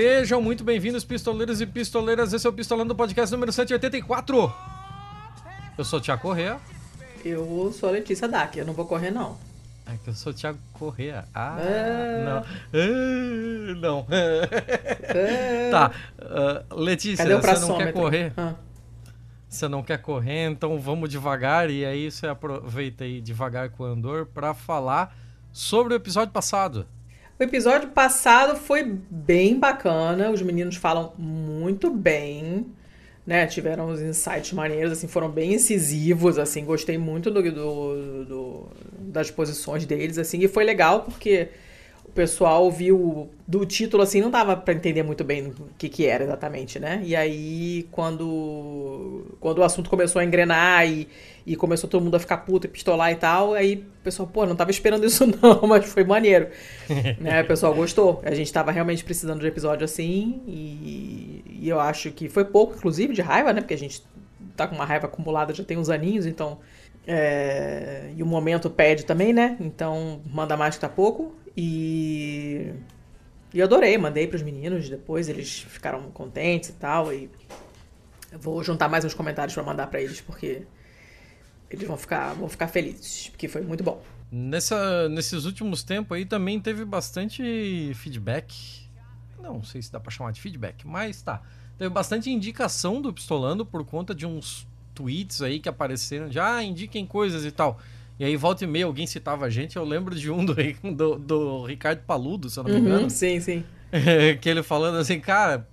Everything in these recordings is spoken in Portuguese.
Sejam muito bem-vindos, pistoleiros e pistoleiras. Esse é o Pistolando Podcast número 184. Eu sou o Tiago Corrêa. Eu sou a Letícia Dac, eu não vou correr, não. É que eu sou o Thiago Corrêa. Ah, É. não. Ah, não. É. tá. ah, Letícia, Cadê você não quer correr? Ah. Você não quer correr, então vamos devagar. E aí você aproveita aí devagar com o Andor pra falar sobre o episódio passado. O episódio passado foi bem bacana, os meninos falam muito bem, né? Tiveram uns insights maneiros, assim, foram bem incisivos, assim, gostei muito do, do- do- das posições deles, assim, e foi legal porque o pessoal viu do título, assim, não dava pra entender muito bem o que que era exatamente, né? E aí, quando, quando o assunto começou a engrenar e, e começou todo mundo a ficar puto e pistolar e tal, aí o pessoal, pô, não tava esperando isso não, mas foi maneiro. né? O pessoal gostou. A gente tava realmente precisando de episódio assim e, e eu acho que foi pouco, inclusive, de raiva, né? Porque a gente tá com uma raiva acumulada já tem uns aninhos, então... é, E o momento pede também, né? Então, manda mais que tá pouco. E... E eu adorei, mandei pros meninos, depois eles ficaram contentes e tal, e... Eu vou juntar mais uns comentários pra mandar pra eles, porque... Eles vão ficar, vão ficar felizes, porque foi muito bom. Nessa, nesses últimos tempos aí também teve bastante feedback. Não sei se dá pra chamar de feedback, mas tá. Teve bastante indicação do Pistolando por conta de uns tweets aí que apareceram de ah, indiquem coisas e tal. E aí, volta e meia, alguém citava a gente. Eu lembro de um do, do, do Ricardo Paludo, se eu não me engano. Uhum, sim, sim. que ele falando assim, cara,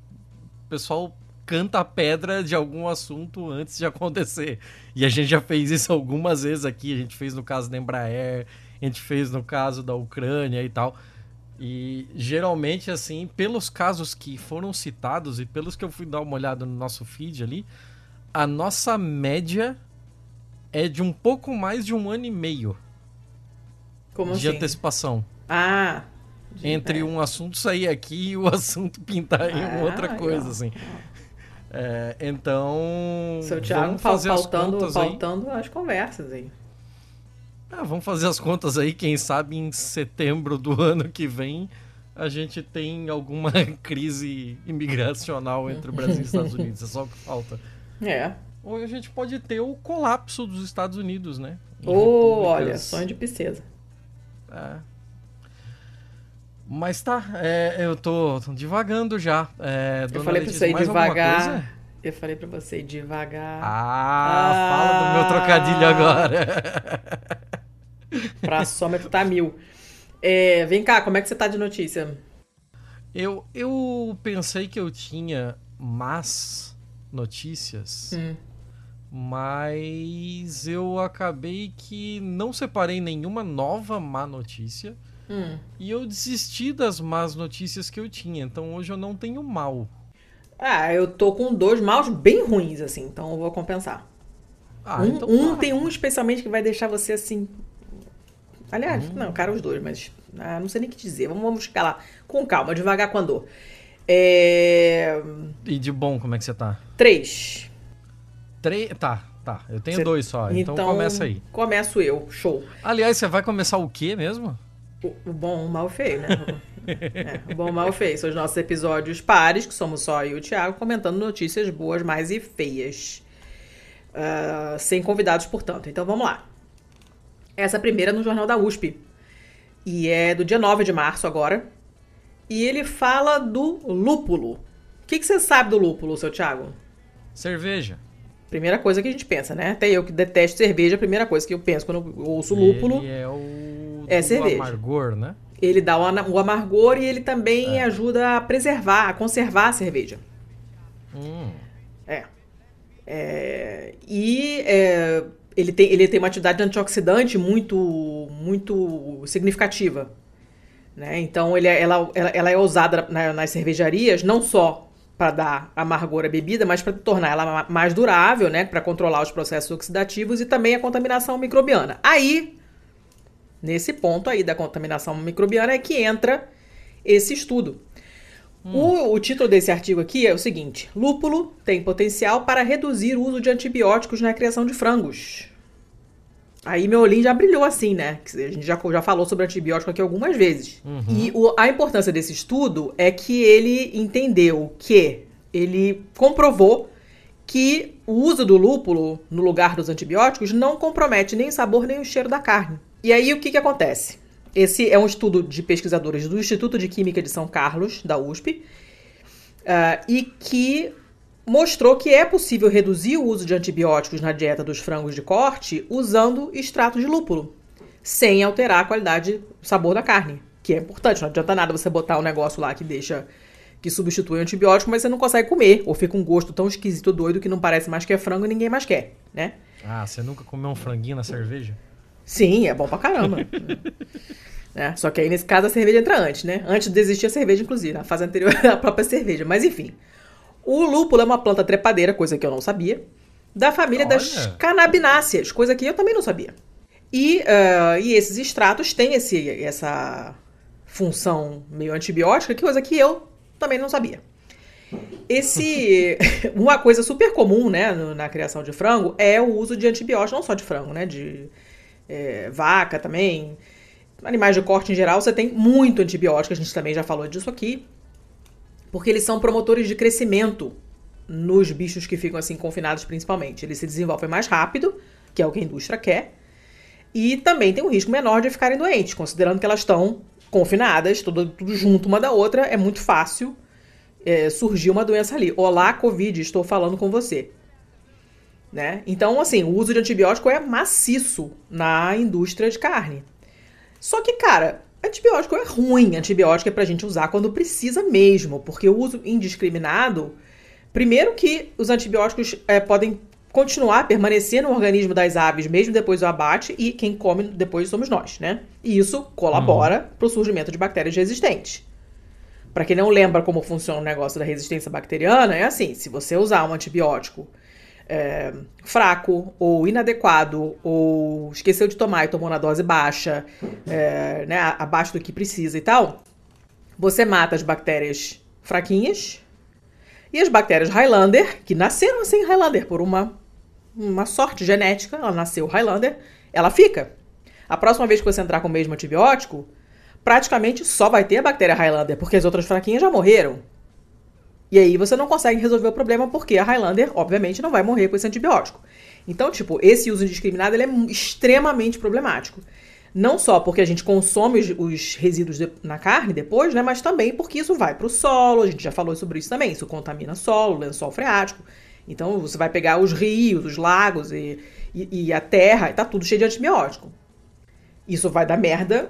o pessoal canta a pedra de algum assunto antes de acontecer. E a gente já fez isso algumas vezes aqui, a gente fez no caso da Embraer, a gente fez no caso da Ucrânia e tal. E geralmente, assim, pelos casos que foram citados e pelos que eu fui dar uma olhada no nosso feed ali, a nossa média é de um pouco mais de um ano e meio Como de assim? antecipação. Ah. de- entre é. um assunto sair aqui e o assunto pintar em Ah, outra coisa, legal. assim. É, então. Seu Thiago fazer as pautando, aí. as conversas aí. Ah, vamos fazer as contas aí, quem sabe em setembro do ano que vem a gente tem alguma crise imigracional entre o Brasil e os Estados Unidos. É só o que falta. É. Ou a gente pode ter o colapso dos Estados Unidos, né? Ô, olha, repúblicas- sonho de princesa. É. Mas tá, é, eu tô, tô divagando já. É, Eu falei pra você ir devagar. Eu falei pra você ir devagar Ah, fala do meu Ah. trocadilho agora. pra sômetro tá mil. É, vem cá, como é que você tá de notícia? Eu, eu pensei que eu tinha más notícias, Hum. mas eu acabei que não separei nenhuma nova má notícia Hum. e eu desisti das más notícias que eu tinha. Então hoje eu não tenho mal. Ah, eu tô com dois maus bem ruins, assim, então eu vou compensar. Ah, um então um tem um especialmente que vai deixar você assim. Aliás, Hum. não, cara, os dois, mas ah, não sei nem o que dizer. Vamos, vamos ficar lá com calma, devagar com a dor. É. E de bom, como é que você tá? Três. Três. Tá, tá. Eu tenho Você- dois só. Então, começa aí. Começo eu, show. Aliás, você vai começar o quê mesmo? O, bom, o mal o feio, né? É, o bom, o mal o feio. São os nossos episódios pares, que somos só eu e o Thiago, comentando notícias boas, mais e feias. Ah, sem convidados, portanto. Então vamos lá. Essa primeira é no Jornal da USP. E é do dia 9 de março agora. E ele fala do lúpulo. O que, que você sabe do lúpulo, seu Thiago? Cerveja. Primeira coisa que a gente pensa, né? Até eu que detesto cerveja, a primeira coisa que eu penso quando eu ouço lúpulo. Ele é o. É do cerveja. amargor, né? Ele dá o o amargor e ele também ajuda a preservar, a conservar a cerveja. Hum. É. É, e é, ele, tem, ele tem uma atividade antioxidante muito, muito significativa. Né? Então ele é- ela, ela, ela é usada na- nas cervejarias não só para dar amargor à bebida, mas para tornar ela ma- mais durável, né? para controlar os processos oxidativos e também a contaminação microbiana. Aí, nesse ponto aí da contaminação microbiana é que entra esse estudo. O, o título desse artigo aqui é o seguinte: Lúpulo tem potencial para reduzir o uso de antibióticos na criação de frangos. Aí meu olhinho já brilhou assim, né? A gente já, já falou sobre antibiótico aqui algumas vezes. Uhum. E o, a importância desse estudo é que ele entendeu que ele comprovou que o uso do lúpulo no lugar dos antibióticos não compromete nem o sabor nem o cheiro da carne. E aí o que, que acontece? Esse é um estudo de pesquisadores do Instituto de Química de São Carlos, da USP, uh, e que mostrou que é possível reduzir o uso de antibióticos na dieta dos frangos de corte usando extrato de lúpulo, sem alterar a qualidade, o sabor da carne, que é importante. Não adianta nada você botar um negócio lá que deixa que substitui o antibiótico, mas você não consegue comer, ou fica um gosto tão esquisito, doido, que não parece mais que é frango e ninguém mais quer, né? Ah, você nunca comeu um franguinho na cerveja? Sim, é bom pra caramba. né? Só que aí, nesse caso, a cerveja entra antes, né? Antes de existir a cerveja, inclusive, na fase anterior à própria cerveja. Mas enfim. O lúpulo é uma planta trepadeira, coisa que eu não sabia, da família Olha. das canabináceas, coisa que eu também não sabia. E, uh, e esses extratos têm esse, essa função meio antibiótica, que coisa que eu também não sabia. Esse uma coisa super comum, né, na criação de frango é o uso de antibióticos, não só de frango, né, de é, vaca também, animais de corte em geral, você tem muito antibiótico, a gente também já falou disso aqui, porque eles são promotores de crescimento nos bichos que ficam assim confinados principalmente. Eles se desenvolvem mais rápido, que é o que a indústria quer, e também tem um risco menor de ficarem doentes, considerando que elas estão confinadas, tudo, tudo junto uma da outra, é muito fácil é, surgir uma doença ali. Olá, Covid, estou falando com você. Né? Então, assim, o uso de antibiótico é maciço na indústria de carne. Só que, cara, antibiótico é ruim. Antibiótico é pra gente usar quando precisa mesmo, porque o uso indiscriminado. Primeiro que os antibióticos é, podem continuar, permanecer no organismo das aves mesmo depois do abate e quem come depois somos nós, né? E isso colabora uhum. para o surgimento de bactérias resistentes. Para quem não lembra como funciona o negócio da resistência bacteriana, é assim: se você usar um antibiótico é, fraco ou inadequado ou esqueceu de tomar e tomou na dose baixa, é, né, abaixo do que precisa e tal, você mata as bactérias fraquinhas e as bactérias Highlander, que nasceram assim Highlander por uma, uma sorte genética, ela nasceu Highlander, ela fica. A próxima vez que você entrar com o mesmo antibiótico, praticamente só vai ter a bactéria Highlander, porque as outras fraquinhas já morreram. E aí você não consegue resolver o problema porque a Highlander, obviamente, não vai morrer com esse antibiótico. Então, tipo, esse uso indiscriminado ele é extremamente problemático. Não só porque a gente consome os, os resíduos de, na carne depois, né? Mas também porque isso vai para o solo, a gente já falou sobre isso também. Isso contamina solo, lençol freático. Então você vai pegar os rios, os lagos e, e, e a terra, e tá tudo cheio de antibiótico. Isso vai dar merda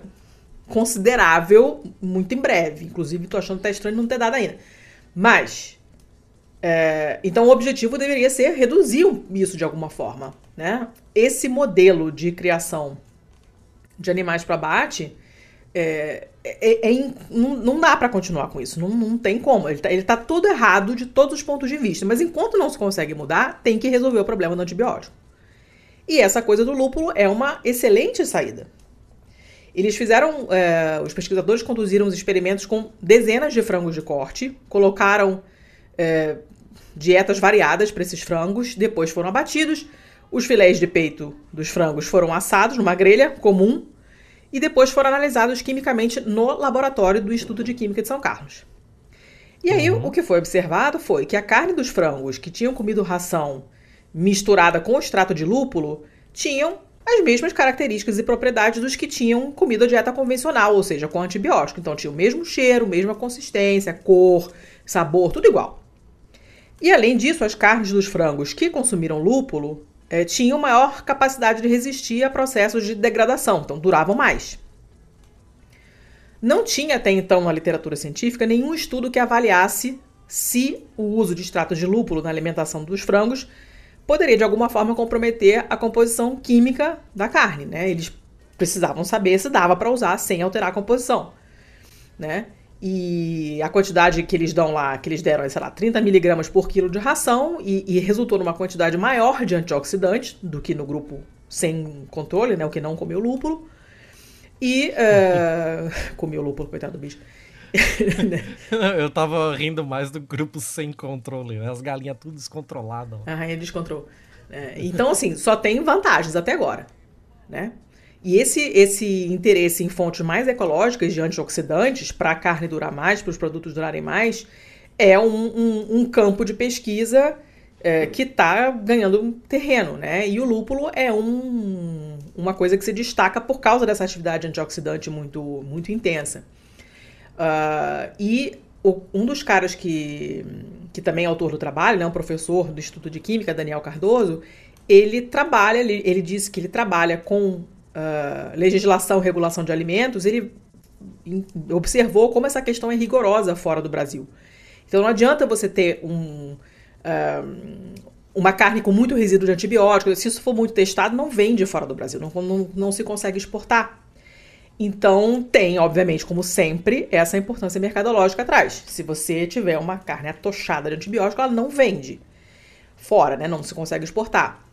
considerável muito em breve. Inclusive, tô achando tá estranho não ter dado ainda. Mas, é, então o objetivo deveria ser reduzir isso de alguma forma, né? Esse modelo de criação de animais para abate é, é, é, não, não, dá para continuar com isso, não, não tem como. Ele tá, ele tá todo errado de todos os pontos de vista, mas enquanto não se consegue mudar, tem que resolver o problema do antibiótico. E essa coisa do lúpulo é uma excelente saída. Eles fizeram, é, os pesquisadores conduziram os experimentos com dezenas de frangos de corte, colocaram é, dietas variadas para esses frangos, depois foram abatidos. Os filés de peito dos frangos foram assados numa grelha comum e depois foram analisados quimicamente no laboratório do Instituto de Química de São Carlos. E aí, uhum. o que foi observado foi que a carne dos frangos que tinham comido ração misturada com extrato de lúpulo tinham as mesmas características e propriedades dos que tinham comido dieta convencional, ou seja, com antibiótico. Então tinha o mesmo cheiro, mesma consistência, cor, sabor, tudo igual. E além disso, as carnes dos frangos que consumiram lúpulo é, tinham maior capacidade de resistir a processos de degradação, então duravam mais. Não tinha até então na literatura científica nenhum estudo que avaliasse se o uso de extratos de lúpulo na alimentação dos frangos poderia de alguma forma comprometer a composição química da carne, né? Eles precisavam saber se dava para usar sem alterar a composição, né? E a quantidade que eles dão lá, que eles deram, sei lá, 30 miligramas por quilo de ração e, e resultou numa quantidade maior de antioxidantes do que no grupo sem controle, né? O que não comeu lúpulo. E. Uh, comeu lúpulo, coitado do bicho. Eu tava rindo mais do grupo sem controle, né? As galinhas tudo descontroladas. A rainha descontrolou. É, então, assim, só tem vantagens até agora. né? E esse, esse interesse em fontes mais ecológicas de antioxidantes para a carne durar mais, para os produtos durarem mais, é um, um, um campo de pesquisa é, que está ganhando terreno, né? E o lúpulo é um, uma coisa que se destaca por causa dessa atividade antioxidante muito, muito intensa. Uh, e o, um dos caras que, que também é autor do trabalho, né, um professor do Instituto de Química, Daniel Cardoso, ele trabalha, ele, ele disse que ele trabalha com uh, legislação e regulação de alimentos, ele observou como essa questão é rigorosa fora do Brasil. Então não adianta você ter um, uh, uma carne com muito resíduo de antibióticos, se isso for muito testado, não vende fora do Brasil, não, não, não se consegue exportar. Então, tem, obviamente, como sempre, essa importância mercadológica atrás. Se você tiver uma carne atochada de antibiótico, ela não vende fora, né? Não se consegue exportar.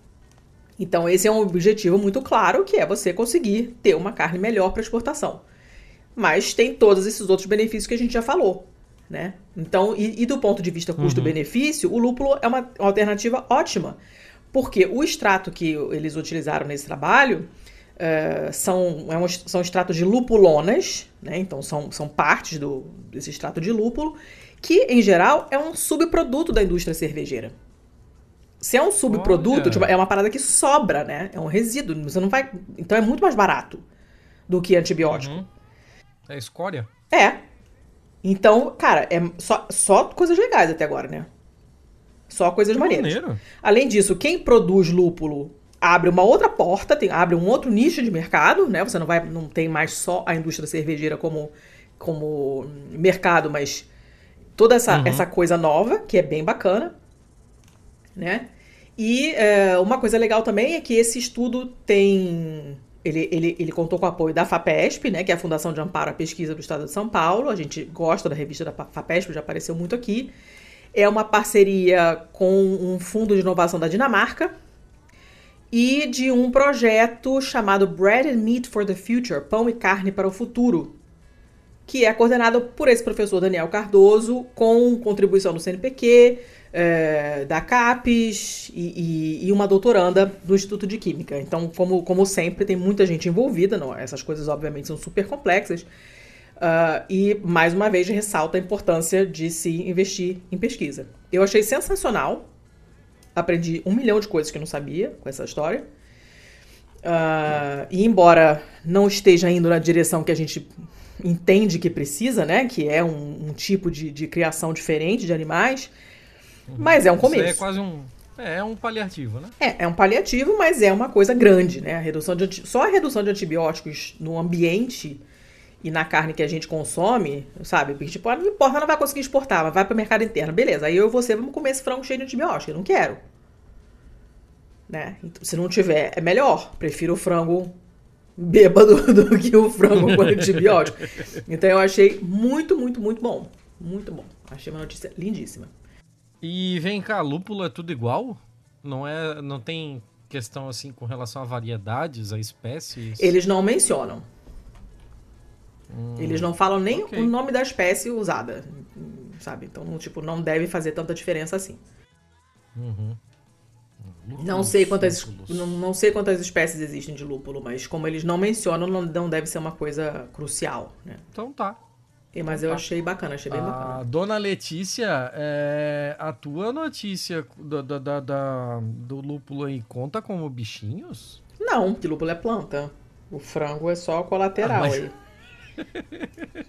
Então, esse é um objetivo muito claro, que é você conseguir ter uma carne melhor para exportação. Mas tem todos esses outros benefícios que a gente já falou, né? Então, e, e do ponto de vista custo-benefício, uhum. o lúpulo é uma alternativa ótima. Porque o extrato que eles utilizaram nesse trabalho Uh, são, é um, são extratos de lupulonas, né? então são, são partes do, desse extrato de lúpulo, que em geral é um subproduto da indústria cervejeira. Se é um subproduto, tipo, é uma parada que sobra, né? É um resíduo. Você não vai. Então é muito mais barato do que antibiótico. Uhum. É escória? É. Então, cara, é só, só coisas legais até agora, né? Só coisas maneiras. Além disso, quem produz lúpulo abre uma outra porta, tem, abre um outro nicho de mercado, né? Você não vai, não tem mais só a indústria cervejeira como, como mercado, mas toda essa, uhum. essa coisa nova, que é bem bacana, né? E é, uma coisa legal também é que esse estudo tem. Ele, ele, ele contou com o apoio da FAPESP, né, que é a Fundação de Amparo à Pesquisa do Estado de São Paulo. A gente gosta da revista da FAPESP, já apareceu muito aqui. É uma parceria com um fundo de inovação da Dinamarca, e de um projeto chamado Bread and Meat for the Future Pão e Carne para o Futuro que é coordenado por esse professor Daniel Cardoso, com contribuição do CNPq, é, da CAPES e, e, e, uma doutoranda do Instituto de Química. Então, como, como sempre, tem muita gente envolvida, não, essas coisas obviamente são super complexas, uh, e mais uma vez ressalta a importância de se investir em pesquisa. Eu achei sensacional aprendi um milhão de coisas que eu não sabia com essa história. Uh, e embora não esteja indo na direção que a gente entende que precisa, né? Que é um, um tipo de, de, criação diferente de animais. Uhum. Mas é um começo. Isso é quase um. É um paliativo, né? É, é um paliativo, mas é uma coisa grande, né? A redução de, só a redução de antibióticos no ambiente e na carne que a gente consome, sabe? Porque, tipo, não importa, não vai conseguir exportar, mas vai para o mercado interno. Beleza, aí eu e você vamos comer esse frango cheio de antibiótico. Eu não quero. Né? Então, se não tiver, é melhor. Prefiro o frango bêbado do que o frango com antibiótico. Então eu achei muito, muito, muito bom. Muito bom. Achei uma notícia lindíssima. E vem cá, lúpulo é tudo igual? Não é, não tem questão assim com relação a variedades, a espécies? Eles não mencionam. Hum, Eles não falam nem okay. o nome da espécie usada, sabe? Então, tipo, não deve fazer tanta diferença assim. Uhum. Lúpulos, não sei quantas não, não, sei quantas espécies existem de lúpulo, mas como eles não mencionam, não, não deve ser uma coisa crucial, né? Então tá. E, mas então, eu tá. achei bacana, achei bem a bacana. Dona Letícia, é, a tua notícia do, do, do, do lúpulo aí conta como bichinhos? Não, porque lúpulo é planta. O frango é só colateral ah, mas... aí.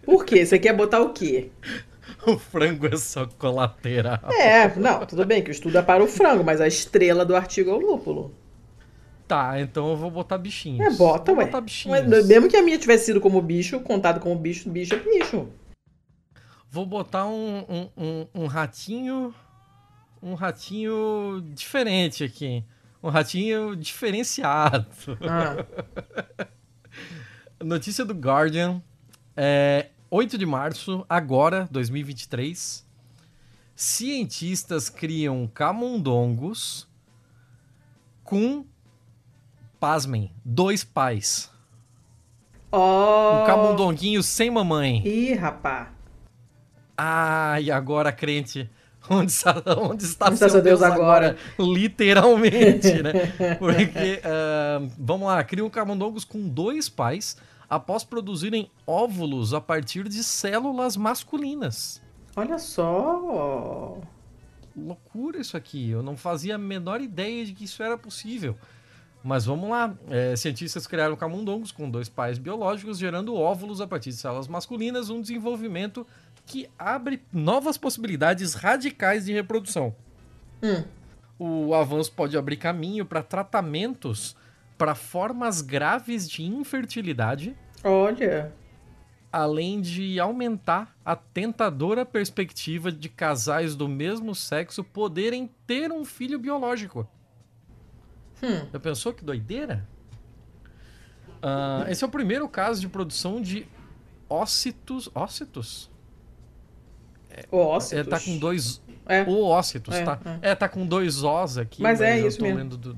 Por quê? Você quer botar o quê? O frango é só colateral. É, não, tudo bem que o estudo é para o frango, mas a estrela do artigo é o lúpulo. Tá, então eu vou botar bichinhos. É, bota, vou ué. Botar bichinhos. Mas, mesmo que a minha tivesse sido como bicho, contado como bicho, bicho é bicho. Vou botar um, um, um, um ratinho. Um ratinho diferente aqui. Um ratinho diferenciado. Ah. Notícia do Guardian é, 8 de março, agora, 2023. Cientistas criam camundongos com, pasmem, dois pais. Oh. Um camundonguinho sem mamãe. Ih, rapá. Ah, e agora, crente, Onde está, onde está, onde seu, Deus, Deus agora? agora? Literalmente, né? Porque, uh, vamos lá, criam camundongos com dois pais após produzirem óvulos a partir de células masculinas. Olha só! Loucura isso aqui. Eu não fazia a menor ideia de que isso era possível. Mas vamos lá. É, cientistas criaram camundongos com dois pais biológicos, gerando óvulos a partir de células masculinas, um desenvolvimento que abre novas possibilidades radicais de reprodução. Hum. O avanço pode abrir caminho para tratamentos para formas graves de infertilidade. Olha. Além de aumentar a tentadora perspectiva de casais do mesmo sexo poderem ter um filho biológico. Hum. Já pensou que doideira? Uh, esse é o primeiro caso de produção de ócitos. Ócitos? Ócitos. É, tá com dois. É. O ócitos, é, tá? É. é. tá com dois Os aqui. Mas, é isso mesmo. Do...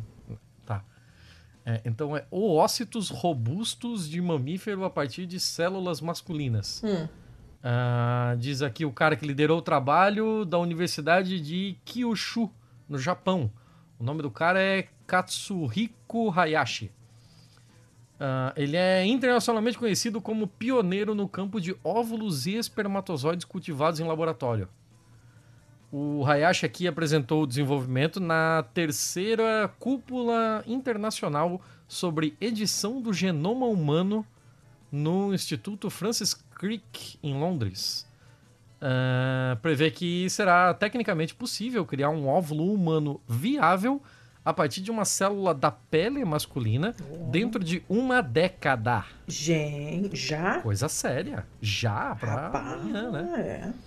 É, então é oócitos robustos de mamífero a partir de células masculinas. Hum. Ah, diz aqui o cara que liderou o trabalho da Universidade de Kyushu, no Japão. O nome do cara é Katsuhiko Hayashi. Uh, ele é internacionalmente conhecido como pioneiro no campo de óvulos e espermatozoides cultivados em laboratório. O Hayashi aqui apresentou o desenvolvimento na terceira cúpula internacional sobre edição do genoma humano no Instituto Francis Crick, em Londres. Uh, prevê que será tecnicamente possível criar um óvulo humano viável a partir de uma célula da pele masculina oh. dentro de uma década. Gente, já? Coisa séria. Já, pra Rapaz, amanhã, né? É.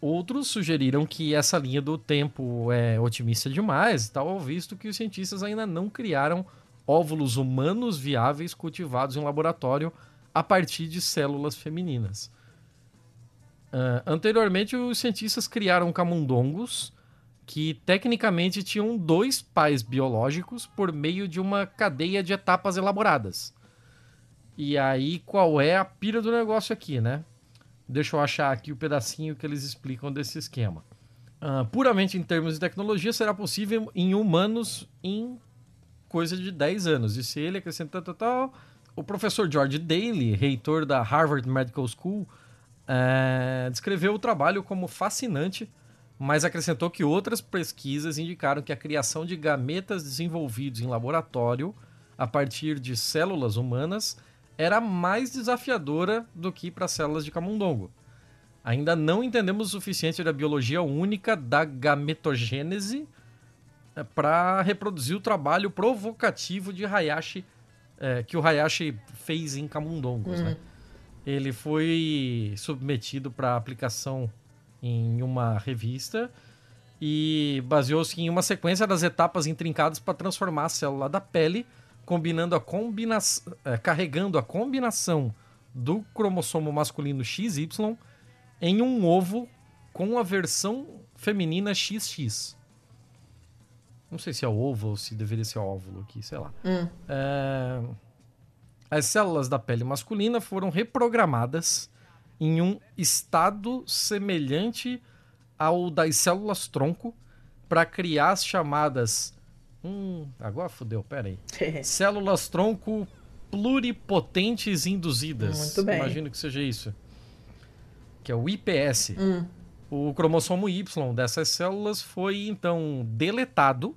Outros sugeriram que essa linha do tempo é otimista demais, tal, visto que os cientistas ainda não criaram óvulos humanos viáveis cultivados em laboratório a partir de células femininas. Uh, anteriormente, os cientistas criaram camundongos que tecnicamente tinham dois pais biológicos por meio de uma cadeia de etapas elaboradas. E aí, qual é a pira do negócio aqui, né? Deixa eu achar aqui o pedacinho que eles explicam desse esquema. Uh, puramente em termos de tecnologia, será possível em humanos em coisa de 10 anos. E se ele acrescenta tal, o professor George Daly, reitor da Harvard Medical School, uh, descreveu o trabalho como fascinante mas acrescentou que outras pesquisas indicaram que a criação de gametas desenvolvidos em laboratório a partir de células humanas era mais desafiadora do que para células de camundongo. Ainda não entendemos o suficiente da biologia única da gametogênese eh, para reproduzir o trabalho provocativo de Hayashi, é, que o Hayashi fez em camundongos. Né? Uhum. Né? Ele foi submetido para aplicação em uma revista e baseou-se em uma sequência das etapas intrincadas para transformar a célula da pele, combinando a combinação, é, carregando a combinação do cromossomo masculino XY em um ovo com a versão feminina XX. Não sei se é ovo ou se deveria ser óvulo aqui, sei lá. Hum. É... As células da pele masculina foram reprogramadas em um estado semelhante ao das células tronco para criar as chamadas. Hum, agora fodeu, pera aí. células tronco pluripotentes induzidas. Muito bem. Imagino que seja isso. Que é o IPS. Hum. O cromossomo Y dessas células foi então deletado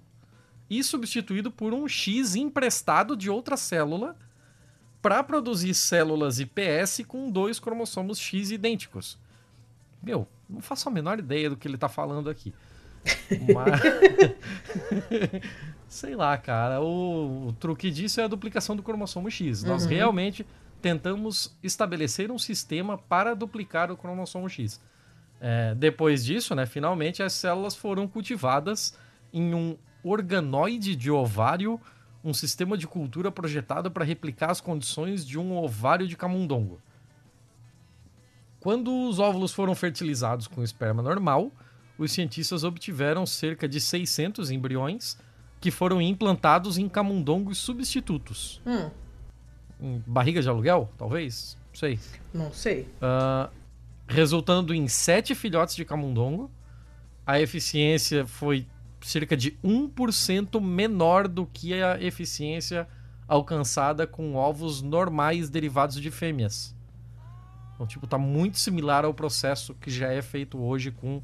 e substituído por um X emprestado de outra célula para produzir células IPS com dois cromossomos X idênticos. Meu, não faço a menor ideia do que ele está falando aqui. Mas... Sei lá, cara. O, o, truque disso é a duplicação do cromossomo X. Nós uhum. realmente tentamos estabelecer um sistema para duplicar o cromossomo X. É, depois disso, né, finalmente as células foram cultivadas em um organoide de ovário um sistema de cultura projetado para replicar as condições de um ovário de camundongo. Quando os óvulos foram fertilizados com esperma normal, os cientistas obtiveram cerca de 600 embriões que foram implantados em camundongos substitutos. Hum. Em barriga de aluguel, talvez? Não sei. Não sei. Uh, resultando em sete filhotes de camundongo a eficiência foi cerca de 1% menor do que a eficiência alcançada com ovos normais derivados de fêmeas. Então, tipo, tá muito similar ao processo que já é feito hoje com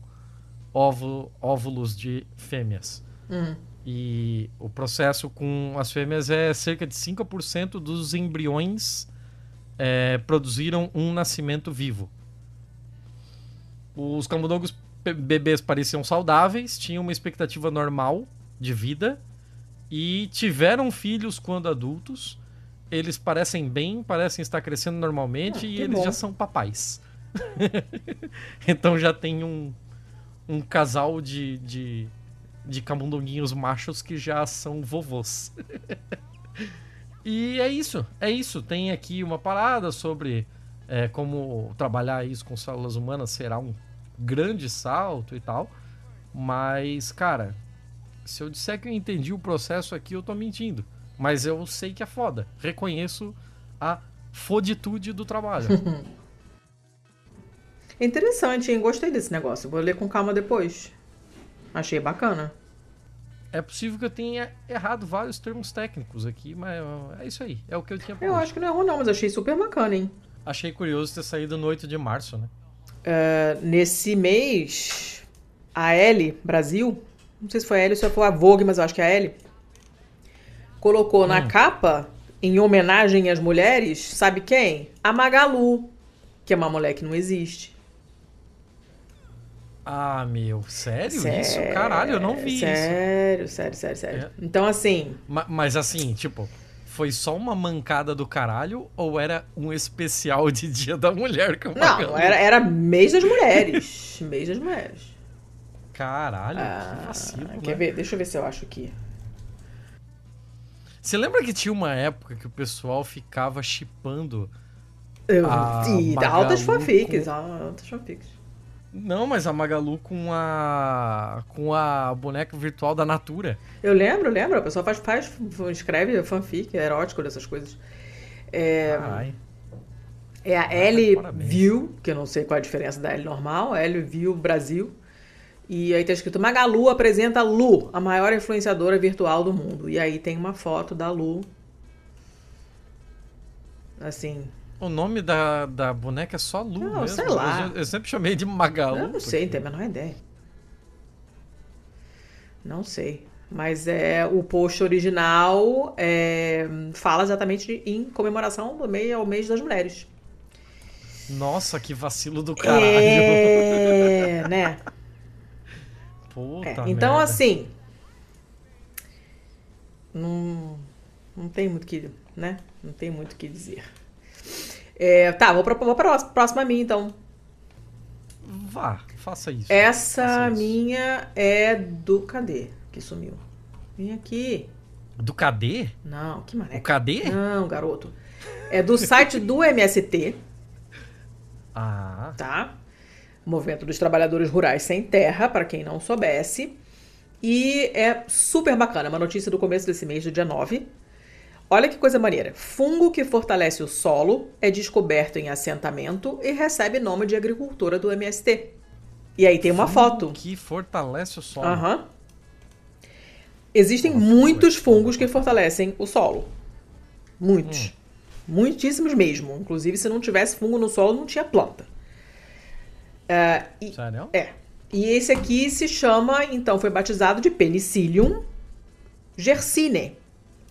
ovo, óvulos de fêmeas. Hum. E o processo com as fêmeas é cerca de 5% dos embriões é, produziram um nascimento vivo. Os camundongos bebês pareciam saudáveis, tinham uma expectativa normal de vida e tiveram filhos quando adultos. Eles parecem bem, parecem estar crescendo normalmente Ah, e eles bom. já são papais. então já tem um, um casal de, de, de camundonguinhos machos que já são vovôs. e é isso, é isso. Tem aqui uma parada sobre é, como trabalhar isso com células humanas será um grande salto e tal. Mas, cara, se eu disser que eu entendi o processo aqui, eu tô mentindo. Mas eu sei que é foda. Reconheço a foditude do trabalho. É interessante, hein? Gostei desse negócio. Vou ler com calma depois. Achei bacana. é possível que eu tenha errado vários termos técnicos aqui, mas é isso aí. É o que eu tinha Eu hoje. acho que não errou, não, mas achei super bacana, hein? Achei curioso ter saído no 8 de março, né? É, nesse mês, a L Brasil, não sei se foi a L ou se foi a Vogue, mas eu acho que é a L, colocou na capa, em homenagem às mulheres, sabe quem? A Magalu, que é uma mulher que não existe. Ah, meu, sério, isso? Sério, Caralho, eu não vi isso. sério, Sério, sério, sério. Então, assim, Ma- Mas assim, tipo, foi só uma mancada do caralho ou era um especial de Dia da Mulher que eu não, era, era mês das mulheres. mês das mulheres. Caralho, que Ah, vacilo, quer né? ver? Deixa eu ver se eu acho aqui. Você lembra que tinha uma época que o pessoal ficava chipando? Eu, A Ih, Magalu altas fanfics, com- altas fanfics. Não, mas a Magalu com a com a boneca virtual da Natura. Eu lembro, lembro. A pessoa faz, faz escreve fanfic, é erótico dessas coisas. É, Caralho. é a L. View, que eu não sei qual a diferença da L normal, L View Brasil. E aí tá escrito Magalu apresenta Lu, a maior influenciadora virtual do mundo. E aí tem uma foto da Lu. Assim, O nome da, da boneca é só Lu Não, mesmo. sei lá. Eu, eu sempre chamei de Magalu. eu não sei, não porque- tenho a menor ideia. Não sei. Mas é o post original é, fala exatamente de- em comemoração do mês ao mês das mulheres. Nossa, que vacilo do caralho. É, né? Puta É, então, merda. assim. Não, não tem muito que, né? Não tem muito o que dizer. É, tá, vou pra, vou pra próxima minha, então. Vá, faça isso. Essa Faça isso. minha é do. Cadê? Que sumiu. Vem aqui. Do KD? Não, que O mané. KD? Não, garoto. É do site do MST, Ah, tá? Movimento dos Trabalhadores Rurais Sem Terra, para quem não soubesse. E é super bacana, uma notícia do começo desse mês, do dia 9. Olha que coisa maneira. Fungo que fortalece o solo é descoberto em assentamento e recebe nome de agricultora do MST. E aí tem uma fungo foto. Que fortalece o solo. Aham. Existem Nossa, muitos fungos que fortalecem o solo. Muitos. Hum. Muitíssimos mesmo. Inclusive, se não tivesse fungo no solo, não tinha planta. Ah, e, Sério? é. E esse aqui se chama, então, foi batizado de Penicillium gersine,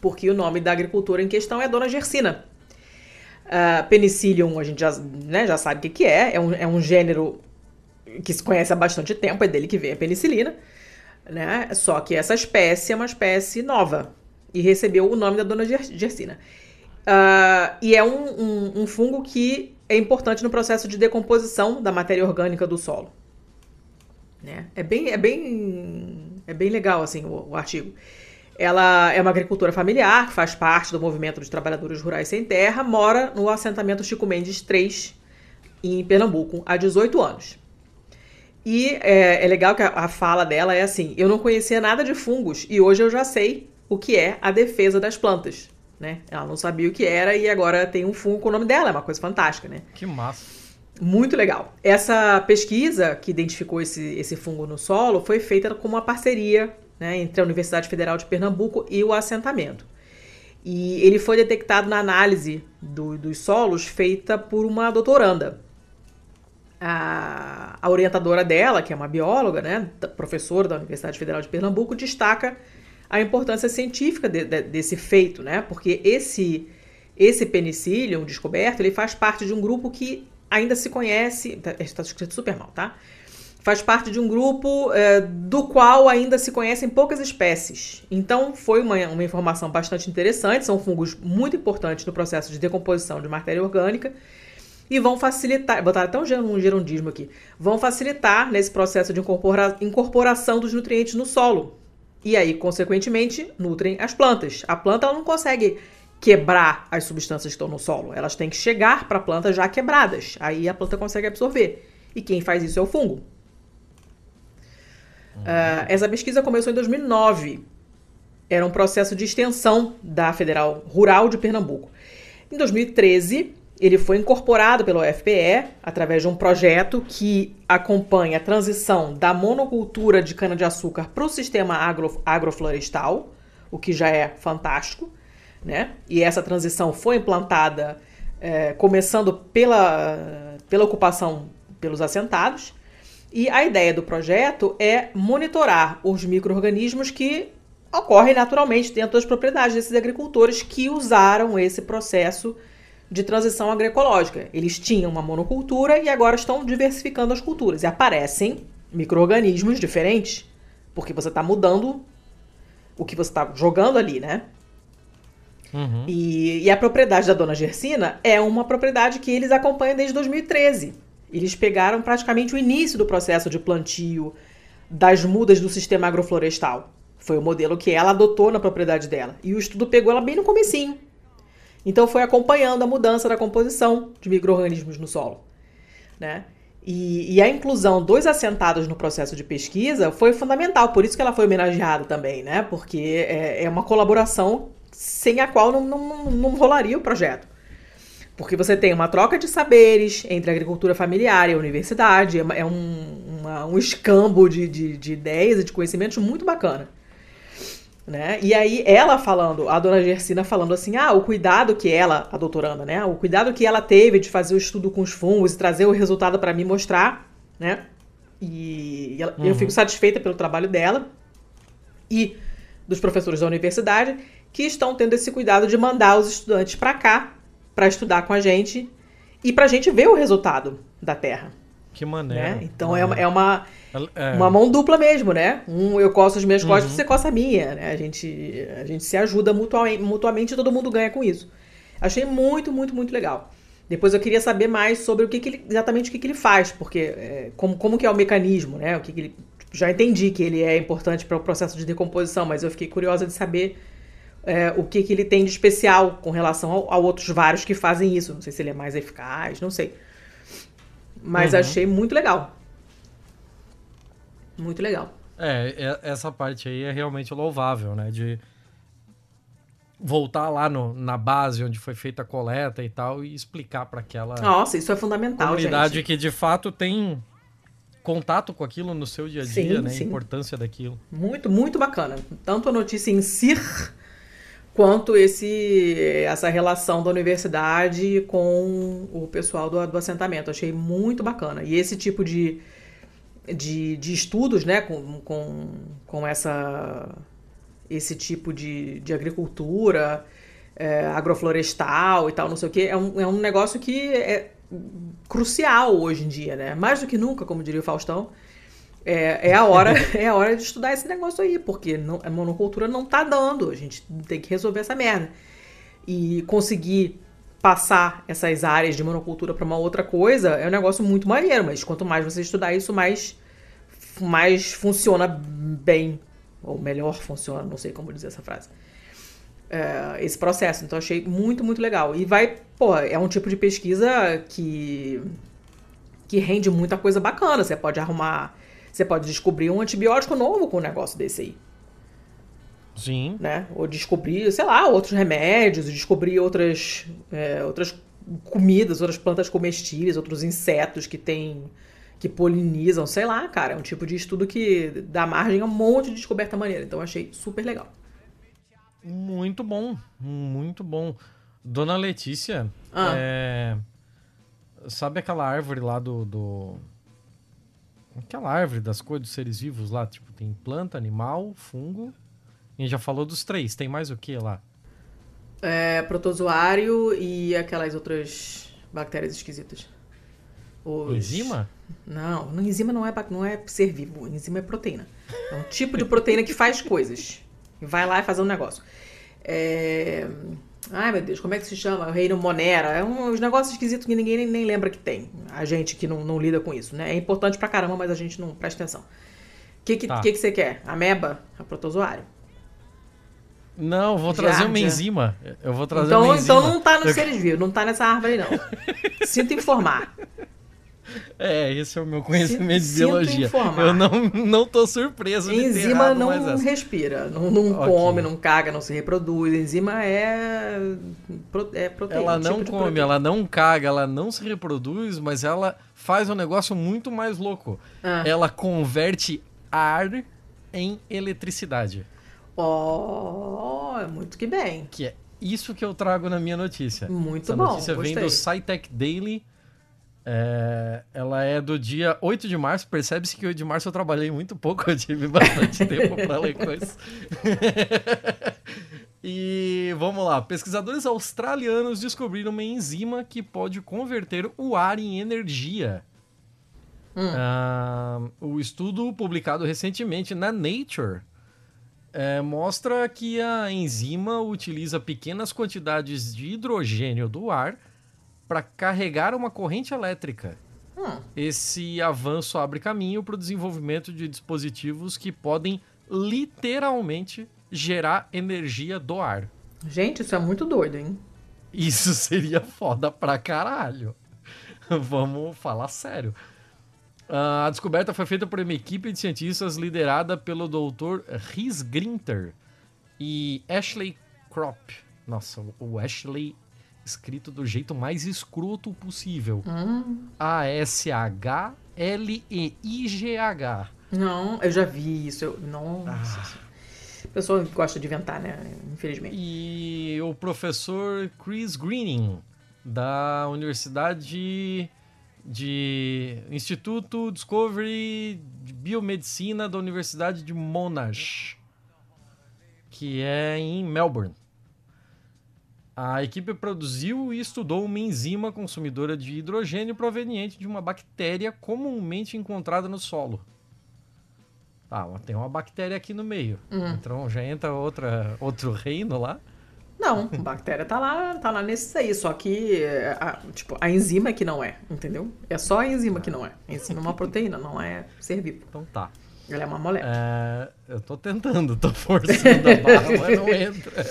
porque o nome da agricultora em questão é dona Gersina. Ah, Penicillium, a gente já, né, já sabe o que, que é, é um, é um gênero que se conhece há bastante tempo, é dele que vem a penicilina, né? Só que essa espécie é uma espécie nova e recebeu o nome da dona Ger- Gersina. Ah, e é um, um- um fungo que é importante no processo de decomposição da matéria orgânica do solo. Né? É, bem, é, bem, é bem legal assim, o, o artigo. Ela é uma agricultora familiar, faz parte do movimento dos trabalhadores rurais sem terra, mora no assentamento Chico Mendes 3, em Pernambuco, há 18 anos. E é, é legal que a, a fala dela é assim: eu não conhecia nada de fungos e hoje eu já sei o que é a defesa das plantas. Né? Ela não sabia o que era e agora tem um fungo com o nome dela, é uma coisa fantástica, né? Que massa. Muito legal. Essa pesquisa que identificou esse, esse fungo no solo foi feita com uma parceria né, entre a Universidade Federal de Pernambuco e o assentamento. E ele foi detectado na análise do, dos solos feita por uma doutoranda. A, a, orientadora dela, que é uma bióloga, né, professora da Universidade Federal de Pernambuco, destaca a importância científica de, de, desse feito, né, porque esse, esse penicillium descoberto ele faz parte de um grupo que ainda se conhece. Está tá escrito super mal, tá? Faz parte de um grupo é, do qual ainda se conhecem poucas espécies. Então, foi uma, uma informação bastante interessante. São fungos muito importantes no processo de decomposição de matéria orgânica e vão facilitar, botar até um gerundismo aqui, vão facilitar nesse processo de incorpora, incorporação dos nutrientes no solo. E aí, consequentemente, nutrem as plantas. A planta não consegue quebrar as substâncias que estão no solo. Elas têm que chegar para a planta já quebradas. Aí a planta consegue absorver. E quem faz isso é o fungo. Uh, essa pesquisa começou em 2009. Era um processo de extensão da Federal Rural de Pernambuco. Em 2013, ele foi incorporado pelo FPE através de um projeto que acompanha a transição da monocultura de cana-de-açúcar para o sistema agro, agroflorestal, o que já é fantástico né? E essa transição foi implantada é, começando pela, pela ocupação pelos assentados. E a ideia do projeto é monitorar os micro-organismos que ocorrem naturalmente dentro das propriedades desses agricultores que usaram esse processo de transição agroecológica. Eles tinham uma monocultura e agora estão diversificando as culturas. E aparecem micro-organismos diferentes, porque você está mudando o que você está jogando ali, né? Uhum. E, e a propriedade da dona Gersina é uma propriedade que eles acompanham desde 2013. Eles pegaram praticamente o início do processo de plantio das mudas do sistema agroflorestal. Foi o modelo que ela adotou na propriedade dela. E o estudo pegou ela bem no comecinho. Então foi acompanhando a mudança da composição de micro-organismos no solo. Né? E, e, a inclusão dos assentados no processo de pesquisa foi fundamental, por isso que ela foi homenageada também, né? Porque é, é uma colaboração sem a qual não, não, não rolaria o projeto. Porque você tem uma troca de saberes entre a agricultura familiar e a universidade, é um, uma, um escambo de, de, de, ideias e de conhecimentos muito bacana. Né? E aí ela falando, a dona Gersina falando assim, ah, o cuidado que ela, a doutoranda, né? O cuidado que ela teve de fazer o estudo com os fungos e trazer o resultado para me mostrar, né? E, ela, uhum. eu fico satisfeita pelo trabalho dela e dos professores da universidade que estão tendo esse cuidado de mandar os estudantes para cá para estudar com a gente e para a gente ver o resultado da Terra. Que maneiro. Né? Então é uma, é uma, é. uma mão dupla mesmo, né? Um eu coço as minhas uhum. costas, você coça a minha, né? A gente, a gente se ajuda mutuamente, mutuamente e todo mundo ganha com isso. Achei muito, muito, muito legal. Depois eu queria saber mais sobre o que, que ele, exatamente o que, que ele faz, porque é, como, como que é o mecanismo, né? O que, que ele, já entendi que ele é importante para o processo de decomposição, mas eu fiquei curiosa de saber é, o que, que ele tem de especial com relação ao, a outros vários que fazem isso. Não sei se ele é mais eficaz, não sei. Mas uhum. achei muito legal. Muito legal. É, é, essa parte aí é realmente louvável, né? De voltar lá no, na base onde foi feita a coleta e tal e explicar para aquela Nossa, isso é fundamental, comunidade gente. que de fato tem contato com aquilo no seu dia a dia, sim, né? Sim. A importância daquilo. Muito, muito bacana. Tanto a notícia em si quanto esse essa relação da universidade com o pessoal do, do assentamento. Achei muito bacana. E esse tipo de, de, de estudos, né, com, com, com essa, esse tipo de, de agricultura é, agroflorestal e tal, não sei o que, é um, é um negócio que é crucial hoje em dia, né? Mais do que nunca, como diria o Faustão. É, é, a hora, é a hora de estudar esse negócio aí, porque não, a monocultura não tá dando. A gente tem que resolver essa merda. E conseguir passar essas áreas de monocultura para uma outra coisa é um negócio muito maneiro, mas quanto mais você estudar isso, mais, mais funciona bem. Ou melhor funciona, não sei como dizer essa frase. É, esse processo. Então achei muito, muito legal. E vai, pô, é um tipo de pesquisa que, que rende muita coisa bacana. Você pode arrumar você pode descobrir um antibiótico novo com um negócio desse aí. Sim. Né? Ou descobrir, sei lá, outros remédios, descobrir outras, é, outras comidas, outras plantas comestíveis, outros insetos que tem que polinizam, sei lá, cara, é um tipo de estudo que dá margem a um monte de descoberta maneira. Então achei super legal. Muito bom, muito bom. Dona Letícia, ah. é... sabe aquela árvore lá do, do, Aquela árvore das coisas dos seres vivos lá, tipo, tem planta, animal, fungo. A gente já falou dos três, tem mais o que lá? É, protozoário e aquelas outras bactérias esquisitas. Os... Enzima? Não, enzima não é, não é ser vivo, enzima é proteína. É um tipo de proteína que faz coisas. Vai lá e faz um negócio. É... Ai, meu Deus, como é que se chama? O reino Monera. É um, uns negócios esquisitos que ninguém nem, nem, lembra que tem. A gente que não, não, lida com isso, né? É importante pra caramba, mas a gente não presta atenção. O que, que, tá. que, que você quer? Ameba? A protozoário? Não, vou trazer uma enzima. Eu vou trazer então, uma enzima. Então não tá no eu... seres vivos, não tá nessa árvore, não. Sinto informar. É, esse é o meu conhecimento Sinto de biologia. Informar. Eu não, não tô surpreso enzima de ter errado não respira, não, não okay. come, não caga, não se reproduz. Enzima é, é proteína. Ela não tipo come, ela não caga, ela não se reproduz, mas ela faz um negócio muito mais louco. Ah. Ela converte ar em eletricidade. Oh, é muito que bem. Que é isso que eu trago na minha notícia. Muito Essa bom. A notícia gostei. vem do SciTech Daily é, ela é do dia 8 de março. Percebe-se que 8 de março eu trabalhei muito pouco, eu tive bastante tempo para ler coisas. e vamos lá: pesquisadores australianos descobriram uma enzima que pode converter o ar em energia. Hum. Uh, o estudo publicado recentemente na Nature é, mostra que a enzima utiliza pequenas quantidades de hidrogênio do ar para carregar uma corrente elétrica. Hum. Esse avanço abre caminho para o desenvolvimento de dispositivos que podem literalmente gerar energia do ar. Gente, isso é muito doido, hein? Isso seria foda pra caralho. Vamos falar sério. A descoberta foi feita por uma equipe de cientistas liderada pelo Dr. Rhys Grinter e Ashley Kropp. Nossa, o Ashley escrito do jeito mais escroto possível. Hum. A-S-H-L-E-I-G-H. Não, eu já vi isso. Eu, nossa. Ah. Pessoa gosta de inventar, né? Infelizmente. E o professor Chris Greening, da Universidade de Instituto Discovery de Biomedicina da Universidade de Monash, que é em Melbourne. A equipe produziu e estudou uma enzima consumidora de hidrogênio proveniente de uma bactéria comumente encontrada no solo. Tá, tem uma bactéria aqui no meio. Uhum. Então já entra outra, outro reino lá. Não, a bactéria tá lá, tá lá nesse aí, só que a, tipo, a enzima que não é, entendeu? É só a enzima que não é. A enzima é uma proteína, não é ser vivo. Então tá. Ela é uma molécula. É, eu tô tentando, tô forçando a barra, mas não entra.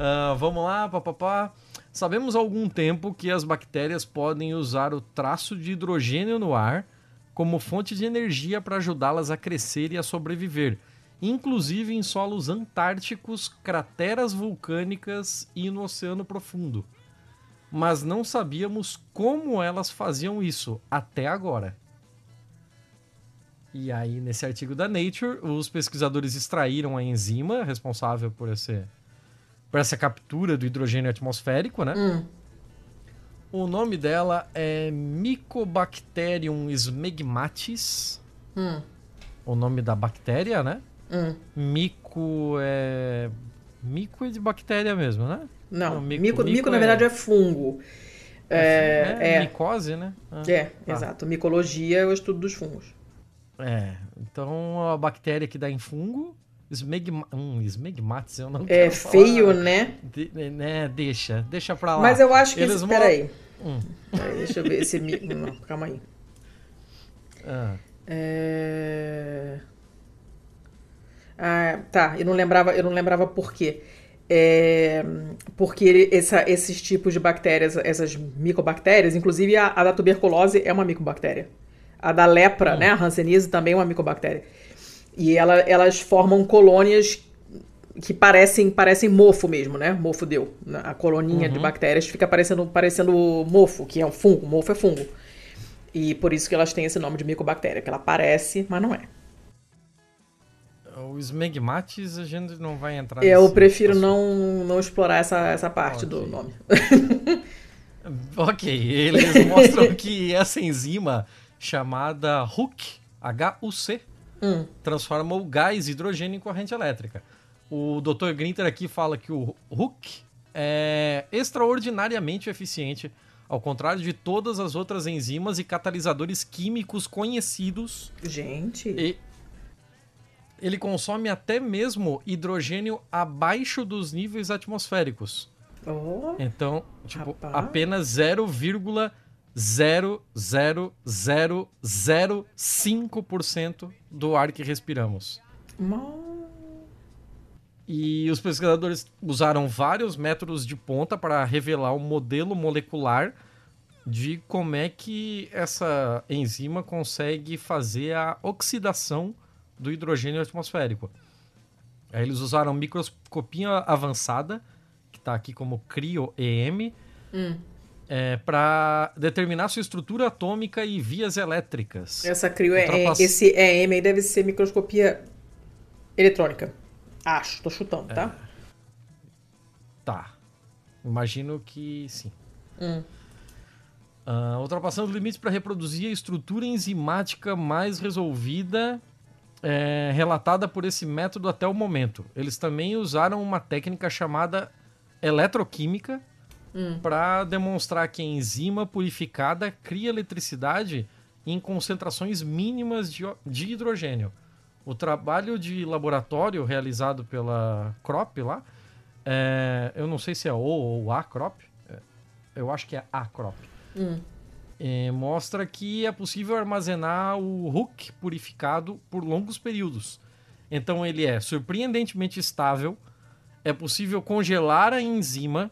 Uh, vamos lá, papapá. Sabemos há algum tempo que as bactérias podem usar o traço de hidrogênio no ar como fonte de energia para ajudá-las a crescer e a sobreviver, inclusive em solos antárticos, crateras vulcânicas e no oceano profundo. Mas não sabíamos como elas faziam isso até agora. E aí, nesse artigo da Nature, os pesquisadores extraíram a enzima responsável por esse para essa captura do hidrogênio atmosférico, né? Hum. O nome dela é Mycobacterium smegmatis. Hum. O nome da bactéria, né? Hum. Mico é. Mico é de bactéria mesmo, né? Não, Não mico, mico, mico, na é... verdade é fungo. É, é, é, micose, né? Ah, é, tá. exato. Micologia é o estudo dos fungos. É, então a bactéria que dá em fungo Smegma... Hum, Smegmatis, eu não É feio, falar. né? De, né? Deixa, deixa pra lá. Mas eu acho que... Eles Peraí. Hum. Peraí. Deixa eu ver esse... Não, calma aí. Ah. É... Ah, tá, eu não lembrava, eu não lembrava por quê. É, porque essa, esses tipos de bactérias, essas micobactérias, inclusive a, a da tuberculose é uma micobactéria. A da lepra, hum. né, a hanseníase também é uma micobactéria. E ela, elas formam colônias que parecem, parecem mofo mesmo, né? Mofo deu. A coloninha Uhum. de bactérias fica parecendo, parecendo mofo, que é um fungo. Mofo é fungo. E por isso que elas têm esse nome de micobactéria, que ela parece, mas não é. O Smegmatis a gente não vai entrar Eu prefiro assunto. não, não explorar essa, essa parte do Ok. nome. Ok, eles mostram que essa enzima chamada HUC, H-U-C, Hum. transforma o gás hidrogênio em corrente elétrica. O Dr. Grinter aqui fala que o HUC é extraordinariamente eficiente, ao contrário de todas as outras enzimas e catalisadores químicos conhecidos. Gente. E ele consome até mesmo hidrogênio abaixo dos níveis atmosféricos. Oh, Então, tipo, Rapaz. apenas 0,00005% do ar que respiramos. E os pesquisadores usaram vários métodos de ponta para revelar o modelo molecular de como é que essa enzima consegue fazer a oxidação do hidrogênio atmosférico. Aí eles usaram microscopia avançada, que está aqui como CRIO-EM, Hum. Para determinar sua estrutura atômica e vias elétricas. Essa crio é, Ultrapass- esse EM aí deve ser microscopia eletrônica. Acho, tô chutando, tá? Tá. Imagino que sim. Hum. Ah, ultrapassando os limites para reproduzir a estrutura enzimática mais resolvida é, relatada por esse método até o momento. Eles também usaram uma técnica chamada eletroquímica para demonstrar que a enzima purificada cria eletricidade em concentrações mínimas de, de hidrogênio. O trabalho de laboratório realizado pela CROP lá, é, eu não sei se é o ou a CROP, é, eu acho que é a CROP, Hum. é, mostra que é possível armazenar o HUC purificado por longos períodos. Então ele é surpreendentemente estável, é possível congelar a enzima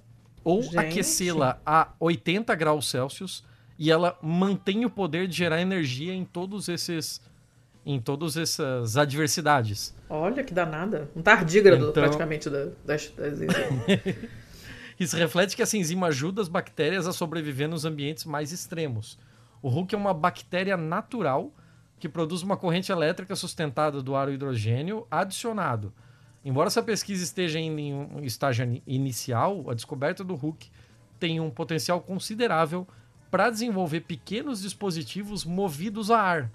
ou aquecê-la a 80 graus Celsius e ela mantém o poder de gerar energia em todos esses em todas essas adversidades. Olha que danada. Um tardígrado, Então- praticamente, da- das, das. Isso reflete que essa enzima ajuda as bactérias a sobreviver nos ambientes mais extremos. O HUC é uma bactéria natural que produz uma corrente elétrica sustentada do ar hidrogênio adicionado. Embora essa pesquisa esteja ainda em um estágio ini- inicial, a descoberta do HUC tem um potencial considerável para desenvolver pequenos dispositivos movidos a ar,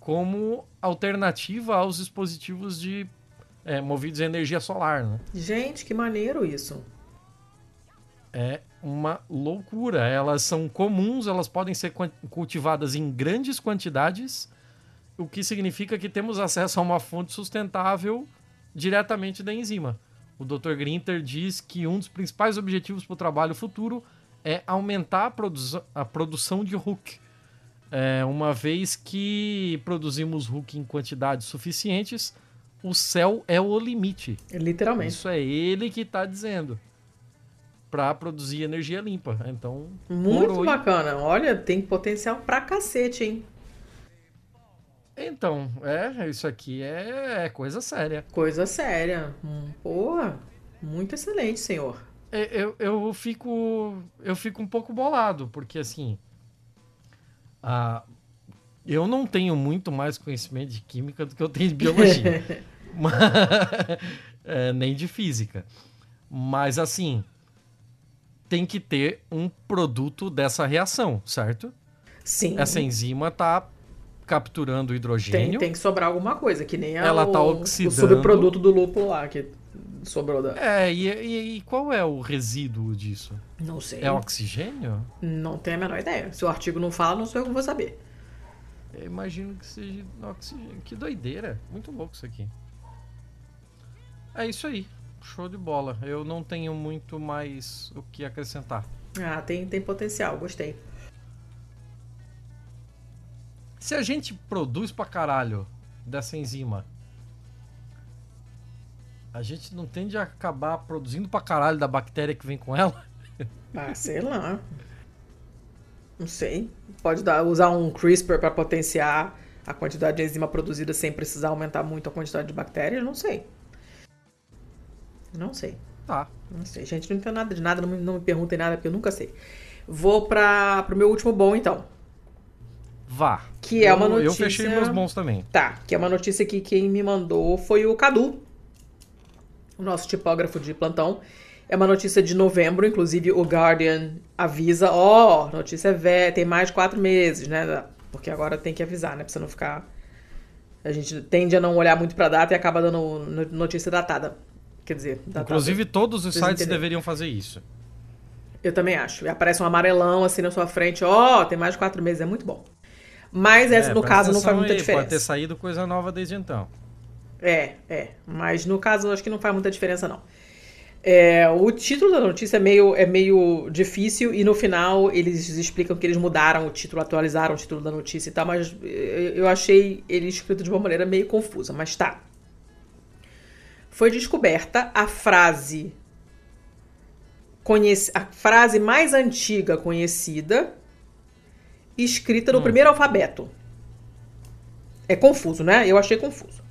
como alternativa aos dispositivos de é, movidos a energia solar. Né? Gente, que maneiro isso. é uma loucura. Elas são comuns, elas podem ser cultivadas em grandes quantidades, o que significa que temos acesso a uma fonte sustentável diretamente da enzima. O Dr. Grinter diz que um dos principais objetivos para o trabalho futuro é aumentar a, produza- a produção de HUC. É, uma vez que produzimos HUC em quantidades suficientes, o céu é o limite. Literalmente. Isso é ele que está dizendo. Para produzir energia limpa. Então, Muito bacana. Olha, tem potencial pra cacete, hein? Então, é, isso aqui é, é coisa séria. Coisa séria. Hum, Porra, muito excelente, senhor. É, Eu, eu fico eu fico um pouco bolado, porque assim, a, eu não tenho muito mais conhecimento de química do que eu tenho de biologia. Mas- é, nem de física. Mas assim, tem que ter um produto dessa reação, certo? Sim. Essa enzima tá capturando tem, hidrogênio. tem que sobrar alguma coisa, que nem Ela tá o, oxidando. o subproduto do lúpulo lá, que sobrou da. É, e, e- e qual é o resíduo disso? Não sei. É oxigênio? Não tenho a menor ideia. Se o artigo não fala, não sou eu que vou saber. Eu imagino que seja oxigênio. Que doideira. Muito louco isso aqui. É isso aí. Show de bola. Eu não tenho muito mais o que acrescentar. Ah, tem, tem potencial, gostei. Se a gente produz pra caralho dessa enzima, a gente não tende a acabar produzindo pra caralho da bactéria que vem com ela? Ah, sei lá. Não sei. Pode dar, usar um CRISPR para potenciar a quantidade de enzima produzida sem precisar aumentar muito a quantidade de bactérias? Não sei. Não sei. Tá. Não sei, gente, não entendo nada de nada, não me, não me perguntem nada, porque eu nunca sei. Vou para pro meu último bom, então. Vá. Que é uma Eu- notícia... Eu fechei meus bons também. Tá, que é uma notícia que quem me mandou foi o Cadu, o nosso tipógrafo de plantão. É uma notícia de novembro, inclusive o Guardian avisa, ó, notícia velha, tem mais de quatro meses, né? Porque agora tem que avisar, né? Pra você não ficar... A gente tende a não olhar muito pra data e acaba dando no- notícia datada. Quer dizer, datada. Inclusive, todos os Vocês sites entenderam. deveriam fazer isso. Eu também acho. E aparece um amarelão assim na sua frente, ó, tem mais de quatro meses, é muito bom. Mas essa, É, no caso, não faz muita aí, diferença. Pode ter saído coisa nova desde então. É, é. Mas no caso, acho que não faz muita diferença, não. É, o título da notícia é meio, é meio difícil e no final eles explicam que eles mudaram o título, atualizaram o título da notícia e tal, mas eh, eu achei ele escrito de uma maneira meio confusa, mas tá. Foi descoberta a frase conhece, a frase mais antiga conhecida escrita no Hum. primeiro alfabeto. É confuso, né? Eu achei confuso.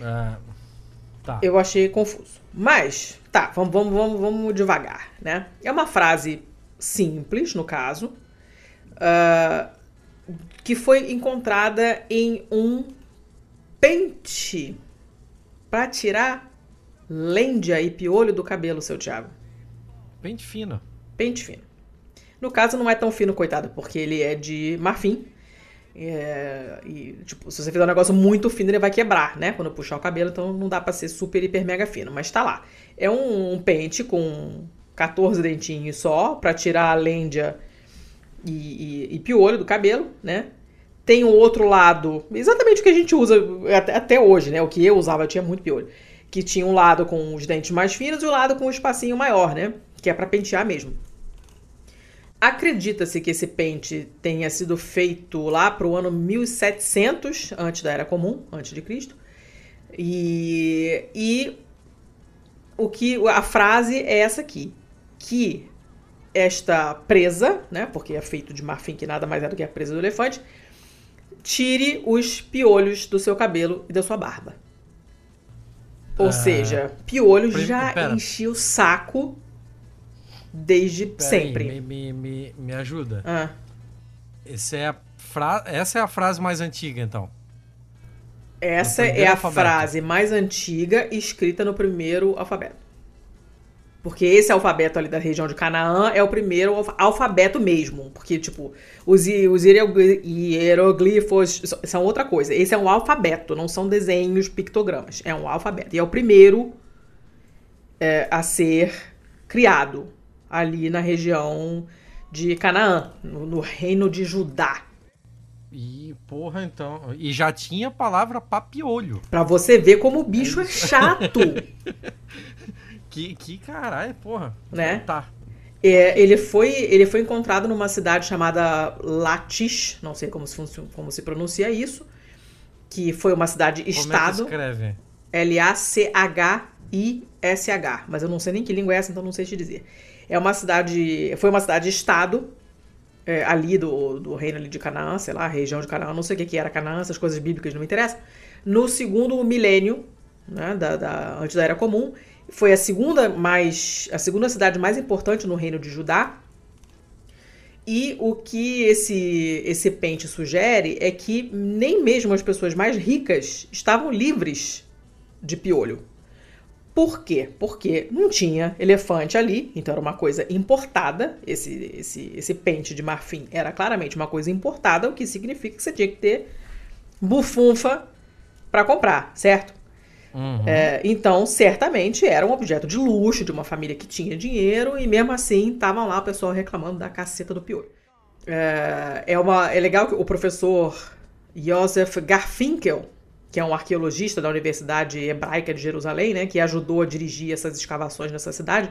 Ah, tá. Eu achei confuso. Mas, tá, vamos, vamos, vamos, vamos devagar, né? É uma frase simples, no caso, ah, que foi encontrada em um pente para tirar lêndia e piolho do cabelo, seu Thiago. Pente fino. Pente fino. No caso, não é tão fino, coitado, porque ele é de marfim. É, e, tipo, se você fizer um negócio muito fino, ele vai quebrar, né? Quando puxar o cabelo, então não dá pra ser super, hiper, mega fino. Mas tá lá. É um, um pente com 14 dentinhos só, pra tirar a lêndia e, e, e piolho do cabelo, né? Tem o outro lado, exatamente o que a gente usa até, até hoje, né? O que eu usava, eu tinha muito piolho. Que tinha um lado com os dentes mais finos e o lado com o espacinho maior, né? Que é pra pentear mesmo. Acredita-se que esse pente tenha sido feito lá para o ano 1700, antes da Era Comum, antes de Cristo. E, e o que a frase é essa aqui, que esta presa, né, porque é feito de marfim que nada mais é do que a presa do elefante, tire os piolhos do seu cabelo e da sua barba. Ou Ah, seja, piolho já pera. enchia o saco desde Pera aí, sempre. me, me, me, me ajuda. Ah. Essa é, a fra... Essa é a frase mais antiga, então. Essa é a alfabeto. frase mais antiga escrita no primeiro alfabeto. Porque esse alfabeto ali da região de Canaã é o primeiro alfa- alfabeto mesmo. Porque, tipo, os, os hierogli- hieroglifos são outra coisa. Esse é um alfabeto, não são desenhos, pictogramas. É um alfabeto. E é o primeiro é, a ser criado ali na região de Canaã, no, no reino de Judá. E, porra, então. E já tinha a palavra papiolho. Pra você ver como o bicho é chato. Que, que caralho, porra. Né? Tá. É, ele, foi, ele foi encontrado numa cidade chamada Latish, não sei como se, como se pronuncia isso, que foi uma Como é cidade-estado, escreve? L-A-C-H-I-S-H, mas eu não sei nem que língua é essa, então não sei te dizer. É uma cidade, foi uma cidade-estado é, ali do, do reino ali de Canaã, sei lá, região de Canaã, não sei o que, que era Canaã, essas coisas bíblicas não me interessam. No segundo milênio, né, da, da- antes da Era Comum, foi a segunda mais a segunda cidade mais importante no reino de Judá. E o que esse esse pente sugere é que nem mesmo as pessoas mais ricas estavam livres de piolho. Por quê? Porque não tinha elefante ali, então era uma coisa importada. Esse, esse, esse pente de marfim era claramente uma coisa importada, o que significa que você tinha que ter bufunfa para comprar, certo? Uhum. É, então, certamente era um objeto de luxo de uma família que tinha dinheiro e mesmo assim estavam lá o pessoal reclamando da caceta do piolho. É, é, uma, é legal que o professor Joseph Garfinkel, que é um arqueologista da Universidade Hebraica de Jerusalém, né, que ajudou a dirigir essas escavações nessa cidade,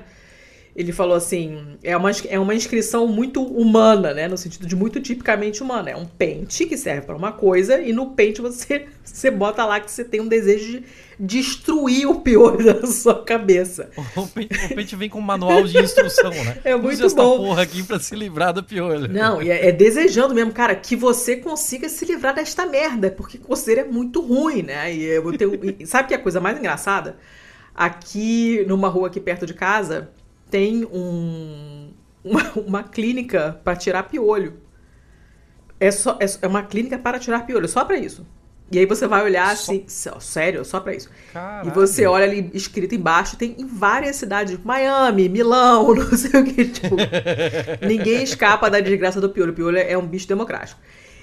ele falou assim: é uma, é uma inscrição muito humana, né? No sentido de muito tipicamente humana. É um pente que serve para uma coisa, e no pente você, você bota lá que você tem um desejo de destruir o piolho da sua cabeça. O pente, o pente vem com um manual de instrução, né? É Use muito esta bom. porra aqui pra se livrar do piolho. Não, e é, é desejando mesmo, cara, que você consiga se livrar desta merda, porque coceira é muito ruim, né? E eu tenho, e sabe que é a coisa mais engraçada? Aqui, numa rua aqui perto de casa, tem um, uma, uma clínica para tirar piolho. É, só, é, é uma clínica para tirar piolho, só para isso. E aí você vai olhar só... assim, sério, só pra isso. Caralho. E você olha ali escrito embaixo, tem em várias cidades, Miami, Milão, não sei o que, tipo, ninguém escapa da desgraça do piolho. O piolho é um bicho democrático.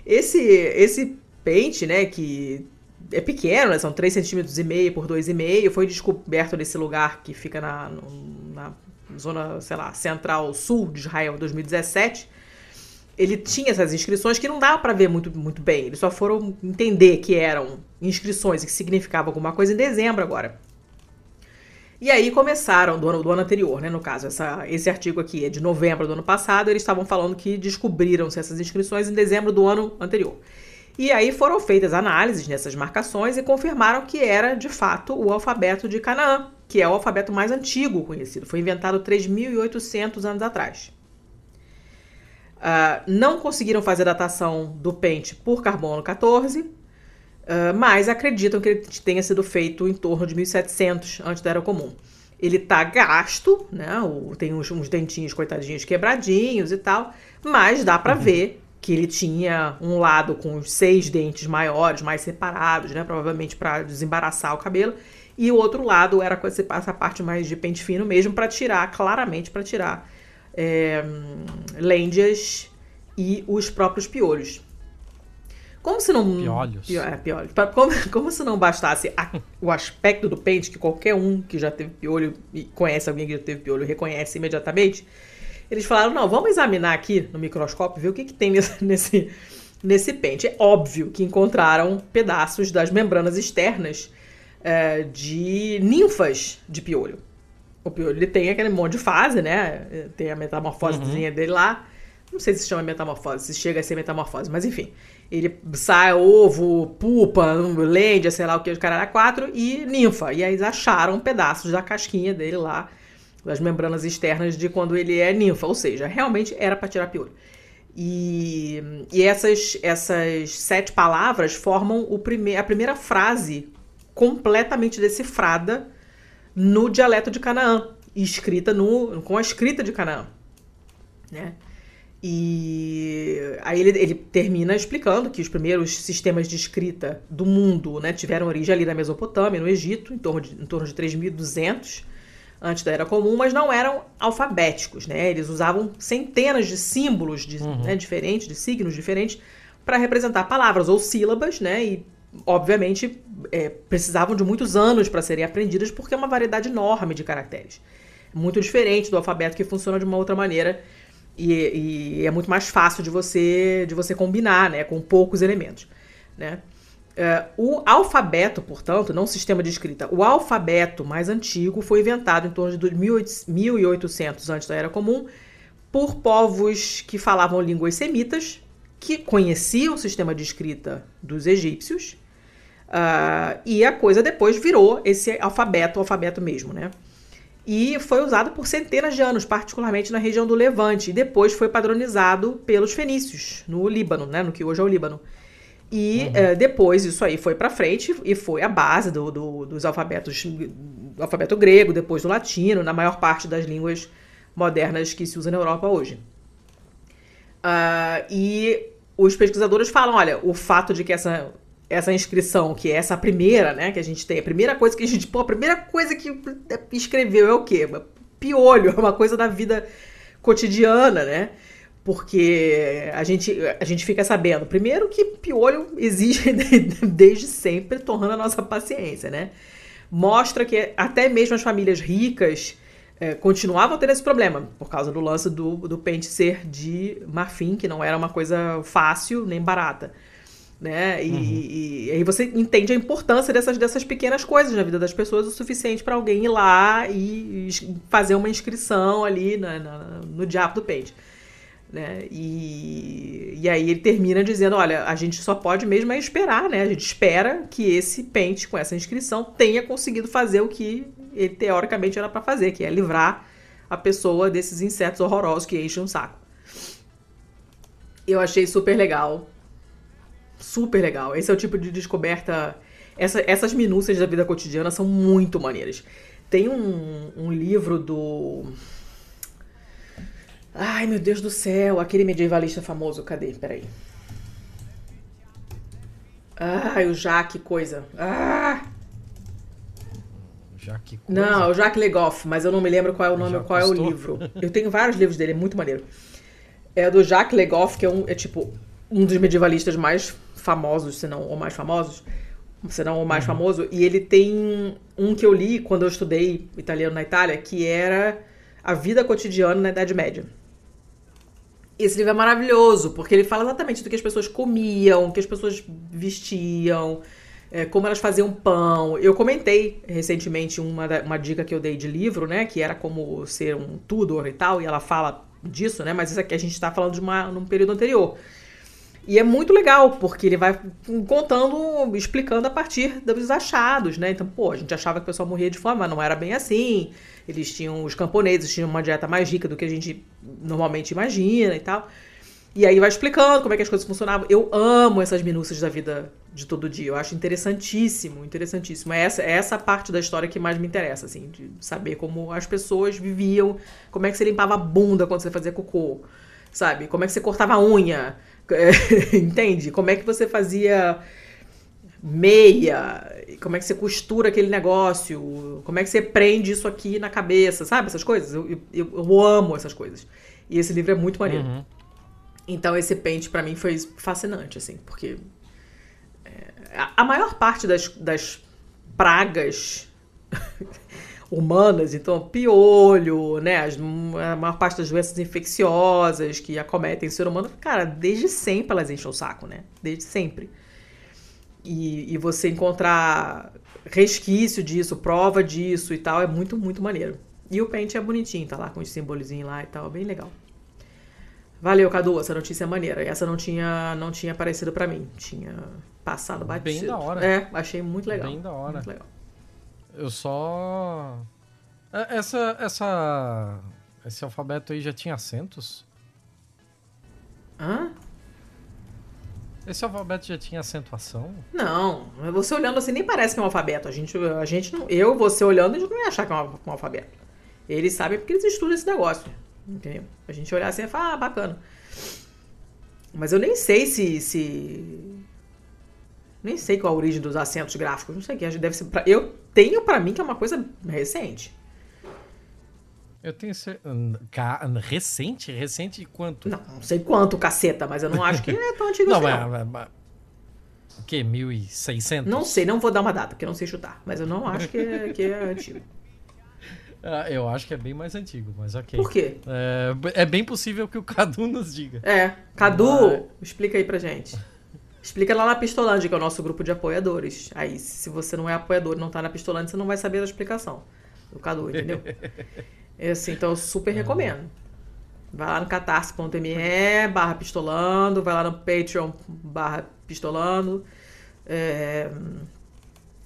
Esse esse pente, né, que é pequeno, né, são 3,5 centímetros e meio por 2,5, foi descoberto nesse lugar que fica na, na zona, sei lá, central sul de Israel em 2017 ele tinha essas inscrições que não dava para ver muito, muito bem. Eles só foram entender que eram inscrições e que significava alguma coisa em dezembro agora. E aí começaram, do ano, do ano anterior, né? No caso, essa, esse artigo aqui é de novembro do ano passado, eles estavam falando que descobriram-se essas inscrições em dezembro do ano anterior. E aí foram feitas análises nessas marcações e confirmaram que era, de fato, o alfabeto de Canaã, que é o alfabeto mais antigo conhecido. Foi inventado 3.800 anos atrás. Uh, não conseguiram fazer datação do pente por carbono 14, uh, ah, mas acreditam que ele tenha sido feito em torno de 1700 antes da Era Comum. Ele tá gasto, né? O, tem uns, uns, dentinhos coitadinhos quebradinhos e tal, mas dá para uhum. ver que ele tinha um lado com os seis dentes maiores, mais separados, né? Provavelmente para desembaraçar o cabelo, e o outro lado era com essa parte mais de pente fino mesmo para tirar, claramente para tirar é, lêndias e os próprios piolhos. Como se não. Piolhos. É, piolhos. Como, como se não bastasse a, o aspecto do pente, que qualquer um que já teve piolho e conhece alguém que já teve piolho reconhece imediatamente. Eles falaram: não, vamos examinar aqui no microscópio, ver o que, que tem nesse, nesse, nesse pente. É óbvio que encontraram pedaços das membranas externas é, de ninfas de piolho. O piolho ele tem aquele monte de fase, né? Tem a metamorfosezinha uhum. dele lá. Não sei se chama metamorfose, se chega a ser metamorfose, mas enfim. Ele sai ovo, pupa, lêndia, sei lá o que, de caralho, quatro, e ninfa. E aí eles acharam pedaços da casquinha dele lá, das membranas externas de quando ele é ninfa. Ou seja, realmente era para tirar piolho. E, e essas, essas sete palavras formam o prime a primeira frase completamente decifrada no dialeto de Canaã, escrita no, com a escrita de Canaã. Né? E aí ele, ele, termina explicando que os primeiros sistemas de escrita do mundo né, tiveram origem ali na Mesopotâmia, no Egito, em torno de, em torno de 3.200 antes da Era Comum, mas não eram alfabéticos. Né? Eles usavam centenas de símbolos de, uhum. né, diferentes, de signos diferentes, para representar palavras ou sílabas, né? E obviamente, é, precisavam de muitos anos para serem aprendidas, porque é uma variedade enorme de caracteres. Muito diferente do alfabeto que funciona de uma outra maneira e, e é muito mais fácil de você, de você combinar né, com poucos elementos. Né? Uh, o alfabeto, portanto, não o sistema de escrita, o alfabeto mais antigo foi inventado em torno de 1800 antes da Era Comum por povos que falavam línguas semitas, que conheciam o sistema de escrita dos egípcios Uh, e a coisa depois virou esse alfabeto, o alfabeto mesmo, né? E foi usado por centenas de anos, particularmente na região do Levante, e depois foi padronizado pelos fenícios, no Líbano, né? No que hoje é o Líbano. E uhum. uh, depois isso aí foi para frente e foi a base do, do, dos alfabetos, do alfabeto grego, depois do latino, na maior parte das línguas modernas que se usa na Europa hoje. Uh, e os pesquisadores falam, olha, o fato de que essa essa inscrição, que é essa primeira, né, que a gente tem, a primeira coisa que a gente, pô, a primeira coisa que escreveu é o quê? Piolho, é uma coisa da vida cotidiana, né? Porque a gente, a gente fica sabendo, primeiro, que piolho existe desde sempre, tornando a nossa paciência, né? Mostra que até mesmo as famílias ricas é, continuavam tendo esse problema, por causa do lance do, do pente ser de marfim, que não era uma coisa fácil nem barata né? E, uhum. e, e, aí você entende a importância dessas, dessas pequenas coisas na vida das pessoas o suficiente para alguém ir lá e, e fazer uma inscrição ali na, na, no diabo do pente. Né? E, e aí ele termina dizendo, olha, a gente só pode mesmo é esperar, né? A gente espera que esse pente com essa inscrição tenha conseguido fazer o que ele teoricamente era para fazer, que é livrar a pessoa desses insetos horrorosos que enchem o saco. Eu achei super legal super legal. Esse é o tipo de descoberta. Essa, essas minúcias da vida cotidiana são muito maneiras. Tem um, um livro do. Ai, meu Deus do céu, aquele medievalista famoso, cadê? Peraí. Ai, o Jacques coisa. Ah! Jacques coisa? Não, é o Jacques Legoff, mas eu não me lembro qual é o nome, qual é o livro. Eu tenho vários livros dele, é muito maneiro. É do Jacques Legoff, que é um, é tipo um dos medievalistas mais famosos, se não o mais famosos, se não o mais famoso, e ele tem um que eu li quando eu estudei italiano na Itália, que era a vida cotidiana na Idade Média. Esse livro é maravilhoso, porque ele fala exatamente do que as pessoas comiam, o que as pessoas vestiam, é, como elas faziam pão. Eu comentei recentemente uma, uma dica que eu dei de livro, né? Que era como ser um Tudor e tal, e ela fala disso, né? Mas isso aqui a gente está falando de uma, num período anterior. E é muito legal, porque ele vai contando, explicando a partir dos achados, né? Então, pô, a gente achava que o pessoal morria de fome, mas não era bem assim. Eles tinham, os camponeses tinham uma dieta mais rica do que a gente normalmente imagina e tal. E aí vai explicando como é que as coisas funcionavam. Eu amo essas minúcias da vida de todo dia. Eu acho interessantíssimo, interessantíssimo. É essa, é essa parte da história que mais me interessa, assim, de saber como as pessoas viviam, como é que você limpava a bunda quando você fazia cocô, sabe? Como é que você cortava a unha, entende? Como é que você fazia meia, como é que você costura aquele negócio, como é que você prende isso aqui na cabeça, sabe? Essas coisas. Eu, eu, eu amo essas coisas. E esse livro é muito maneiro. Uhum. Então esse pente pra mim foi fascinante, assim, porque é, a, a maior parte das, das pragas humanas, então piolho, né, as- a maior parte das doenças infecciosas que acometem o ser humano, cara, desde sempre elas enchem o saco, né? Desde sempre. E, e você encontrar resquício disso, prova disso e tal, é muito, muito maneiro. E o pente é bonitinho, tá lá com os símbolozinhos lá e tal, bem legal. Valeu, Cadu, essa notícia é maneira. Essa não tinha, não tinha aparecido pra mim. Tinha passado batido. Bem da hora. É, achei muito legal. Bem da hora. Muito legal. Eu só. É, Essa, essa. Esse alfabeto aí já tinha acentos? Hã? Esse alfabeto já tinha acentuação? Não, você olhando assim nem parece que é um alfabeto. A gente, a gente não, eu, você olhando, a gente não ia achar que é um, um alfabeto. Eles sabem porque eles estudam esse negócio. Entendeu? A gente olhar assim e falar, ah, bacana. Mas eu nem sei se. se... Nem sei qual a origem dos acentos gráficos. Não sei que deve ser. pra- Eu tenho pra mim que é uma coisa recente. Eu tenho cer- Ca- Recente? Recente de quanto? Não, não sei quanto, caceta, mas eu não acho que é tão antigo Não, assim. mas, não. mas- mas- O quê? 1600? Não sei, não vou dar uma data, porque eu não sei chutar. Mas eu não acho que é, que é antigo. Ah, eu acho que é bem mais antigo, mas ok. Por quê? É, é bem possível que o Cadu nos diga. É. Cadu, Mas- explica aí pra gente. Explica lá na Pistolândia, que é o nosso grupo de apoiadores. Aí, se você não é apoiador e não tá na Pistolândia, você não vai saber da explicação do Cadu, entendeu? É assim, então eu super recomendo. Vai lá no catarse.me barra pistolando, vai lá no Patreon barra pistolando. É,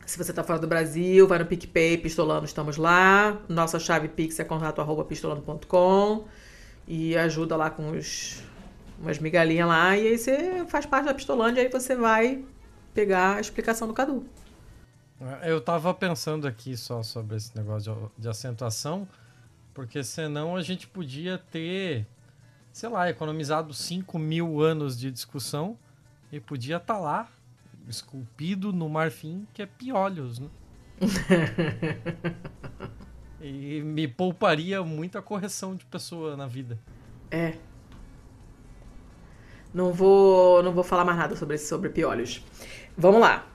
Se você tá fora do Brasil, vai no PicPay, pistolando, estamos lá. Nossa chave Pix é contato arroba pistolando.com e ajuda lá com os, umas migalhinhas lá. E aí você faz parte da Pistolândia e aí você vai pegar a explicação do Cadu. Eu tava pensando aqui só sobre esse negócio de, de acentuação, porque senão a gente podia ter, sei lá, economizado 5 mil anos de discussão e podia estar lá, esculpido no marfim, que é piolhos, né? e me pouparia muita correção de pessoa na vida. É. Não vou, não vou falar mais nada sobre, sobre piolhos. Vamos lá.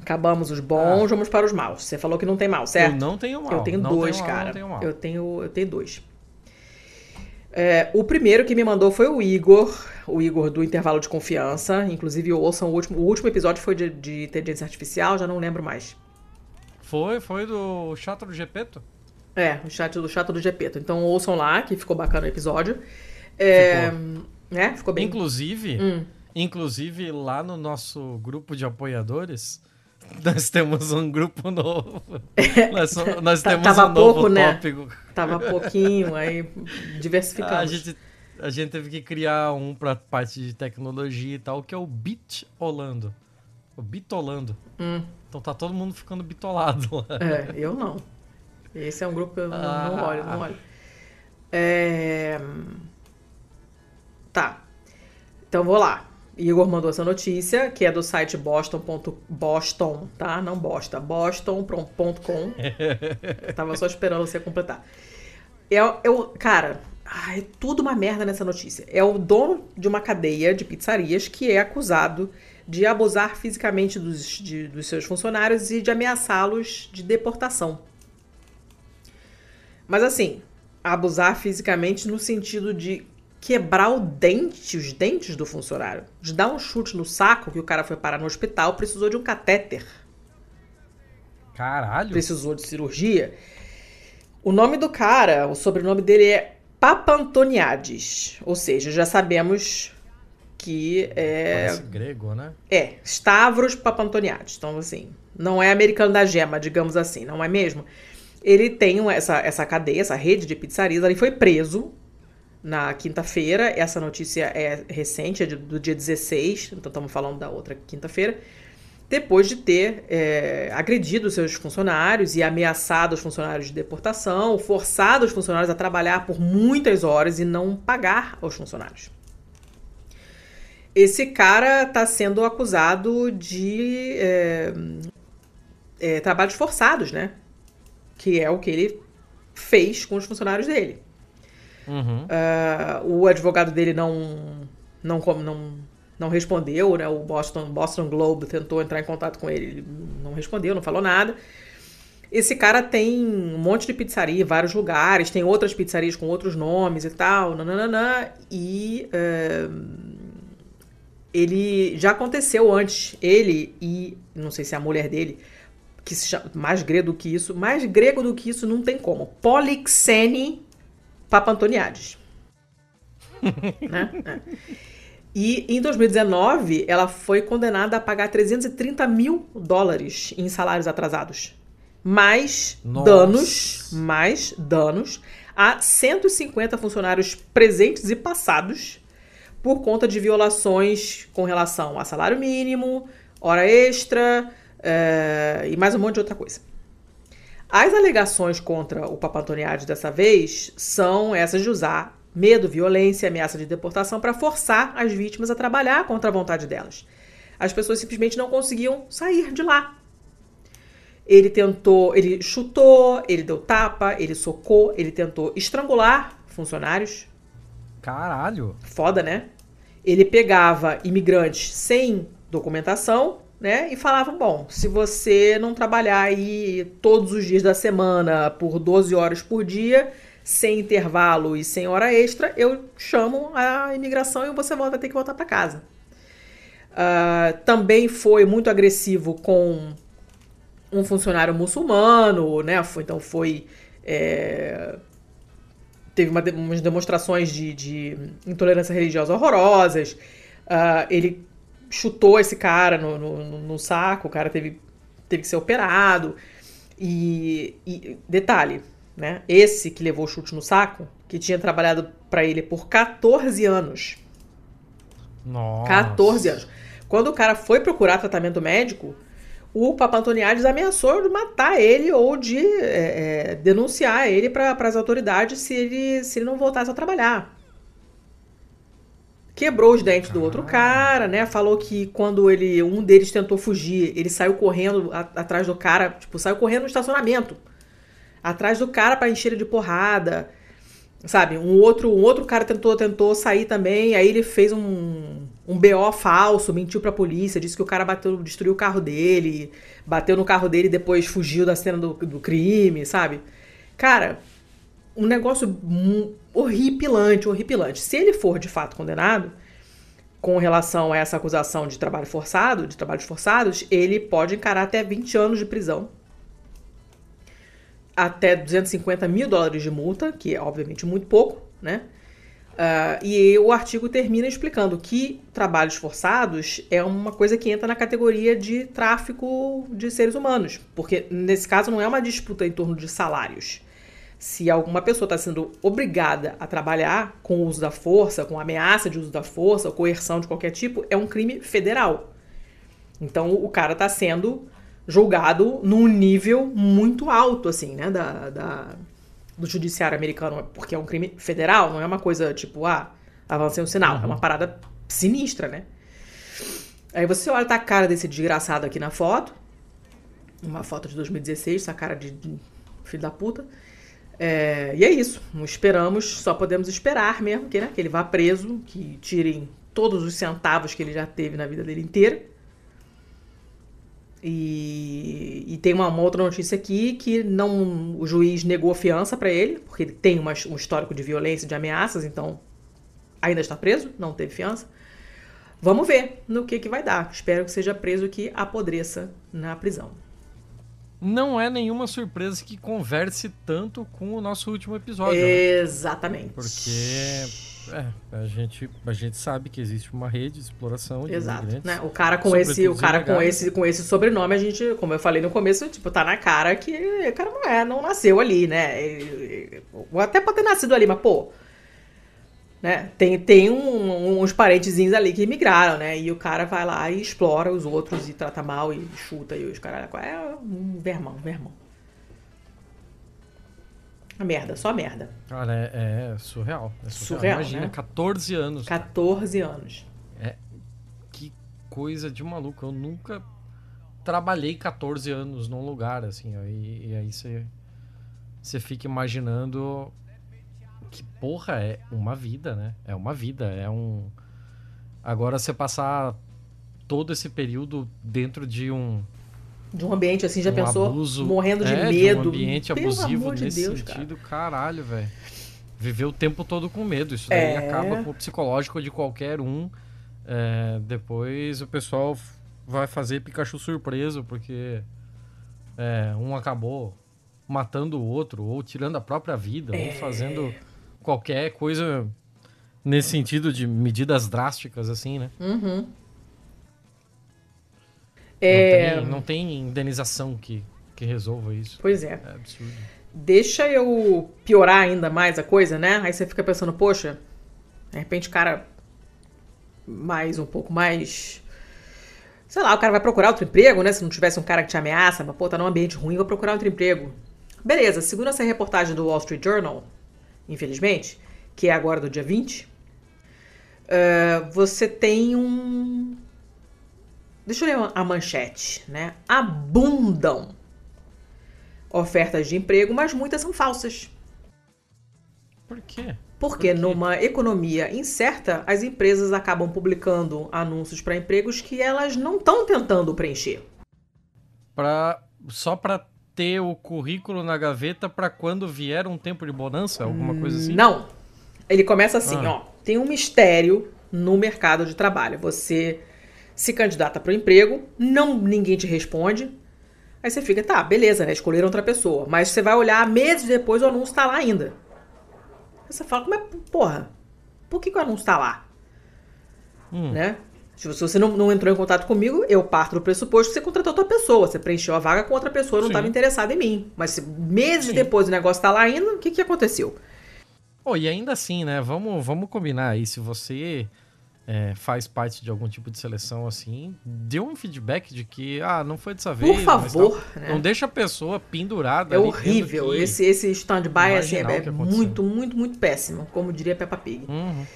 Acabamos os bons, vamos para os maus. Você falou que não tem mal, certo? Eu não tenho mal. Eu tenho não dois, tenho mal, cara. Tenho. Eu tenho, eu tenho dois. É, o primeiro que me mandou foi o Igor, o Igor do Intervalo de Confiança. Inclusive, ouçam o último. O último episódio foi de, de inteligência artificial, já não lembro mais. Foi, foi do chato do Gepeto? É, o chat do chato do Gepeto. Então ouçam lá, que ficou bacana o episódio. É, né? Ficou bem. Inclusive, Hum. inclusive lá no nosso grupo de apoiadores, nós temos um grupo novo. nós, nós Tá- temos tava um novo pouco, né? tópico. Tava pouquinho, aí A diversificamos. gente, a gente teve que criar um pra parte de tecnologia e tal, que é o Bitolando. O Bitolando. Hum, Então tá todo mundo ficando bitolado lá. é, eu não. Esse é um grupo que eu não, ah. não olho, não olho. É... Tá. Então vou lá. Igor mandou essa notícia, que é do site boston. Boston, tá? Não bosta, boston.com. Tava só esperando você completar. É, é o, cara, ai, tudo uma merda nessa notícia. É o dono de uma cadeia de pizzarias que é acusado de abusar fisicamente dos, de, dos seus funcionários e de ameaçá-los de deportação. Mas assim, abusar fisicamente no sentido de quebrar o dente, os dentes do funcionário, de dar um chute no saco que o cara foi parar no hospital, precisou de um catéter. Caralho. Precisou de cirurgia. O nome do cara, o sobrenome dele é Papantoniades, ou seja, já sabemos que é Parece grego, né? É, Stavros Papantoniades. Então assim, não é americano da gema, digamos assim, não é mesmo? Ele tem essa, essa cadeia, essa rede de pizzarias, ele foi preso na quinta-feira. Essa notícia é recente, é do dia 16, então estamos falando da outra quinta-feira. Depois de ter é, agredido seus funcionários e ameaçado os funcionários de deportação, forçado os funcionários a trabalhar por muitas horas e não pagar aos funcionários. Esse cara está sendo acusado de é, é, trabalhos forçados, né? Que é o que ele fez com os funcionários dele. Uhum. Uh, o advogado dele não, não, não, não respondeu, né? O Boston, Boston Globe tentou entrar em contato com ele, ele não respondeu, não falou nada. Esse cara tem um monte de pizzaria em vários lugares, tem outras pizzarias com outros nomes e tal, nananana, e uh, ele já aconteceu antes, ele e não sei se é a mulher dele, que se chama, mais grego do que isso, mais grego do que isso não tem como. Polixene Papa Antoniades. né? É. E em 2019, ela foi condenada a pagar 330 mil dólares em salários atrasados. Mais Nossa. danos, mais danos a 150 funcionários presentes e passados por conta de violações com relação a salário mínimo, hora extra é, e mais um monte de outra coisa. As alegações contra o Papa Antoniades dessa vez são essas de usar medo, violência, ameaça de deportação para forçar as vítimas a trabalhar contra a vontade delas. As pessoas simplesmente não conseguiam sair de lá. Ele tentou, ele chutou, ele deu tapa, ele socou, ele tentou estrangular funcionários. Caralho. Foda, né? Ele pegava imigrantes sem documentação né? E falavam: bom, se você não trabalhar aí todos os dias da semana por 12 horas por dia, sem intervalo e sem hora extra, eu chamo a imigração e você vai ter que voltar para casa. Uh, também foi muito agressivo com um funcionário muçulmano, né? Foi, então foi. É, teve uma, umas demonstrações de, de, intolerância religiosa horrorosas. Uh, ele chutou esse cara no, no, no, saco, o cara teve, teve que ser operado. E, e, detalhe, né? Esse que levou o chute no saco, que tinha trabalhado para ele por 14 anos. Nossa. 14 anos. Quando o cara foi procurar tratamento médico, o Papa Antoniades ameaçou de matar ele ou de é, é, denunciar ele para as autoridades se ele, se ele não voltasse a trabalhar quebrou os dentes do outro cara, né? Falou que quando ele um deles tentou fugir, ele saiu correndo a, atrás do cara, tipo, saiu correndo no estacionamento, atrás do cara para encher ele de porrada. Sabe? Um outro, um outro cara tentou tentou sair também, aí ele fez um um BO falso, mentiu pra polícia, disse que o cara bateu, destruiu o carro dele, bateu no carro dele e depois fugiu da cena do, do crime, sabe? Cara, um negócio horripilante, horripilante. Se ele for de fato condenado, com relação a essa acusação de trabalho forçado, de trabalhos forçados, ele pode encarar até 20 anos de prisão, até 250 mil dólares de multa, que é obviamente muito pouco, né? Uh, e o artigo termina explicando que trabalhos forçados é uma coisa que entra na categoria de tráfico de seres humanos, porque nesse caso não é uma disputa em torno de salários se alguma pessoa está sendo obrigada a trabalhar com o uso da força, com ameaça de uso da força, ou coerção de qualquer tipo, é um crime federal. Então o cara está sendo julgado num nível muito alto, assim, né, da, da, do judiciário americano, porque é um crime federal, não é uma coisa tipo, ah, avancei um sinal, uhum. é uma parada sinistra, né? Aí você olha tá a cara desse desgraçado aqui na foto, uma foto de 2016, essa cara de, de filho da puta. É, e é isso. Esperamos, só podemos esperar mesmo que, né, que ele vá preso, que tirem todos os centavos que ele já teve na vida dele inteira. E, e tem uma, uma, outra notícia aqui que não o juiz negou fiança para ele, porque ele tem uma, um histórico de violência, de ameaças, então ainda está preso, não teve fiança. Vamos ver no que, que vai dar. Espero que seja preso que apodreça na prisão não é nenhuma surpresa que converse tanto com o nosso último episódio. Né? Exatamente. Né? Porque é, a, gente, a gente sabe que existe uma rede de exploração de Exato, né? O cara com esse, o cara com esse, com esse sobrenome, a gente, como eu falei no começo, tipo, tá na cara que o cara não é, não nasceu ali, né? Até pode ter nascido ali, mas pô, né? Tem, tem um, uns parentezinhos ali que migraram, né? E o cara vai lá e explora os outros e trata mal e chuta e os caras. É um vermão, vermão. A merda, só merda. Cara, é, é surreal. É surreal. surreal. Imagina, né? 14 anos. 14 cara. anos. É. Que coisa de maluco. Eu nunca trabalhei 14 anos num lugar, assim. Ó, e, e aí você. Você fica imaginando que porra é uma vida, né? É uma vida, é um. Agora você passar todo esse período dentro de um de um ambiente assim, já um pensou? Abuso, morrendo de é, medo. De um ambiente Pelo abusivo de nesse Deus, sentido, cara. caralho, velho. Viver o tempo todo com medo. Isso daí é... acaba com o psicológico de qualquer um. É, depois o pessoal vai fazer Pikachu surpreso, porque é, um acabou matando o outro, ou tirando a própria vida, ou é. fazendo qualquer coisa nesse sentido de medidas drásticas, assim, né? Uhum. É... Não, tem, não tem indenização que, que resolva isso. Pois é. É absurdo. Deixa eu piorar ainda mais a coisa, né? Aí você fica pensando, poxa, de repente o cara mais um pouco mais. Sei lá, o cara vai procurar outro emprego, né? Se não tivesse um cara que te ameaça, mas pô, tá num ambiente ruim, vou procurar outro emprego. Beleza, segundo essa reportagem do Wall Street Journal, infelizmente, que é agora do dia 20, uh, eh, você tem um. Deixa eu ler a manchete, né? Abundam ofertas de emprego, mas muitas são falsas. Por quê? Porque Por quê? numa economia incerta, as empresas acabam publicando anúncios para empregos que elas não estão tentando preencher. Pra, só para ter o currículo na gaveta para quando vier um tempo de bonança, alguma coisa assim? Não. Ele começa assim, ah. ó. Tem um mistério no mercado de trabalho. Você se candidata para o emprego, não ninguém te responde. Aí você fica, tá, beleza, né? Escolheram outra pessoa. Mas você vai olhar meses depois o anúncio tá lá ainda. Aí você fala, como é, porra, por que, que o anúncio tá lá? Hum. Né? Se você não, não, entrou em contato comigo, eu parto do pressuposto que você contratou outra pessoa. Você preencheu a vaga com outra pessoa não estava interessado em mim. Mas se meses Sim. depois o negócio está lá ainda, o que, que aconteceu? Oh, e ainda assim, né? Vamos, vamos combinar aí. Se você é, faz parte de algum tipo de seleção assim, dê um feedback de que, ah, não foi dessa vez. Por favor. Né? Não deixa a pessoa pendurada. É horrível. Esse, esse stand-by assim, é, é muito, muito, muito péssimo. Como diria Peppa Pig. Uhum.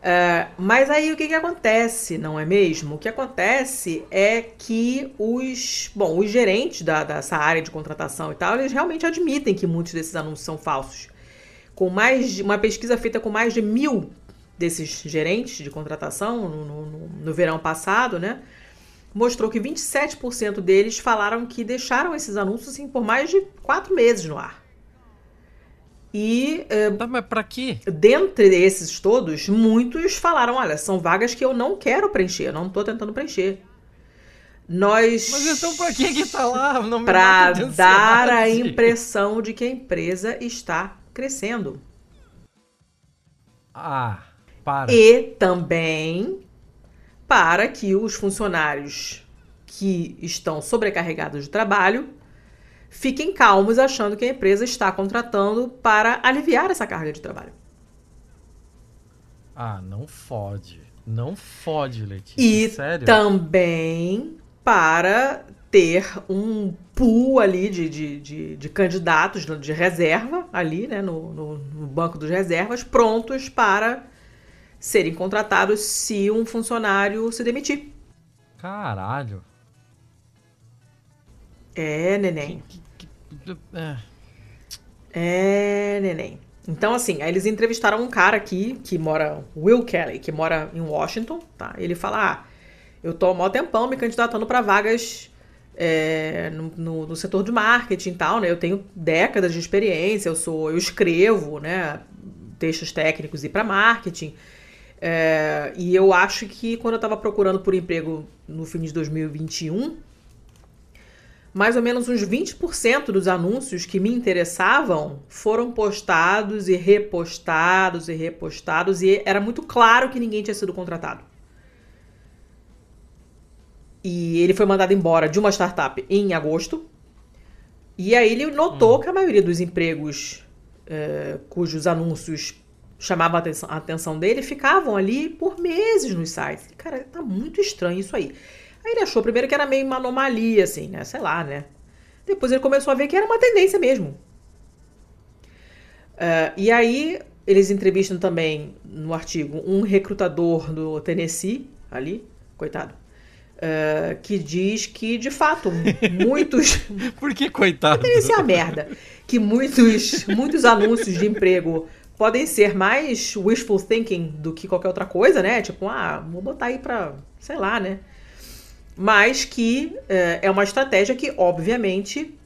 Uh, mas aí o que, que acontece, não é mesmo? O que acontece é que os, bom, os gerentes da, dessa área de contratação e tal, eles realmente admitem que muitos desses anúncios são falsos. Com mais de, uma pesquisa feita com mais de mil desses gerentes de contratação no, no, no verão passado, né? Mostrou que 27% deles falaram que deixaram esses anúncios assim, por mais de quatro meses no ar. E. Uh, tá, mas pra quê? Dentre esses todos, muitos falaram: olha, são vagas que eu não quero preencher, eu não tô tentando preencher. Nós. Mas então pra que que tá lá? Não pra dar a impressão de que a empresa está crescendo. Ah, para. E também para que os funcionários que estão sobrecarregados de trabalho fiquem calmos achando que a empresa está contratando para aliviar essa carga de trabalho. Ah, não fode. Não fode, Letícia. E Sério? também para ter um pool ali de, de, de, de candidatos de reserva ali, né, no, no, no, banco dos reservas, prontos para serem contratados se um funcionário se demitir. Caralho. É, neném. É. é, neném. Então, assim, aí eles entrevistaram um cara aqui que mora, Will Kelly, que mora em Washington, tá? Ele fala: ah, eu tô há mó tempão me candidatando para vagas é, no, no, no, setor de marketing e tal, né? Eu tenho décadas de experiência, eu sou, eu escrevo, né? Textos técnicos e para marketing. É, e eu acho que quando eu estava procurando por emprego no fim de 2021, mais ou menos uns 20% dos anúncios que me interessavam foram postados e repostados e repostados, e era muito claro que ninguém tinha sido contratado. E ele foi mandado embora de uma startup em agosto. E aí ele notou hum. que a maioria dos empregos é, cujos anúncios chamavam a atenção, a atenção dele ficavam ali por meses nos sites. Cara, tá muito estranho isso aí. Aí ele achou primeiro que era meio uma anomalia, assim, né? Sei lá, né? Depois ele começou a ver que era uma tendência mesmo. Uh, e aí eles entrevistam também no artigo um recrutador do Tennessee, ali, coitado, uh, que diz que, de fato, muitos. Por que coitado? Tennessee é a merda. Que muitos, muitos anúncios de emprego podem ser mais wishful thinking do que qualquer outra coisa, né? Tipo, ah, vou botar aí pra, sei lá, né? Mas que é, é uma estratégia que, obviamente,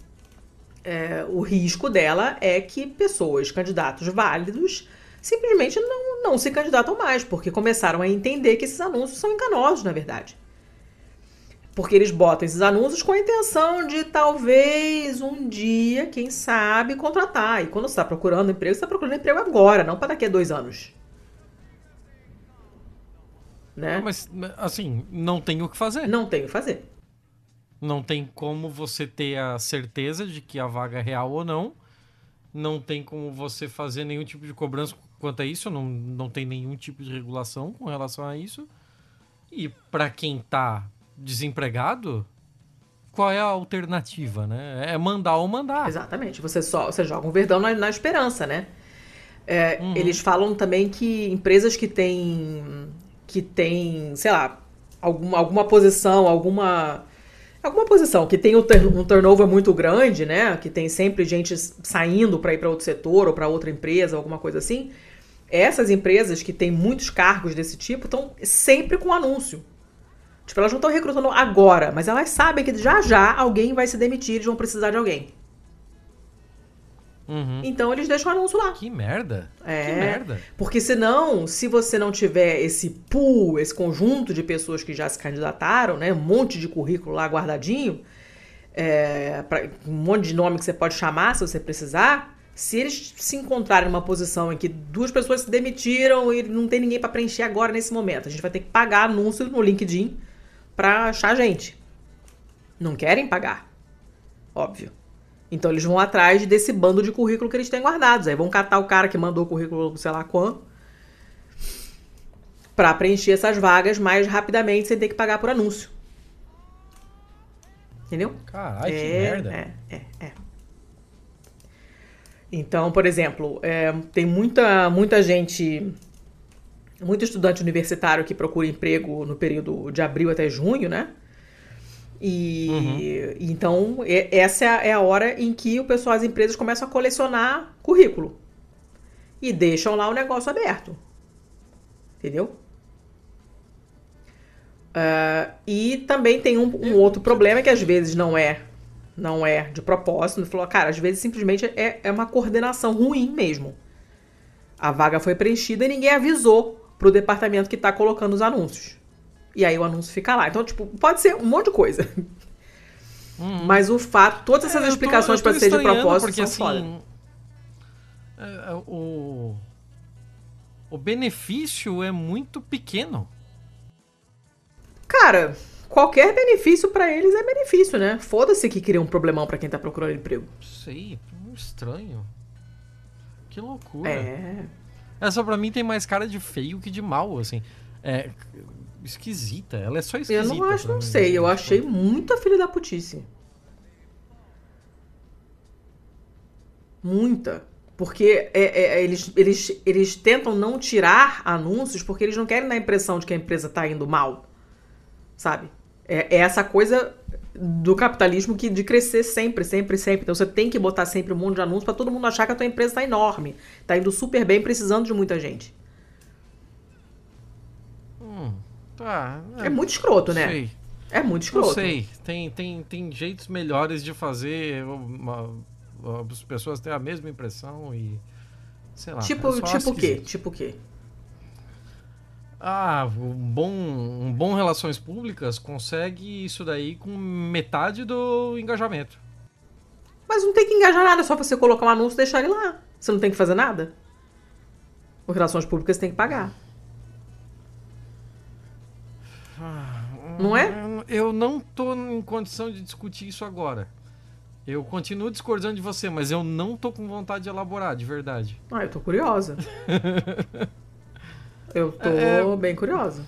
é, o risco dela é que pessoas, candidatos válidos, simplesmente não, não se candidatam mais, porque começaram a entender que esses anúncios são enganosos, na verdade. Porque eles botam esses anúncios com a intenção de talvez um dia, quem sabe, contratar. E quando você está procurando emprego, você está procurando emprego agora, não para daqui a dois anos né? Mas, assim, não tem o que fazer. Não tem o que fazer. Não tem como você ter a certeza de que a vaga é real ou não. Não tem como você fazer nenhum tipo de cobrança quanto a isso. Não, não tem nenhum tipo de regulação com relação a isso. E para quem tá desempregado, qual é a alternativa, né? É mandar ou mandar. Exatamente. Você só você joga um verdão na, na esperança, né? É, uhum. Eles falam também que empresas que têm que tem, sei lá, alguma, alguma posição, alguma. Alguma posição que tem um, turnover muito grande, né? Que tem sempre gente saindo para ir para outro setor ou para outra empresa, alguma coisa assim. Essas empresas que têm muitos cargos desse tipo estão sempre com anúncio. Tipo, elas não estão recrutando agora, mas elas sabem que já já alguém vai se demitir e vão precisar de alguém. Uhum. Então eles deixam o anúncio lá. Que merda. É. Que merda. Porque senão, se você não tiver esse pool, esse conjunto de pessoas que já se candidataram, né? Um monte de currículo lá guardadinho, é, pra, um monte de nome que você pode chamar se você precisar. Se eles se encontrarem numa posição em que duas pessoas se demitiram e não tem ninguém para preencher agora nesse momento, a gente vai ter que pagar anúncio no LinkedIn para achar gente. Não querem pagar. Óbvio. Então eles vão atrás desse bando de currículo que eles têm guardados. Aí vão catar o cara que mandou o currículo, sei lá quando, para preencher essas vagas mais rapidamente sem ter que pagar por anúncio. Entendeu? Caralho, é, que merda. É, é, é. Então, por exemplo, é, tem muita, muita gente, muito estudante universitário que procura emprego no período de abril até junho, né? E uhum. então essa é a hora em que o pessoal, as empresas começam a colecionar currículo e deixam lá o negócio aberto, entendeu? Uh, e também tem um, um, outro problema que às vezes não é não é de propósito. Ele falou, cara, às vezes simplesmente é, é uma coordenação ruim mesmo. A vaga foi preenchida e ninguém avisou pro departamento que está colocando os anúncios. E aí o anúncio fica lá. Então, tipo, pode ser um monte de coisa. Hum. Mas o fato, todas essas é, explicações para ser de propósito porque, são assim, é, é, o, o benefício é muito pequeno. Cara, qualquer benefício para eles é benefício, né? Foda-se que cria um problemão para quem tá procurando emprego. Sei, estranho. Que loucura. É. Essa pra mim tem mais cara de feio que de mal, assim. É, esquisita. Ela é só esquisita. Eu não acho, não mim, sei. Eu achei muita filha da putice. Muita. Porque é, é, é, eles, eles, eles tentam não tirar anúncios porque eles não querem dar a impressão de que a empresa tá indo mal. Sabe? É, é essa coisa do capitalismo que de crescer sempre, sempre, sempre. Então você tem que botar sempre um monte de anúncios para todo mundo achar que a tua empresa tá enorme. Tá indo super bem, precisando de muita gente. Tá. É muito escroto, né? Sei. É muito Não escroto. sei. Tem, tem, tem jeitos melhores de fazer uma- as pessoas terem a mesma impressão e. Sei lá. Tipo, é tipo o quê? Tipo o quê? Ah, um bom, um bom Relações Públicas consegue isso daí com metade do engajamento. Mas não tem que engajar nada, é só você colocar um anúncio e deixar ele lá. Você não tem que fazer nada. O Relações Públicas tem que pagar. Não é? Eu- não tô em condição de discutir isso agora. Eu continuo discordando de você, mas eu não tô com vontade de elaborar, de verdade. Ah, eu tô curiosa. eu tô É- bem curiosa.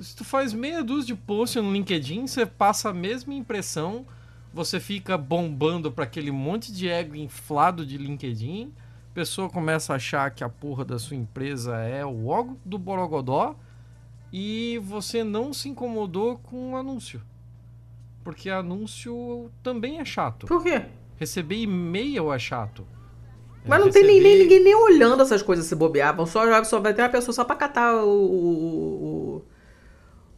Se tu faz meia dúzia de posts no LinkedIn, você passa a mesma impressão, você fica bombando pra aquele monte de ego inflado de LinkedIn, a pessoa começa a achar que a porra da sua empresa é o órgão do Borogodó e você não se incomodou com o anúncio. Porque anúncio também é chato. Por quê? Receber e-mail é chato. Mas não tem nem, nem Receber- ninguém nem olhando essas coisas se bobear. Vão Só, só vai ter uma pessoa só pra catar o,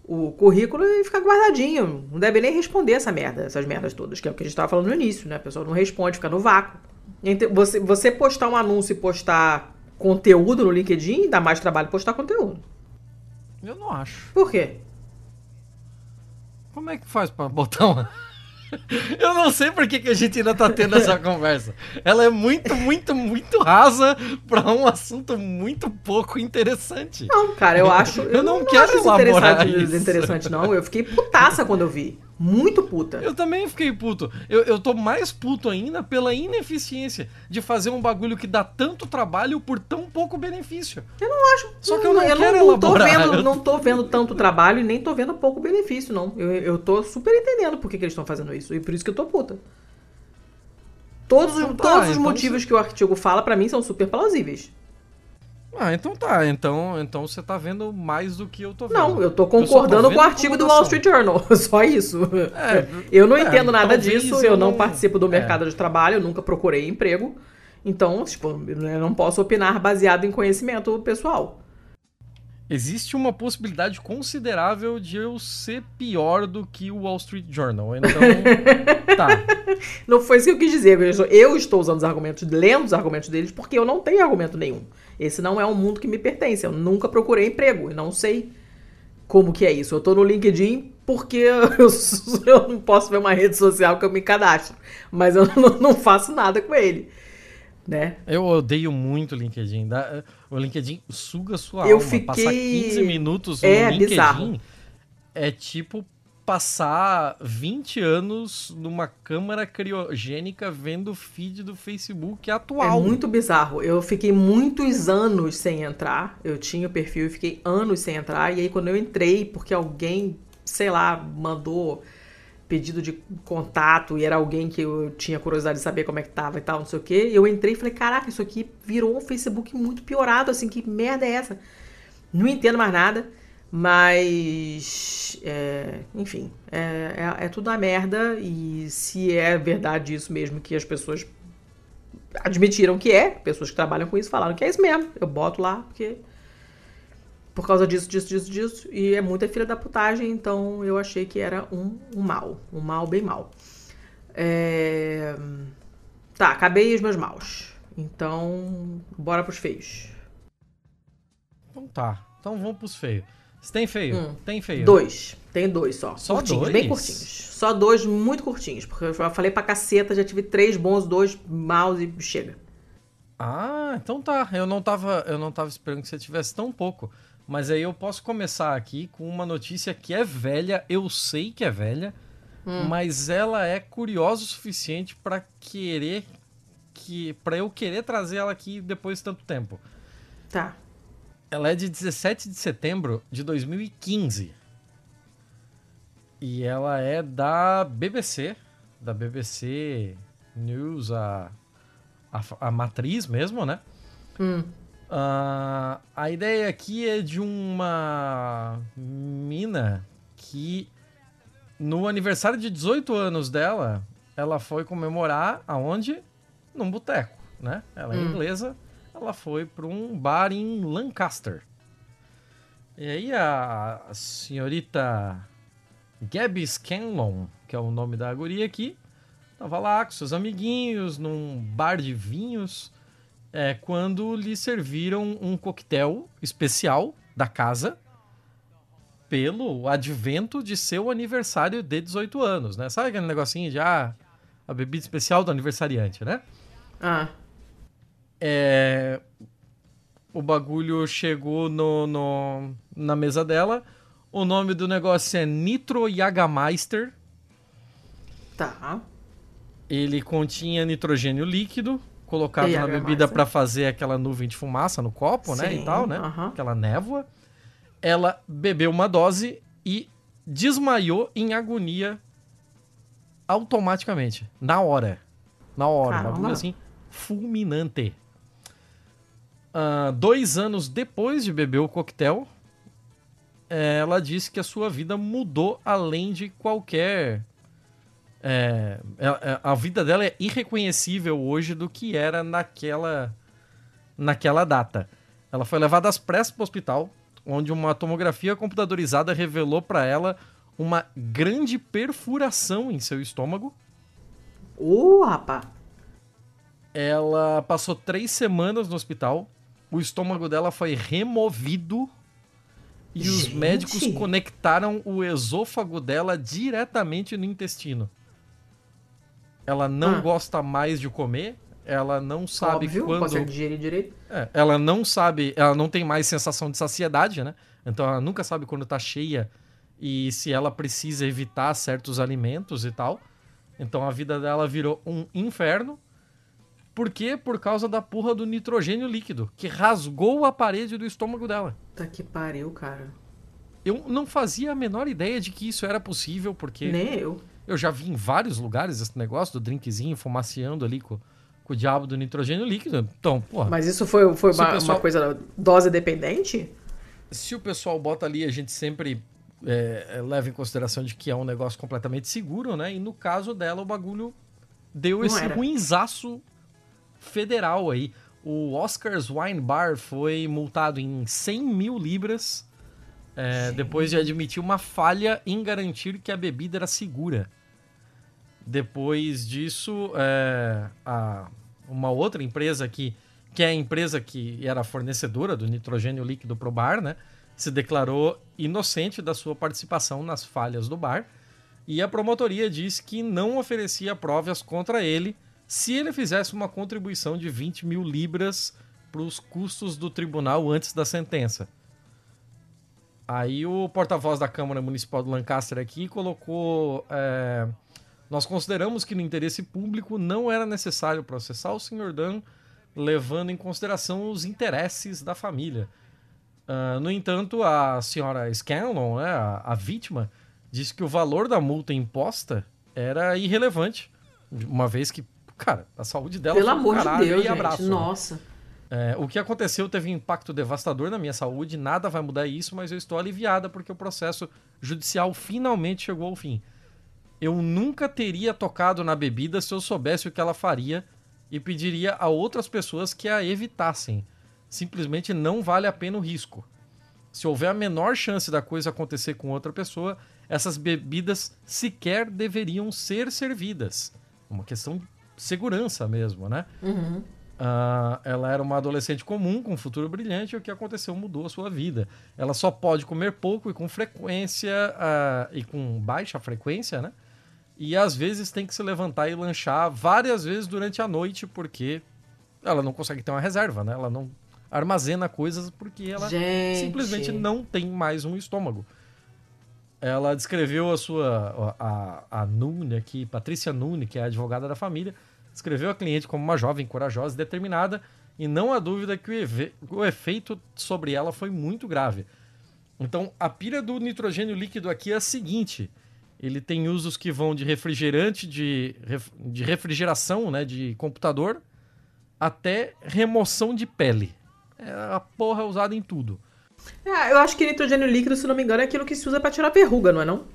o, o, currículo e ficar guardadinho. Não deve nem responder essa merda, essas merdas todas, que é o que a gente tava falando no início, né? A pessoa não responde, fica no vácuo. Você, você postar um anúncio e postar conteúdo no LinkedIn, dá mais trabalho postar conteúdo. Eu não acho. Por quê? Como é que faz pra botar uma. Eu não sei por que, que a gente ainda tá tendo essa conversa. Ela é muito, muito, muito rasa pra um assunto muito pouco interessante. Não, cara, eu acho. Eu, Eu não não, quero acho isso elaborar interessante, isso. interessante, não. Eu fiquei putaça quando eu vi. Muito puta. Eu também fiquei puto. Eu, eu tô mais puto ainda pela ineficiência de fazer um bagulho que dá tanto trabalho por tão pouco benefício. Eu não acho. Só que eu não quero não, tô elaborar. vendo, Eu- não tô vendo tanto trabalho e nem tô vendo pouco benefício, não. Eu, eu tô super entendendo por que, que eles estão fazendo isso. E por isso que eu tô puta. Todos, os- Então tá, todos os então motivos você- que o artigo fala, pra mim, são super plausíveis. Ah, então tá. Então, então você tá vendo mais do que eu tô vendo. Não, eu tô tô concordando vendo com o artigo do Wall. Street Journal. Só isso. É, eu não é, entendo nada disso, eu eu não não- participo do é. mercado de trabalho, eu nunca procurei emprego. Então, tipo, eu não posso opinar baseado em conhecimento pessoal. Existe uma possibilidade considerável de eu ser pior do que o Wall Street Journal. Então, tá. Não foi isso que eu quis dizer. Eu estou- Eu estou usando os argumentos, lendo os argumentos deles, porque eu não tenho argumento nenhum. Esse não é um mundo que me pertence. Eu nunca procurei emprego e não sei como que é isso. Eu tô no LinkedIn porque eu, eu não posso ver uma rede social que eu me cadastro. Mas eu não, não faço nada com ele. Né? Eu odeio muito o LinkedIn. O LinkedIn suga sua Eu alma. fiquei- Passar 15 minutos É, no LinkedIn bizarro. é tipo passar 20 anos numa câmara criogênica vendo o feed do Facebook É atual. muito bizarro. Eu fiquei muitos anos sem entrar. Eu tinha o perfil e fiquei anos sem entrar. E aí, quando eu entrei, porque alguém, sei lá, mandou pedido de contato e era alguém que eu tinha curiosidade de saber como é que tava e tal, não sei o quê. Eu entrei e falei, caraca, isso aqui virou um Facebook muito piorado, assim, que merda é essa? Não entendo mais nada, mas. é, enfim, é, é, é tudo uma merda. E se é verdade isso mesmo que as pessoas admitiram que é, pessoas que trabalham com isso falaram que é isso mesmo. Eu boto lá porque. Por causa disso, disso, disso, disso. E é muita filha da putagem, então eu achei que era um, um mal. Um mal bem mal. É... Tá, acabei os meus maus. Então, bora pros feios. Então tá. Então vamos pros feios. Você tem feio? Hum. Tem feio. Dois. Tem dois só. Só curtinhos, dois? bem curtinhos. Só dois muito curtinhos. Porque eu já falei pra caceta, já tive três bons, dois maus e chega. Ah, então tá. Eu não tava, eu não tava esperando que você tivesse tão pouco. Mas aí eu posso começar aqui com uma notícia que é velha, eu sei que é velha, Hum. mas ela é curiosa o suficiente pra querer que para eu querer trazer ela aqui depois de tanto tempo. Tá. Ela é de 17 de setembro de 2015. E ela é da BBC, da BBC News, a, a, a matriz mesmo, né? Hum. Uh, a ideia aqui é de uma mina que no aniversário de 18 anos dela, ela foi comemorar aonde? Num boteco, né? Ela é Hum. inglesa, ela foi para um bar em Lancaster. E aí a senhorita Gabby Scanlon, que é o nome da guria aqui, tava lá com seus amiguinhos num bar de vinhos, é, quando lhe serviram um coquetel especial da casa pelo advento de seu aniversário de 18 anos, né? Sabe aquele negocinho de ah, a bebida especial do aniversariante, né? Ah. É, o bagulho chegou no, no- na mesa dela. O nome do negócio é Nitro Jagermeister. Tá. Ele continha nitrogênio líquido colocado E na Jägermeister. bebida para fazer aquela nuvem de fumaça no copo, né, e Sim, tal, né? aham. Aquela névoa. Ela bebeu uma dose e desmaiou em agonia automaticamente, na hora. Na hora, um Caramba. bagulho assim fulminante. Ah, dois anos depois de beber o coquetel, eh, ela disse que a sua vida mudou além de qualquer. É, é- a vida dela é irreconhecível hoje do que era naquela, naquela data. Ela foi levada às pressas para o hospital, onde uma tomografia computadorizada revelou para ela uma grande perfuração em seu estômago. Ô, rapaz. Ela passou três semanas no hospital. O estômago dela foi removido. E os Gente! médicos conectaram o esôfago dela diretamente no intestino. Ela não Ah. gosta mais de comer. Ela não sabe Óbvio, quando. consegue digerir direito. É, ela não sabe, ela não tem mais sensação de saciedade, né? Então ela nunca sabe quando tá cheia e se ela precisa evitar certos alimentos e tal. Então a vida dela virou um inferno. Por quê? Por causa da porra do nitrogênio líquido, que rasgou a parede do estômago dela. Tá que pariu, cara. Eu não fazia a menor ideia de que isso era possível, porque Nem eu. Eu já vi em vários lugares esse negócio do drinkzinho fumaciando ali com, com o diabo do nitrogênio líquido. Então, porra. Mas isso foi, foi uma, pessoal- uma coisa dose dependente? se o pessoal bota ali, a gente sempre é, é, leva em consideração de que é um negócio completamente seguro, né? E no caso dela, o bagulho deu Não esse era. ruinzaço federal aí. O Oscars Wine Bar foi multado em 100 mil libras é, depois de admitir uma falha em garantir que a bebida era segura. Depois disso, é, a- uma outra empresa que, que é a empresa que era fornecedora do nitrogênio líquido para o bar, né, se declarou inocente da sua participação nas falhas do bar. E a promotoria disse que não oferecia provas contra ele se ele fizesse uma contribuição de 20 mil libras para os custos do tribunal antes da sentença. Aí o porta-voz da Câmara Municipal do Lancaster aqui colocou. é, nós consideramos que no interesse público não era necessário processar o Sr. Dan, levando em consideração os interesses da família. Ah, no entanto, a senhora Scanlon, né, a, a vítima, disse que o valor da multa imposta era irrelevante, uma vez que, cara, a saúde dela Pelo foi amor de caralho Deus, e abraço. gente. né? Nossa. É, o que aconteceu teve um impacto devastador na minha saúde, nada vai mudar isso, mas eu estou aliviada porque o processo judicial finalmente chegou ao fim. Eu nunca teria tocado na bebida se eu soubesse o que ela faria e pediria a outras pessoas que a evitassem. Simplesmente não vale a pena o risco. Se houver a menor chance da coisa acontecer com outra pessoa, essas bebidas sequer deveriam ser servidas. Uma questão de segurança mesmo, né? Uhum. Ah, ela era uma adolescente comum, com um futuro brilhante, e o que aconteceu mudou a sua vida. Ela só pode comer pouco e com frequência, ah, e com baixa frequência, né? E às vezes tem que se levantar e lanchar várias vezes durante a noite, porque ela não consegue ter uma reserva, né? Ela não armazena coisas porque ela Gente. simplesmente não tem mais um estômago. Ela descreveu a sua. A, a Nune aqui, Patrícia Nune, que é a advogada da família, descreveu a cliente como uma jovem corajosa e determinada e não há dúvida que o, o efeito sobre ela foi muito grave. Então, a pira do nitrogênio líquido aqui é a seguinte: ele tem usos que vão de refrigerante, de, de refrigeração, né, de computador, até remoção de pele. É a porra usada em tudo. É, eu acho que nitrogênio líquido, se não me engano, é aquilo que se usa para tirar verruga, não é não?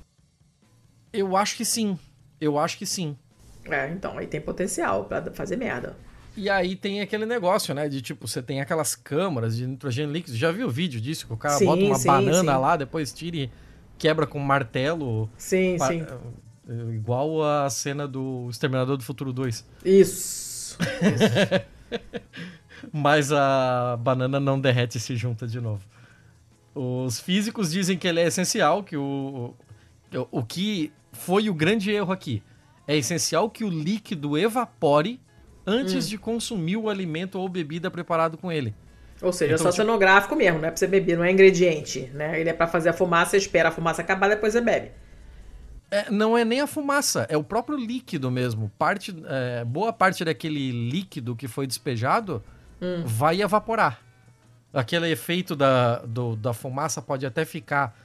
Eu acho que sim. Eu acho que sim. É, então, aí tem potencial para fazer merda. E aí tem aquele negócio, né? De tipo, você tem aquelas câmaras de nitrogênio líquido. Já viu o vídeo disso? Que o cara sim, bota uma sim, banana sim. lá, depois tira e quebra com martelo. Sim, sim. É, igual a cena do Exterminador do Futuro 2. Isso. Isso. Mas a banana não derrete e se junta de novo. Os físicos dizem que ele é essencial, que o, o, o que foi o grande erro aqui. É essencial que o líquido evapore antes hum. de consumir o alimento ou bebida preparado com ele. Ou seja, então, é só tipo... cenográfico mesmo, não é pra você beber, não é ingrediente, né? Ele é para fazer a fumaça, você espera a fumaça acabar, depois você bebe. É, não é nem a fumaça, é o próprio líquido mesmo. Parte, é, boa parte daquele líquido que foi despejado hum. vai evaporar. Aquele efeito da, do, da fumaça pode até ficar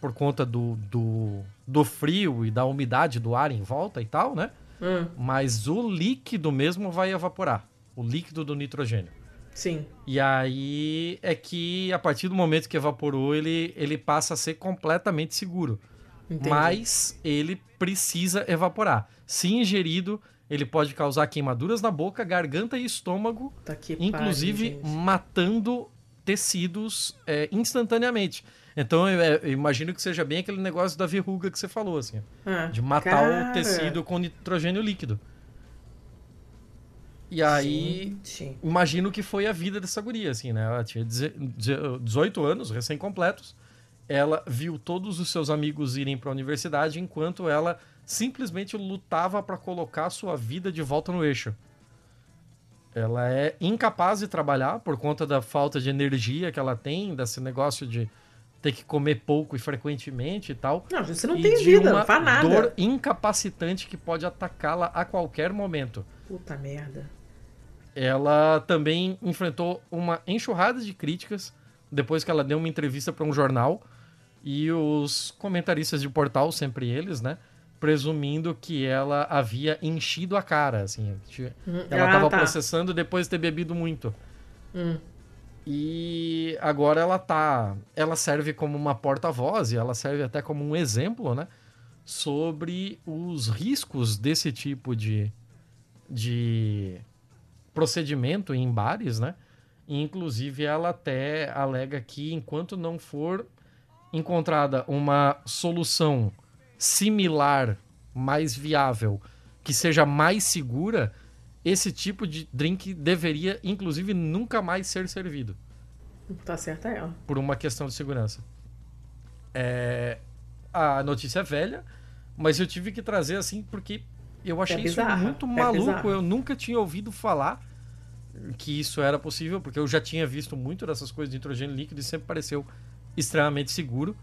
por conta do, do, do frio e da umidade do ar em volta e tal, né? Hum. Mas o líquido mesmo vai evaporar. O líquido do nitrogênio. Sim. E aí é que a partir do momento que evaporou, ele, ele passa a ser completamente seguro. Entendi. Mas ele precisa evaporar. Se ingerido, ele pode causar queimaduras na boca, garganta e estômago, tá inclusive matando tecidos é, instantaneamente. Então eu, eu, imagino que seja bem aquele negócio da verruga que você falou, assim. Ah, de matar cara. o tecido com nitrogênio líquido. E aí, Gente. imagino que foi a vida dessa guria, assim, né? Ela tinha 18 anos, recém-completos. Ela viu todos os seus amigos irem para a universidade, enquanto ela simplesmente lutava para colocar a sua vida de volta no eixo. Ela é incapaz de trabalhar por conta da falta de energia que ela tem, desse negócio de ter que comer pouco e frequentemente e tal. Não, você não tem vida, não faz nada. dor incapacitante que pode atacá-la a qualquer momento. Puta merda. Ela também enfrentou uma enxurrada de críticas depois que ela deu uma entrevista para um jornal e os comentaristas de portal, sempre eles, né? Presumindo que ela havia enchido a cara, assim. Hum, ela estava ah, tá. processando depois de ter bebido muito. Hum. E agora ela tá. Ela serve como uma porta-voz e ela serve até como um exemplo, né? Sobre os riscos desse tipo de, de procedimento em bares, né? E, inclusive, ela até alega que enquanto não for encontrada uma solução similar, mais viável, que seja mais segura, esse tipo de drink deveria, inclusive, nunca mais ser servido. Tá certa ela. Por uma questão de segurança. É... A notícia é velha, mas eu tive que trazer assim porque eu achei é isso muito é maluco. É eu nunca tinha ouvido falar que isso era possível, porque eu já tinha visto muito dessas coisas de nitrogênio líquido e sempre pareceu extremamente seguro.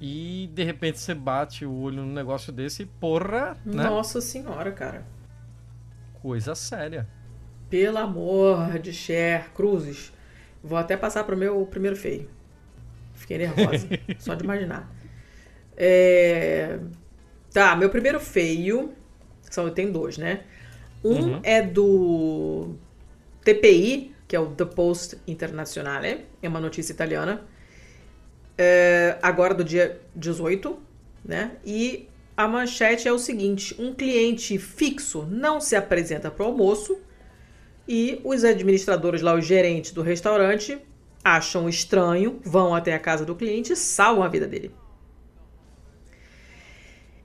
E de repente você bate o olho num negócio desse e porra, né? Nossa senhora, cara. Coisa séria. Pelo amor de Cher Cruzes. Vou até passar pro meu primeiro feio. Fiquei nervosa, só de imaginar. É... Tá, meu primeiro feio são, tem dois, né? Um uhum. é do TPI, que é o The Post Internazionale, é uma notícia italiana, é, agora do dia 18, né? E a manchete é o seguinte: um cliente fixo não se apresenta para o almoço e os administradores lá, os gerentes do restaurante, acham estranho, vão até a casa do cliente e salvam a vida dele.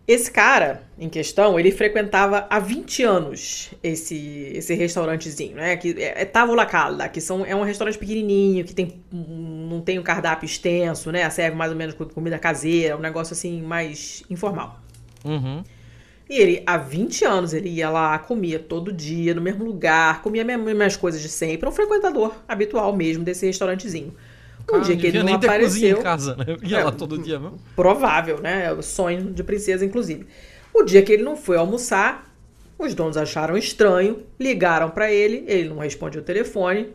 Esse cara em questão, ele frequentava há 20 anos esse, esse restaurantezinho, né? Que é, é Tavola Calda, que são, é um restaurante pequenininho, que tem, não tem um cardápio extenso, né? Serve mais ou menos comida caseira, um negócio assim mais informal. Uhum. E ele, há 20 anos, ele ia lá, comia todo dia, no mesmo lugar, comia as mesmas coisas de sempre. Um frequentador habitual mesmo desse restaurantezinho. Um dia que ele não apareceu. em casa, né? Ia é, lá todo dia mesmo. Provável, né? É o sonho de princesa, inclusive. O dia que ele não foi almoçar, Os donos acharam estranho, ligaram para ele, ele não responde o telefone.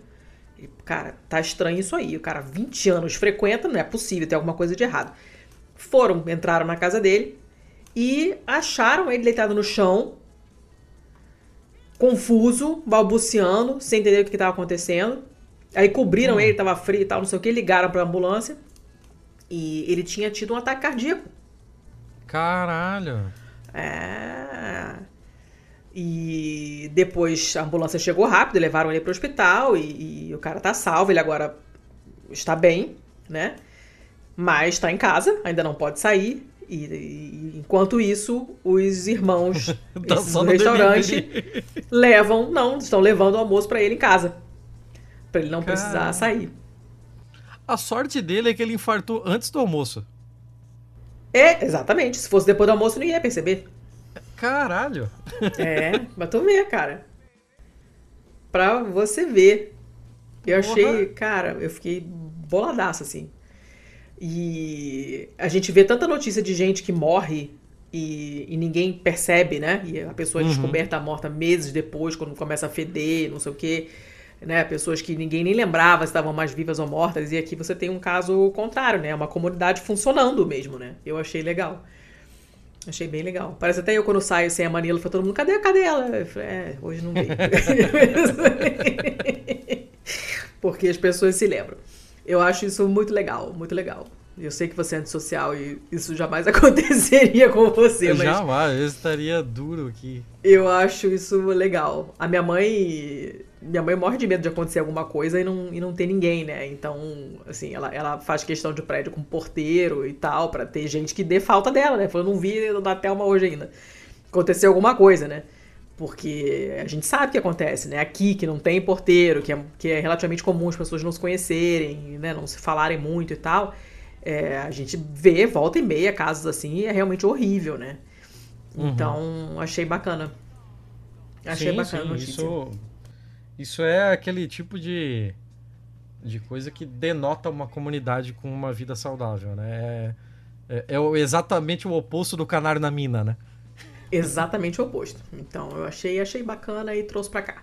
E, cara, tá estranho isso aí. O cara, 20 anos frequenta, não é possível, tem alguma coisa de errado. Foram, entraram na casa dele e acharam ele deitado no chão, confuso, balbuciando, sem entender o que estava acontecendo. Aí cobriram hum. ele, tava frio e tal, não sei o que, ligaram pra ambulância. E ele tinha tido um ataque cardíaco. Caralho. É. E depois a ambulância chegou rápido, levaram ele para o hospital e, e, o cara tá salvo, ele agora está bem, né? Mas está em casa, ainda não pode sair. E, e enquanto isso, os irmãos tá do restaurante levam, não, estão levando o almoço para ele em casa, para ele não cara... precisar sair. A sorte dele é que ele infartou antes do almoço. É, exatamente. Se fosse depois do almoço, não ia perceber. Caralho! É, mas tu vê, cara. Pra você ver. Eu Porra. achei, cara, eu fiquei boladaço, assim. E a gente vê tanta notícia de gente que morre e, e ninguém percebe, né? E a pessoa é uhum. descoberta morta meses depois, quando começa a feder, não sei o quê. Né? Pessoas que ninguém nem lembrava se estavam mais vivas ou mortas. E aqui você tem um caso contrário, né? Uma comunidade funcionando mesmo, né? Eu achei legal. Achei bem legal. Parece até eu quando saio sem a Manila, foi todo mundo, cadê a cadela? Eu falei, é, hoje não veio. Porque as pessoas se lembram. Eu acho isso muito legal, muito legal. Eu sei que você é antissocial e isso jamais aconteceria com você, mas. Jamais, eu estaria duro aqui. Eu acho isso legal. A minha mãe minha mãe morre de medo de acontecer alguma coisa e não, e não ter ninguém, né? Então, assim, ela, ela faz questão de prédio com porteiro e tal, para ter gente que dê falta dela, né? Falou, não vi da Thelma hoje ainda. Aconteceu alguma coisa, né? Porque a gente sabe o que acontece, né? Aqui, que não tem porteiro, que é, que é relativamente comum as pessoas não se conhecerem, né? Não se falarem muito e tal. É, a gente vê, volta e meia, casos assim, e é realmente horrível, né? Uhum. Então, achei bacana. Achei sim, bacana sim, a notícia. Isso isso é aquele tipo de, de coisa que denota uma comunidade com uma vida saudável, né? É, é, é exatamente o oposto do canário na mina, né? Exatamente o oposto. Então eu achei, achei bacana e trouxe pra cá.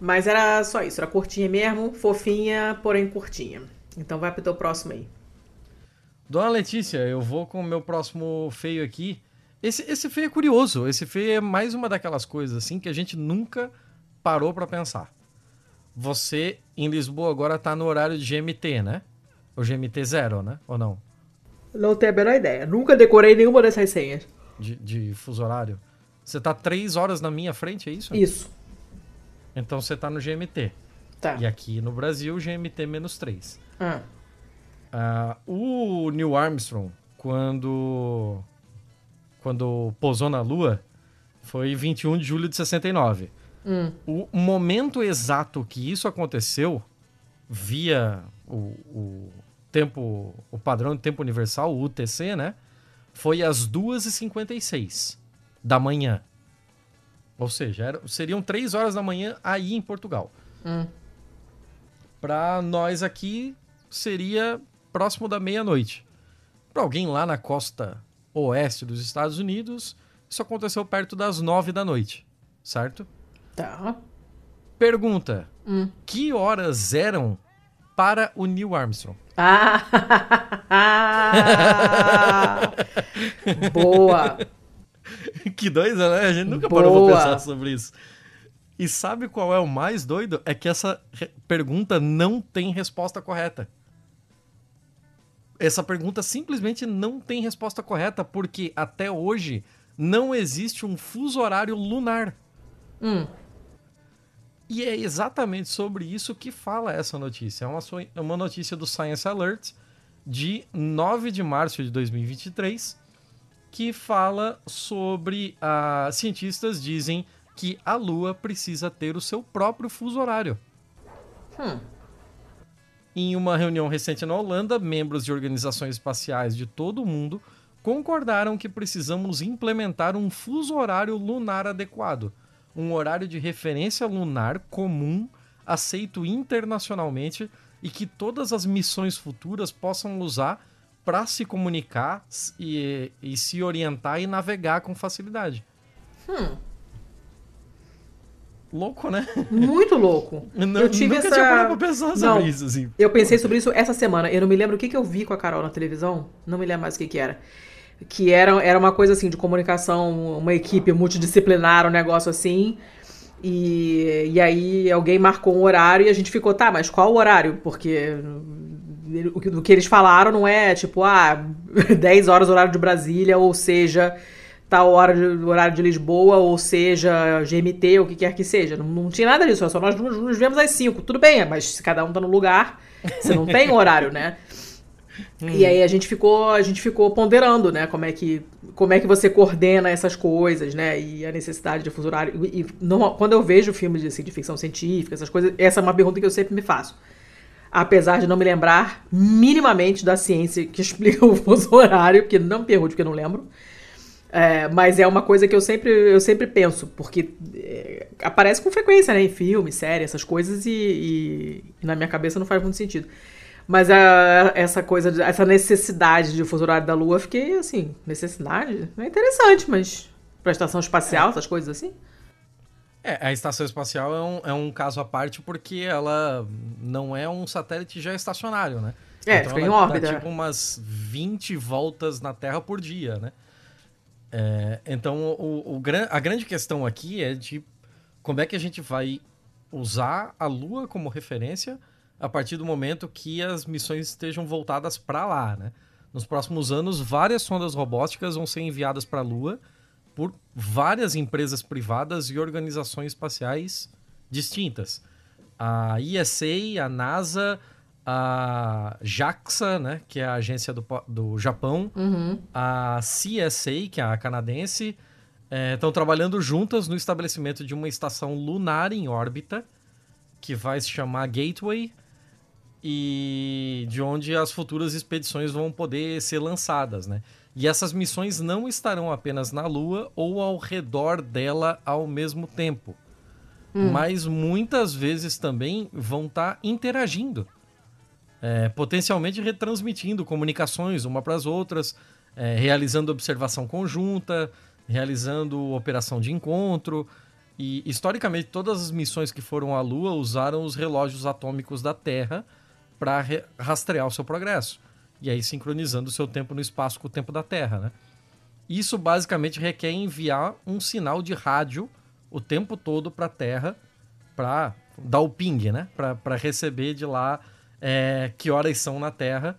Mas era só isso, era curtinha mesmo, fofinha, porém curtinha. Então vai pro teu próximo aí. Dona Letícia, eu vou com o meu próximo feio aqui. Esse, esse feio é curioso. Esse feio é mais uma daquelas coisas assim que a gente nunca parou para pensar. Você em Lisboa agora tá no horário de GMT, né? O GMT zero, né? Ou não? Não tenho a menor ideia. Nunca decorei nenhuma dessas senhas. De, de fuso horário? Você tá três horas na minha frente, é isso? Isso. Então você tá no GMT. Tá. E aqui no Brasil, GMT menos 3. Ah. Uh, o Neil Armstrong, quando, quando pousou na Lua, foi 21 de julho de 69. Hum. O momento exato que isso aconteceu, via o, o tempo, o padrão de tempo universal, o UTC, né? Foi às 2h56 da manhã. Ou seja, era, seriam 3 horas da manhã aí em Portugal. Hum. Para nós aqui, seria próximo da meia-noite. Para alguém lá na costa oeste dos Estados Unidos, isso aconteceu perto das 9 da noite, certo? Tá. Pergunta: hum. Que horas eram para o Neil Armstrong? Ah! Boa! Que doida, né? A gente nunca Boa. parou pra pensar sobre isso. E sabe qual é o mais doido? É que essa pergunta não tem resposta correta. Essa pergunta simplesmente não tem resposta correta, porque até hoje não existe um fuso horário lunar. Hum. E é exatamente sobre isso que fala essa notícia. É uma, é uma notícia do Science Alert de 9 de março de 2023 que fala sobre uh, cientistas dizem que a Lua precisa ter o seu próprio fuso horário. Hum. Em uma reunião recente na Holanda, membros de organizações espaciais de todo o mundo concordaram que precisamos implementar um fuso horário lunar adequado um horário de referência lunar comum, aceito internacionalmente e que todas as missões futuras possam usar para se comunicar e, e, se orientar e navegar com facilidade. Hum. Louco, né? Muito louco. Não, eu tive nunca essa... tinha parado pra pensar sobre Não, isso, assim. Eu pensei sobre isso essa semana. Eu não me lembro o que, que eu vi com a Carol na televisão. Não me lembro mais o que, que era. Que era, era uma coisa assim de comunicação, uma equipe multidisciplinar, um negócio assim. E, e aí alguém marcou um horário e a gente ficou, tá, mas qual o horário? Porque o que, eles falaram não é tipo, ah, 10 horas horário de Brasília, ou seja, tal hora de, horário de Lisboa, ou seja, GMT, ou o que quer que seja. Não, não tinha nada disso, só nós nos, nos vemos às 5. Tudo bem, mas se cada um tá no lugar, você não tem horário, né? E aí a gente ficou, a gente ficou ponderando, né, como é que como é que você coordena essas coisas, né, e a necessidade de fuso horário. E, e não, quando eu vejo filmes de, assim, de ficção científica, essas coisas, essa é uma pergunta que eu sempre me faço. Apesar de não me lembrar minimamente da ciência que explica o fuso horário, porque não me pergunte porque eu não lembro. É, mas é uma coisa que eu sempre, eu sempre penso, porque é, aparece com frequência, né, em filme, série, essas coisas, e, e, e na minha cabeça não faz muito sentido. Mas a, essa coisa, essa necessidade de fuso horário da Lua, fiquei assim, necessidade? É interessante, mas pra estação espacial, é. essas coisas assim? É, a estação espacial é um, é um caso à parte porque ela não é um satélite já estacionário, né? É, então fica em órbita. Dá, tipo umas 20 voltas na Terra por dia, né? É, então, o, o, a grande questão aqui é de como é que a gente vai usar a Lua como referência a partir do momento que as missões estejam voltadas para lá, né? Nos próximos anos, várias sondas robóticas vão ser enviadas para a Lua por várias empresas privadas e organizações espaciais distintas. A ESA, a NASA, a JAXA, né, que é a agência do, do Japão, uhum. a CSA, que é a canadense, estão é, trabalhando juntas no estabelecimento de uma estação lunar em órbita, que vai se chamar Gateway, e de onde as futuras expedições vão poder ser lançadas, né? E essas missões não estarão apenas na Lua ou ao redor dela ao mesmo tempo, hum. mas muitas vezes também vão estar tá interagindo, é, potencialmente retransmitindo comunicações uma para as outras, é, realizando observação conjunta, realizando operação de encontro. E historicamente todas as missões que foram à Lua usaram os relógios atômicos da Terra para rastrear o seu progresso. E aí sincronizando o seu tempo no espaço com o tempo da Terra, né? Isso basicamente requer enviar um sinal de rádio o tempo todo para a Terra para dar o ping, né? Para receber de lá é, que horas são na Terra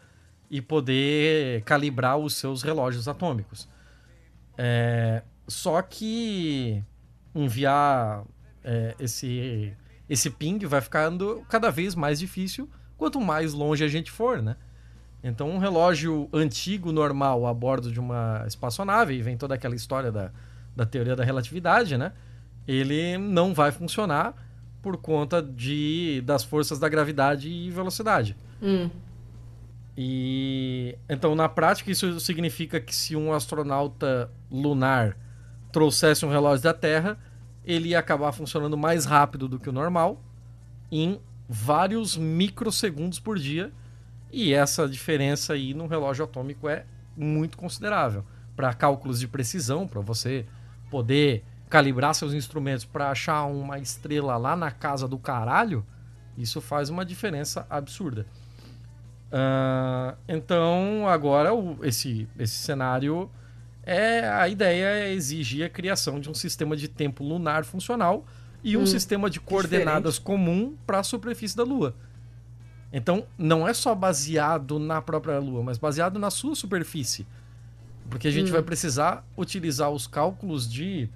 e poder calibrar os seus relógios atômicos. É, só que enviar é, esse, esse ping vai ficando cada vez mais difícil quanto mais longe a gente for, né? Então, um relógio antigo, normal, a bordo de uma espaçonave, e vem toda aquela história da, da teoria da relatividade, né? Ele não vai funcionar por conta de, das forças da gravidade e velocidade. Hum. E então, na prática, isso significa que se um astronauta lunar trouxesse um relógio da Terra, ele ia acabar funcionando mais rápido do que o normal em vários microsegundos por dia. E essa diferença aí no relógio atômico é muito considerável. Para cálculos de precisão, para você poder calibrar seus instrumentos para achar uma estrela lá na casa do caralho, isso faz uma diferença absurda. Uh, então, agora o, esse, esse cenário é a ideia é exigir a criação de um sistema de tempo lunar funcional e um hum, sistema de coordenadas diferente. comum para a superfície da Lua. Então, não é só baseado na própria Lua, mas baseado na sua superfície. Porque a gente hum. vai precisar utilizar os cálculos de,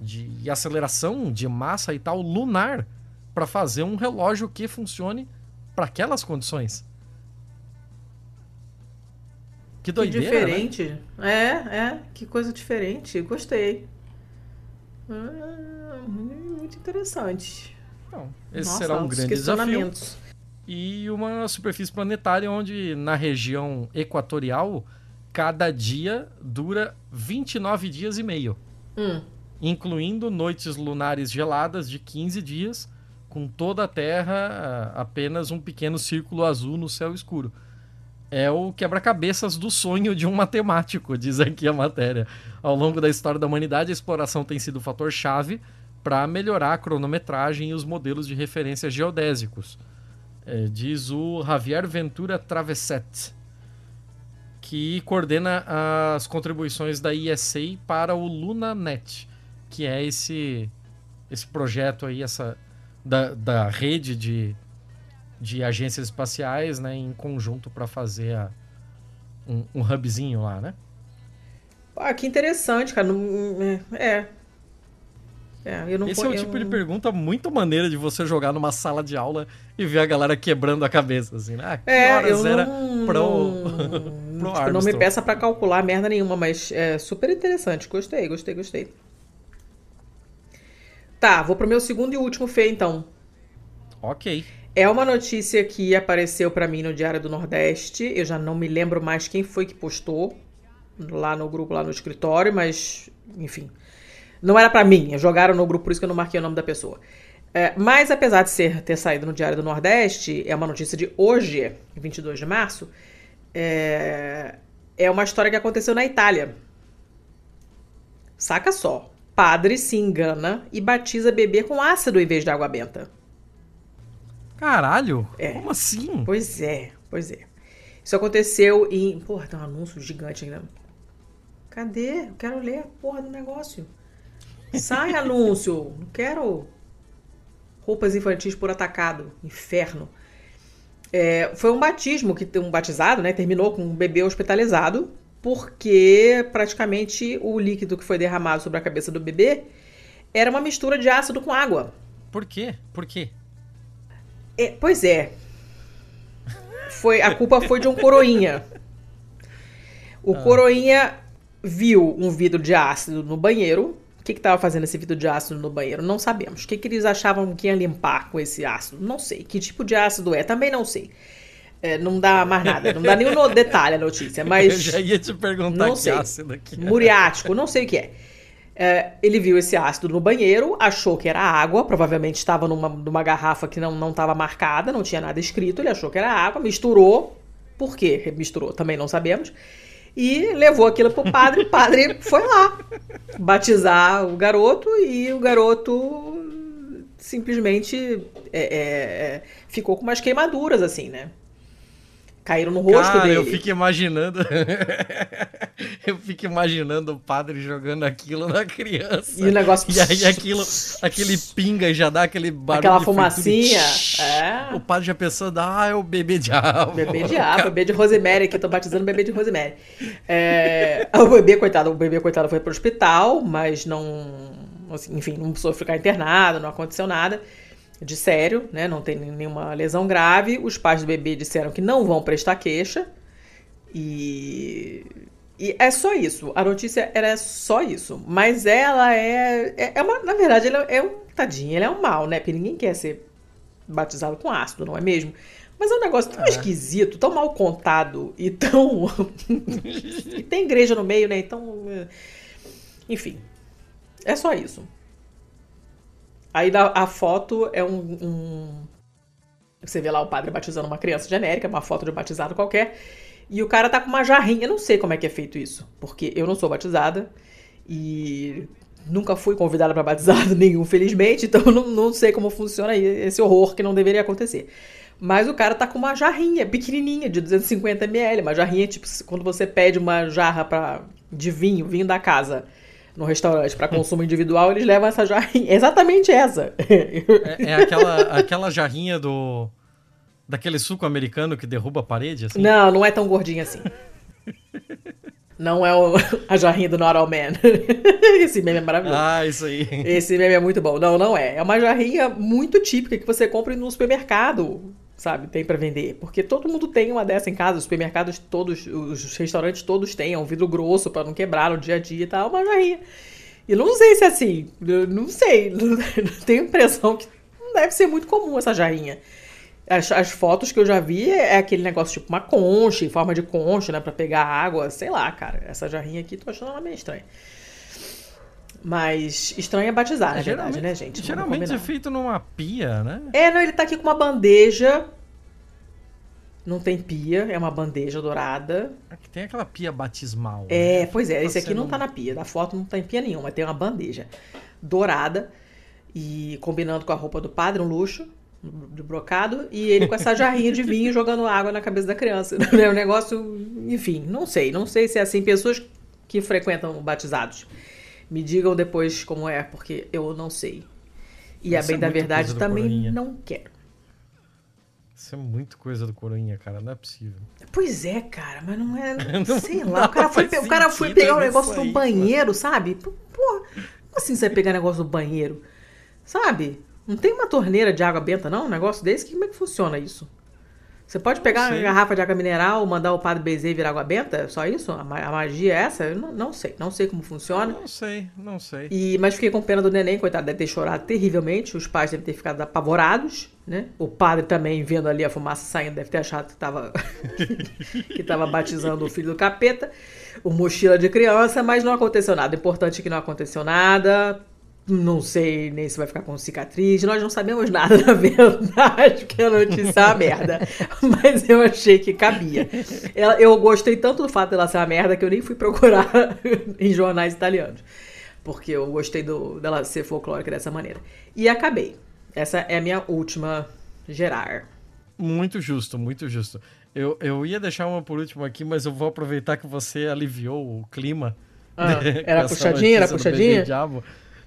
de aceleração, de massa e tal, lunar, para fazer um relógio que funcione para aquelas condições. Que doideira, que né? diferente. Né? É, é, que coisa diferente. Gostei. Ah, muito interessante. Então, esse Nossa, será um grande desafio. E uma superfície planetária onde, na região equatorial, cada dia dura 29 dias e meio. Hum. Incluindo noites lunares geladas de 15 dias, com toda a Terra apenas um pequeno círculo azul no céu escuro. É o quebra-cabeças do sonho de um matemático, diz aqui a matéria. Ao longo da história da humanidade, a exploração tem sido o fator chave para melhorar a cronometragem e os modelos de referência geodésicos. É, diz o Javier Ventura Travesset, que coordena as contribuições da ISA para o LunaNet, que é esse, esse projeto aí, essa, da, da rede de, de agências espaciais né, em conjunto para fazer a, um, um hubzinho lá, né? Ah, que interessante, cara. É. é Esse é o tipo de pergunta muito maneira de você jogar numa sala de aula e ver a galera quebrando a cabeça, assim, né? Ah, que é, horas era não... pro, pro tipo, Não me peça para calcular merda nenhuma, mas é super interessante. Gostei, gostei, gostei. Tá, vou pro meu segundo e último Fê, então. Ok. É uma notícia que apareceu para mim no Diário do Nordeste. Eu já não me lembro mais quem foi que postou lá no grupo, lá no escritório, mas, enfim. Não era para mim, jogaram no grupo, por isso que eu não marquei o nome da pessoa. É, mas apesar de ser, ter saído no Diário do Nordeste, é uma notícia de hoje, 22 de março, é, é uma história que aconteceu na Itália. Saca só. Padre se engana e batiza bebê com ácido em vez de água benta. Caralho? É. Como assim? Pois é, pois é. Isso aconteceu em. Porra, tem um anúncio gigante ainda. Cadê? Eu quero ler a porra do negócio. Sai anúncio. Não quero roupas infantis por atacado. Inferno. É, foi um batismo que um batizado, né? Terminou com um bebê hospitalizado porque praticamente o líquido que foi derramado sobre a cabeça do bebê era uma mistura de ácido com água. Por quê? Por quê? É, pois é. Foi a culpa foi de um coroinha. O ah. coroinha viu um vidro de ácido no banheiro. O que estava fazendo esse vidro de ácido no banheiro? Não sabemos. O que, que eles achavam que ia limpar com esse ácido? Não sei. Que tipo de ácido é? Também não sei. É, não dá mais nada. Não dá nenhum detalhe a notícia. Mas. Eu já ia te perguntar não que sei. ácido aqui. Muriático, não sei o que é. é. ele viu esse ácido no banheiro, achou que era água, provavelmente estava numa, numa garrafa que não estava marcada, não tinha nada escrito, ele achou que era água, misturou. Por quê? Misturou, também não sabemos e levou aquilo pro padre. O padre foi lá batizar o garoto e o garoto simplesmente é, é, é ficou com umas queimaduras, assim, né? caíram no rosto Cara, dele. eu fico imaginando. eu fico imaginando o padre jogando aquilo na criança. E o negócio. E aí aquilo, aquele pinga e já dá aquele barulho. Aquela fumacinha. É. O padre já pensando, ah, é o bebê diabo. Bebê diabo, bebê de Rosemary, que eu tô batizando bebê de Rosemary. É, o bebê, coitado, o bebê, coitado, foi pro hospital, mas não. Assim, enfim, não precisou ficar internado, não aconteceu nada de sério, né? Não tem nenhuma lesão grave. Os pais do bebê disseram que não vão prestar queixa. E, e é só isso. A notícia era só isso. Mas ela é. É, é uma, na verdade, ela é um. Tadinha, ela é um mal, né? Porque ninguém quer ser batizado com ácido, não é mesmo? Mas é um negócio tão é. esquisito, tão mal contado e tão. e tem igreja no meio, né? Então. Enfim. É só isso. Aí a foto é um, um, Você vê lá o padre batizando uma criança genérica, uma foto de um batizado qualquer. E o cara tá com uma jarrinha. Eu não sei como é que é feito isso, porque eu não sou batizada e nunca fui convidada para batizado nenhum, felizmente, então não, não sei como funciona esse horror que não deveria acontecer. Mas o cara tá com uma jarrinha pequenininha de 250 ml, uma jarrinha tipo quando você pede uma jarra pra, de vinho, vinho da casa no restaurante para consumo individual, eles levam essa jarrinha. Exatamente essa. É, é, aquela, aquela jarrinha do. Daquele suco americano que derruba a parede, assim? Não, não é tão gordinha assim. Não é o, a jarrinha do Not All Man. Esse meme é maravilhoso. Ah, isso aí. Esse meme é muito bom. Não, não é. É uma jarrinha muito típica que você compra no supermercado sabe? Tem para vender. Porque todo mundo tem uma dessa em casa, os supermercados todos, os restaurantes todos têm, é um vidro grosso para não quebrar no dia a dia e tal, uma jarrinha. E não sei se é assim, não sei, tenho a impressão que não deve ser muito comum essa jarrinha. As, as, fotos que eu já vi é aquele negócio tipo uma concha, em forma de concha, né, para pegar água, sei lá, cara. Essa jarrinha aqui tô achando ela meio estranha. Mas estranho é batizar, é, na verdade, né, gente? geralmente é feito numa pia, né? É, não, ele tá aqui com uma bandeja. Não tem pia, é uma bandeja dourada. Aqui tem aquela pia batismal. É, né? pois é, esse aqui não tá na pia. Da foto não tem pia nenhuma, tem uma bandeja dourada. E combinando com a roupa do padre, um luxo, de brocado, e ele com essa jarrinha de vinho jogando água na cabeça da criança. É um negócio, enfim, não sei. Não sei se é assim. Pessoas que frequentam batizados, me digam depois como é, porque eu não sei. E Essa a bem é da verdade também Coroinha. não quero. Isso é muito coisa do Coroinha, cara. Não é possível. Pois é, cara, mas não é. Não, sei lá. O cara foi, o cara foi pegar o um negócio do banheiro, mano. sabe? Pô, como assim você vai pegar negócio do banheiro? Sabe? Não tem uma torneira de água benta, não? Um negócio desse? Como é que funciona isso? Você pode pegar uma garrafa de água mineral, mandar o padre Bezerra virar água benta? Só isso? A, magia é essa? Eu não, não, sei. Não sei como funciona. Não sei, não sei. E, mas fiquei com pena do neném, coitado, deve ter chorado terrivelmente. Os pais devem ter ficado apavorados, né? O padre também, vendo ali a fumaça saindo, deve ter achado que estava que tava batizando o filho do capeta. O mochila de criança, mas não aconteceu nada. Importante é que não aconteceu nada não sei nem se vai ficar com cicatriz. Nós não sabemos nada, na verdade, porque a notícia é uma merda. Mas eu achei que cabia. Eu gostei tanto do fato dela ser uma merda que eu nem fui procurar em jornais italianos. Porque eu gostei do, dela ser folclórica dessa maneira. E acabei. Essa é a minha última gerar. Muito justo, muito justo. Eu, eu ia deixar uma por último aqui, mas eu vou aproveitar que você aliviou o clima. Ah, era puxadinha? Era puxadinha?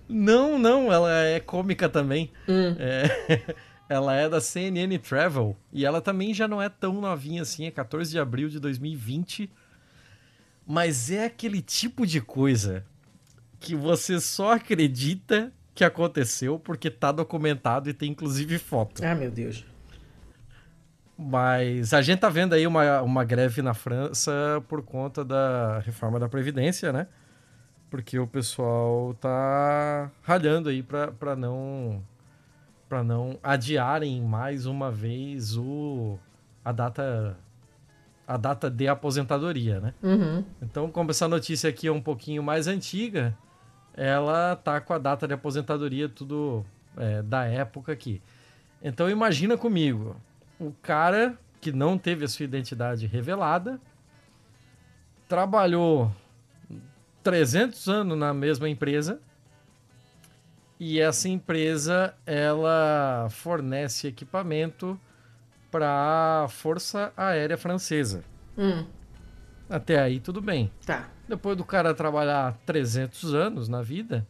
Não, não, ela é cômica também. Hum. É, ela é da CNN Travel e ela também já não é tão novinha assim, é 14 de abril de 2020. Mas é aquele tipo de coisa que você só acredita que aconteceu porque tá documentado e tem inclusive foto. Ah, meu Deus. Mas a gente tá vendo aí uma, uma greve na França por conta da reforma da Previdência, né? Porque o pessoal tá ralhando aí para não para não adiarem mais uma vez o a data a data de aposentadoria, né? Uhum. Então, como essa notícia aqui é um pouquinho mais antiga, ela tá com a data de aposentadoria tudo é, da época aqui. Então, imagina comigo, o cara que não teve a sua identidade revelada, trabalhou 300 anos na mesma empresa e essa empresa ela fornece equipamento para a Força Aérea Francesa. Hum. Até aí tudo bem. Tá. Depois do cara trabalhar 300 anos na vida,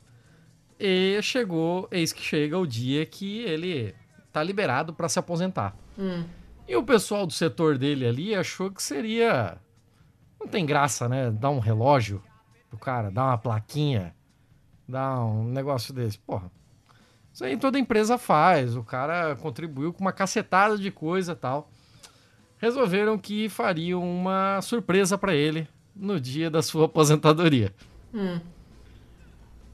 e chegou, eis que chega o dia que ele tá liberado para se aposentar. Hum. E o pessoal do setor dele ali achou que seria não tem graça, né? Dar um relógio pro cara, dar uma plaquinha, dar um negócio desse. Porra, isso aí toda empresa faz. O cara contribuiu com uma cacetada de coisa tal. Resolveram que fariam uma surpresa para ele no dia da sua aposentadoria. Hum.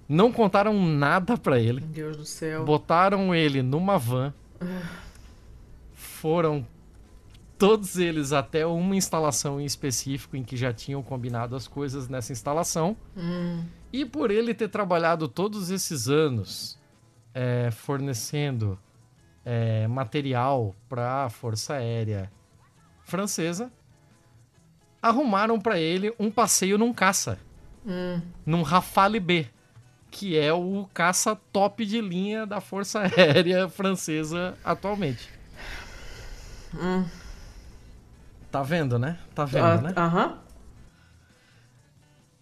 Não contaram nada para ele. Meu Deus do céu. Botaram ele numa van. Ah. Foram todos eles até uma instalação em específico em que já tinham combinado as coisas nessa instalação. Hum. E por ele ter trabalhado todos esses anos é, fornecendo é, material para a Força Aérea Francesa, arrumaram para ele um passeio num caça, hum. num Rafale B, que é o caça top de linha da Força Aérea Francesa atualmente. Hum. Tá vendo, né? Tá vendo, uh, né? Aham. Uh -huh.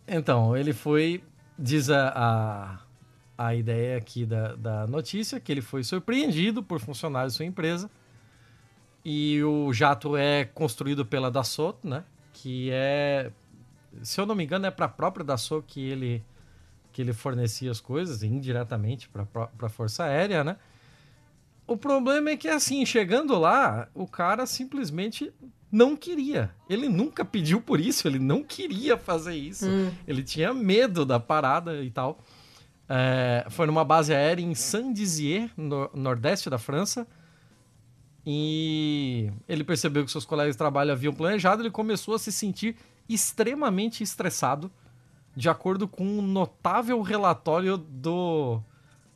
Então, ele foi. Diz a, a, a ideia aqui da, da notícia que ele foi surpreendido por funcionários de sua empresa. E o jato é construído pela Dassault, né? Que é. Se eu não me engano, é para a própria Dassault que ele, que ele fornecia as coisas, indiretamente para a Força Aérea, né? O problema é que, assim, chegando lá, o cara simplesmente não queria. Ele nunca pediu por isso, ele não queria fazer isso. Hum. Ele tinha medo da parada e tal. É, foi numa base aérea em Saint-Dizier, no nordeste da França. E ele percebeu que seus colegas de trabalho haviam planejado, ele começou a se sentir extremamente estressado, de acordo com um notável relatório do,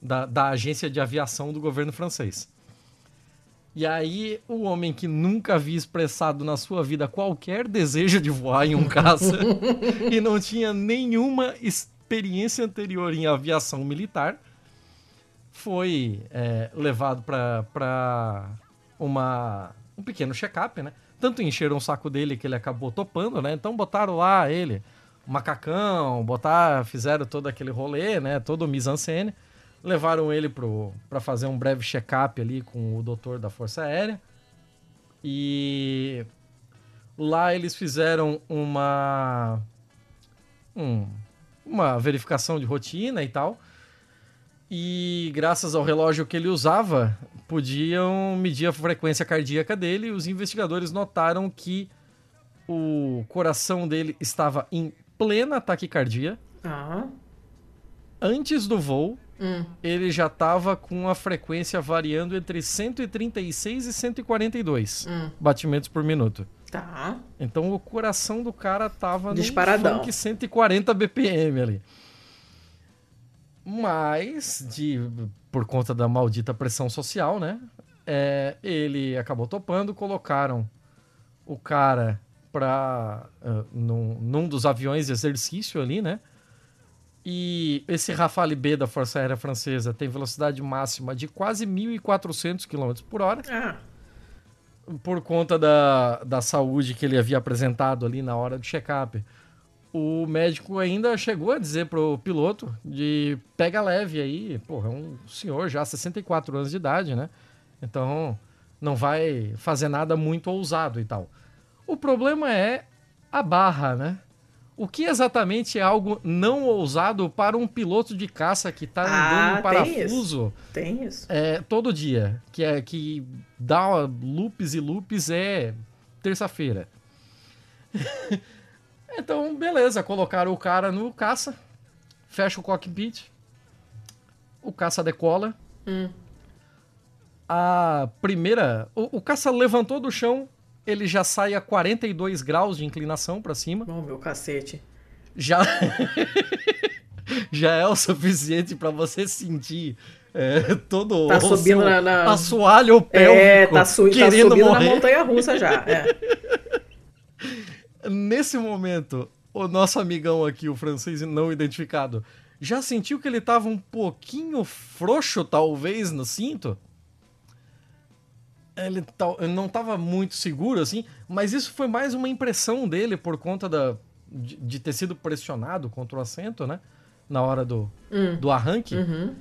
da, da agência de aviação do governo francês. E aí, o homem que nunca havia expressado na sua vida qualquer desejo de voar em um caça e não tinha nenhuma experiência anterior em aviação militar, foi é, levado para uma um pequeno check-up, né? Tanto encheram o saco dele que ele acabou topando, né? Então botaram lá ele, macacão, botar, fizeram todo aquele rolê, né? Todo o mise-en-scène. Levaram ele para fazer um breve check-up ali com o doutor da Força Aérea. E lá eles fizeram uma um, uma verificação de rotina e tal. E graças ao relógio que ele usava, podiam medir a frequência cardíaca dele. E os investigadores notaram que o coração dele estava em plena taquicardia. Ah. Antes do voo, Hum. ele já estava com a frequência variando entre 136 e 142 Hum. batimentos por minuto. Tá. Então o coração do cara tava Disparadão. no funk 140 BPM ali. Mas, de, por conta da maldita pressão social, né? é, ele acabou topando, colocaram o cara pra, ah, num, num dos aviões de exercício ali, né? E esse Rafale B da Força Aérea Francesa tem velocidade máxima de quase 1.400 km por hora Ah. por conta da, da saúde que ele havia apresentado ali na hora do check-up, o médico ainda chegou a dizer pro piloto de pega leve aí, porra, é um senhor já 64 anos de idade, né? Então não vai fazer nada muito ousado e tal. O problema é a barra, né? O que exatamente é algo não ousado para um piloto de caça que tá Ah, andando em tem parafuso Tem isso. é, todo dia, que é que dá loops e loops é terça-feira. então, beleza, colocaram o cara no caça, fecha o cockpit, o caça decola. Hum. A primeira, o, o caça levantou do chão, ele já sai a 42 graus de inclinação para cima. Oh, meu cacete. já já é o suficiente para você sentir é, todo Tá o subindo na- na- assoalho pélvico É, tá, su tá querendo subindo morrer. na montanha russa já. É. Nesse momento, o nosso amigão aqui, o francês não identificado, já sentiu que ele tava um pouquinho frouxo, talvez, no cinto? Ele, não tava muito seguro, assim, mas isso foi mais uma impressão dele por conta da, de, de ter sido pressionado contra o assento, né? Na hora do, Hum. do arranque. Uhum.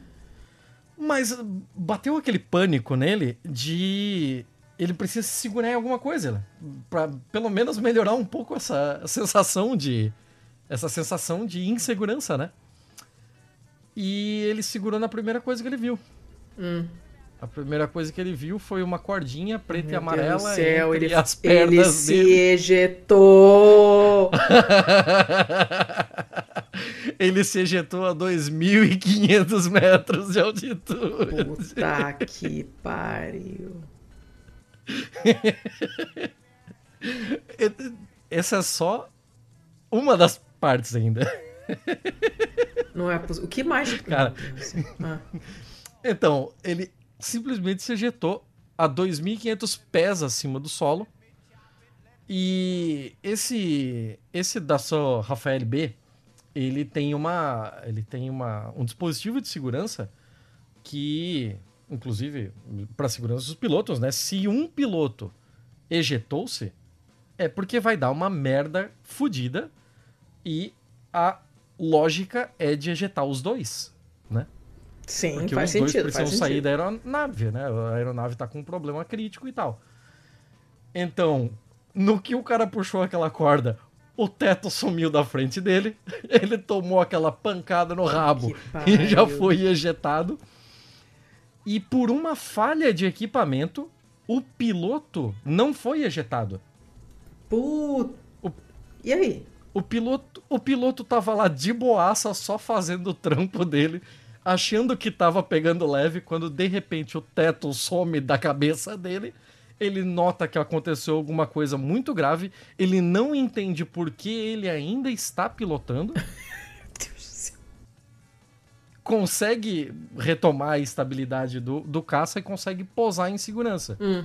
Mas bateu aquele pânico nele de ele precisa se segurar em alguma coisa, né? Pra pelo menos melhorar um pouco essa sensação de essa sensação de insegurança, né? E ele segurou na primeira coisa que ele viu. Hum. A primeira coisa que ele viu foi uma cordinha preta e Meu amarela Deus céu, entre ele, as ele pernas se dele. ejetou. ele se ejetou a 2.500 metros de altitude. Puta que pariu. Essa é só uma das partes ainda. Não é possível. O que mais? Cara. Ah. Então, ele simplesmente se ejetou a 2.500 pés acima do solo. E esse esse da sua Rafael B, ele tem uma ele tem uma um dispositivo de segurança que inclusive para segurança dos pilotos, né? Se um piloto ejetou-se, é porque vai dar uma merda fodida e a lógica é de ejetar os dois? Sim, Porque faz os dois sentido. precisam sair sentido. da aeronave, né? A aeronave tá com um problema crítico e tal. Então, no que o cara puxou aquela corda, o teto sumiu da frente dele, ele tomou aquela pancada no rabo Que e já foi ejetado. E por uma falha de equipamento, o piloto não foi ejetado. Puta. O- E aí? O piloto, o piloto tava lá de boaça, só fazendo o trampo dele, achando que tava pegando leve, quando de repente o teto some da cabeça dele. Ele nota que aconteceu alguma coisa muito grave, ele não entende por que ele ainda está pilotando, consegue retomar a estabilidade do, do caça e consegue pousar em segurança. Hum.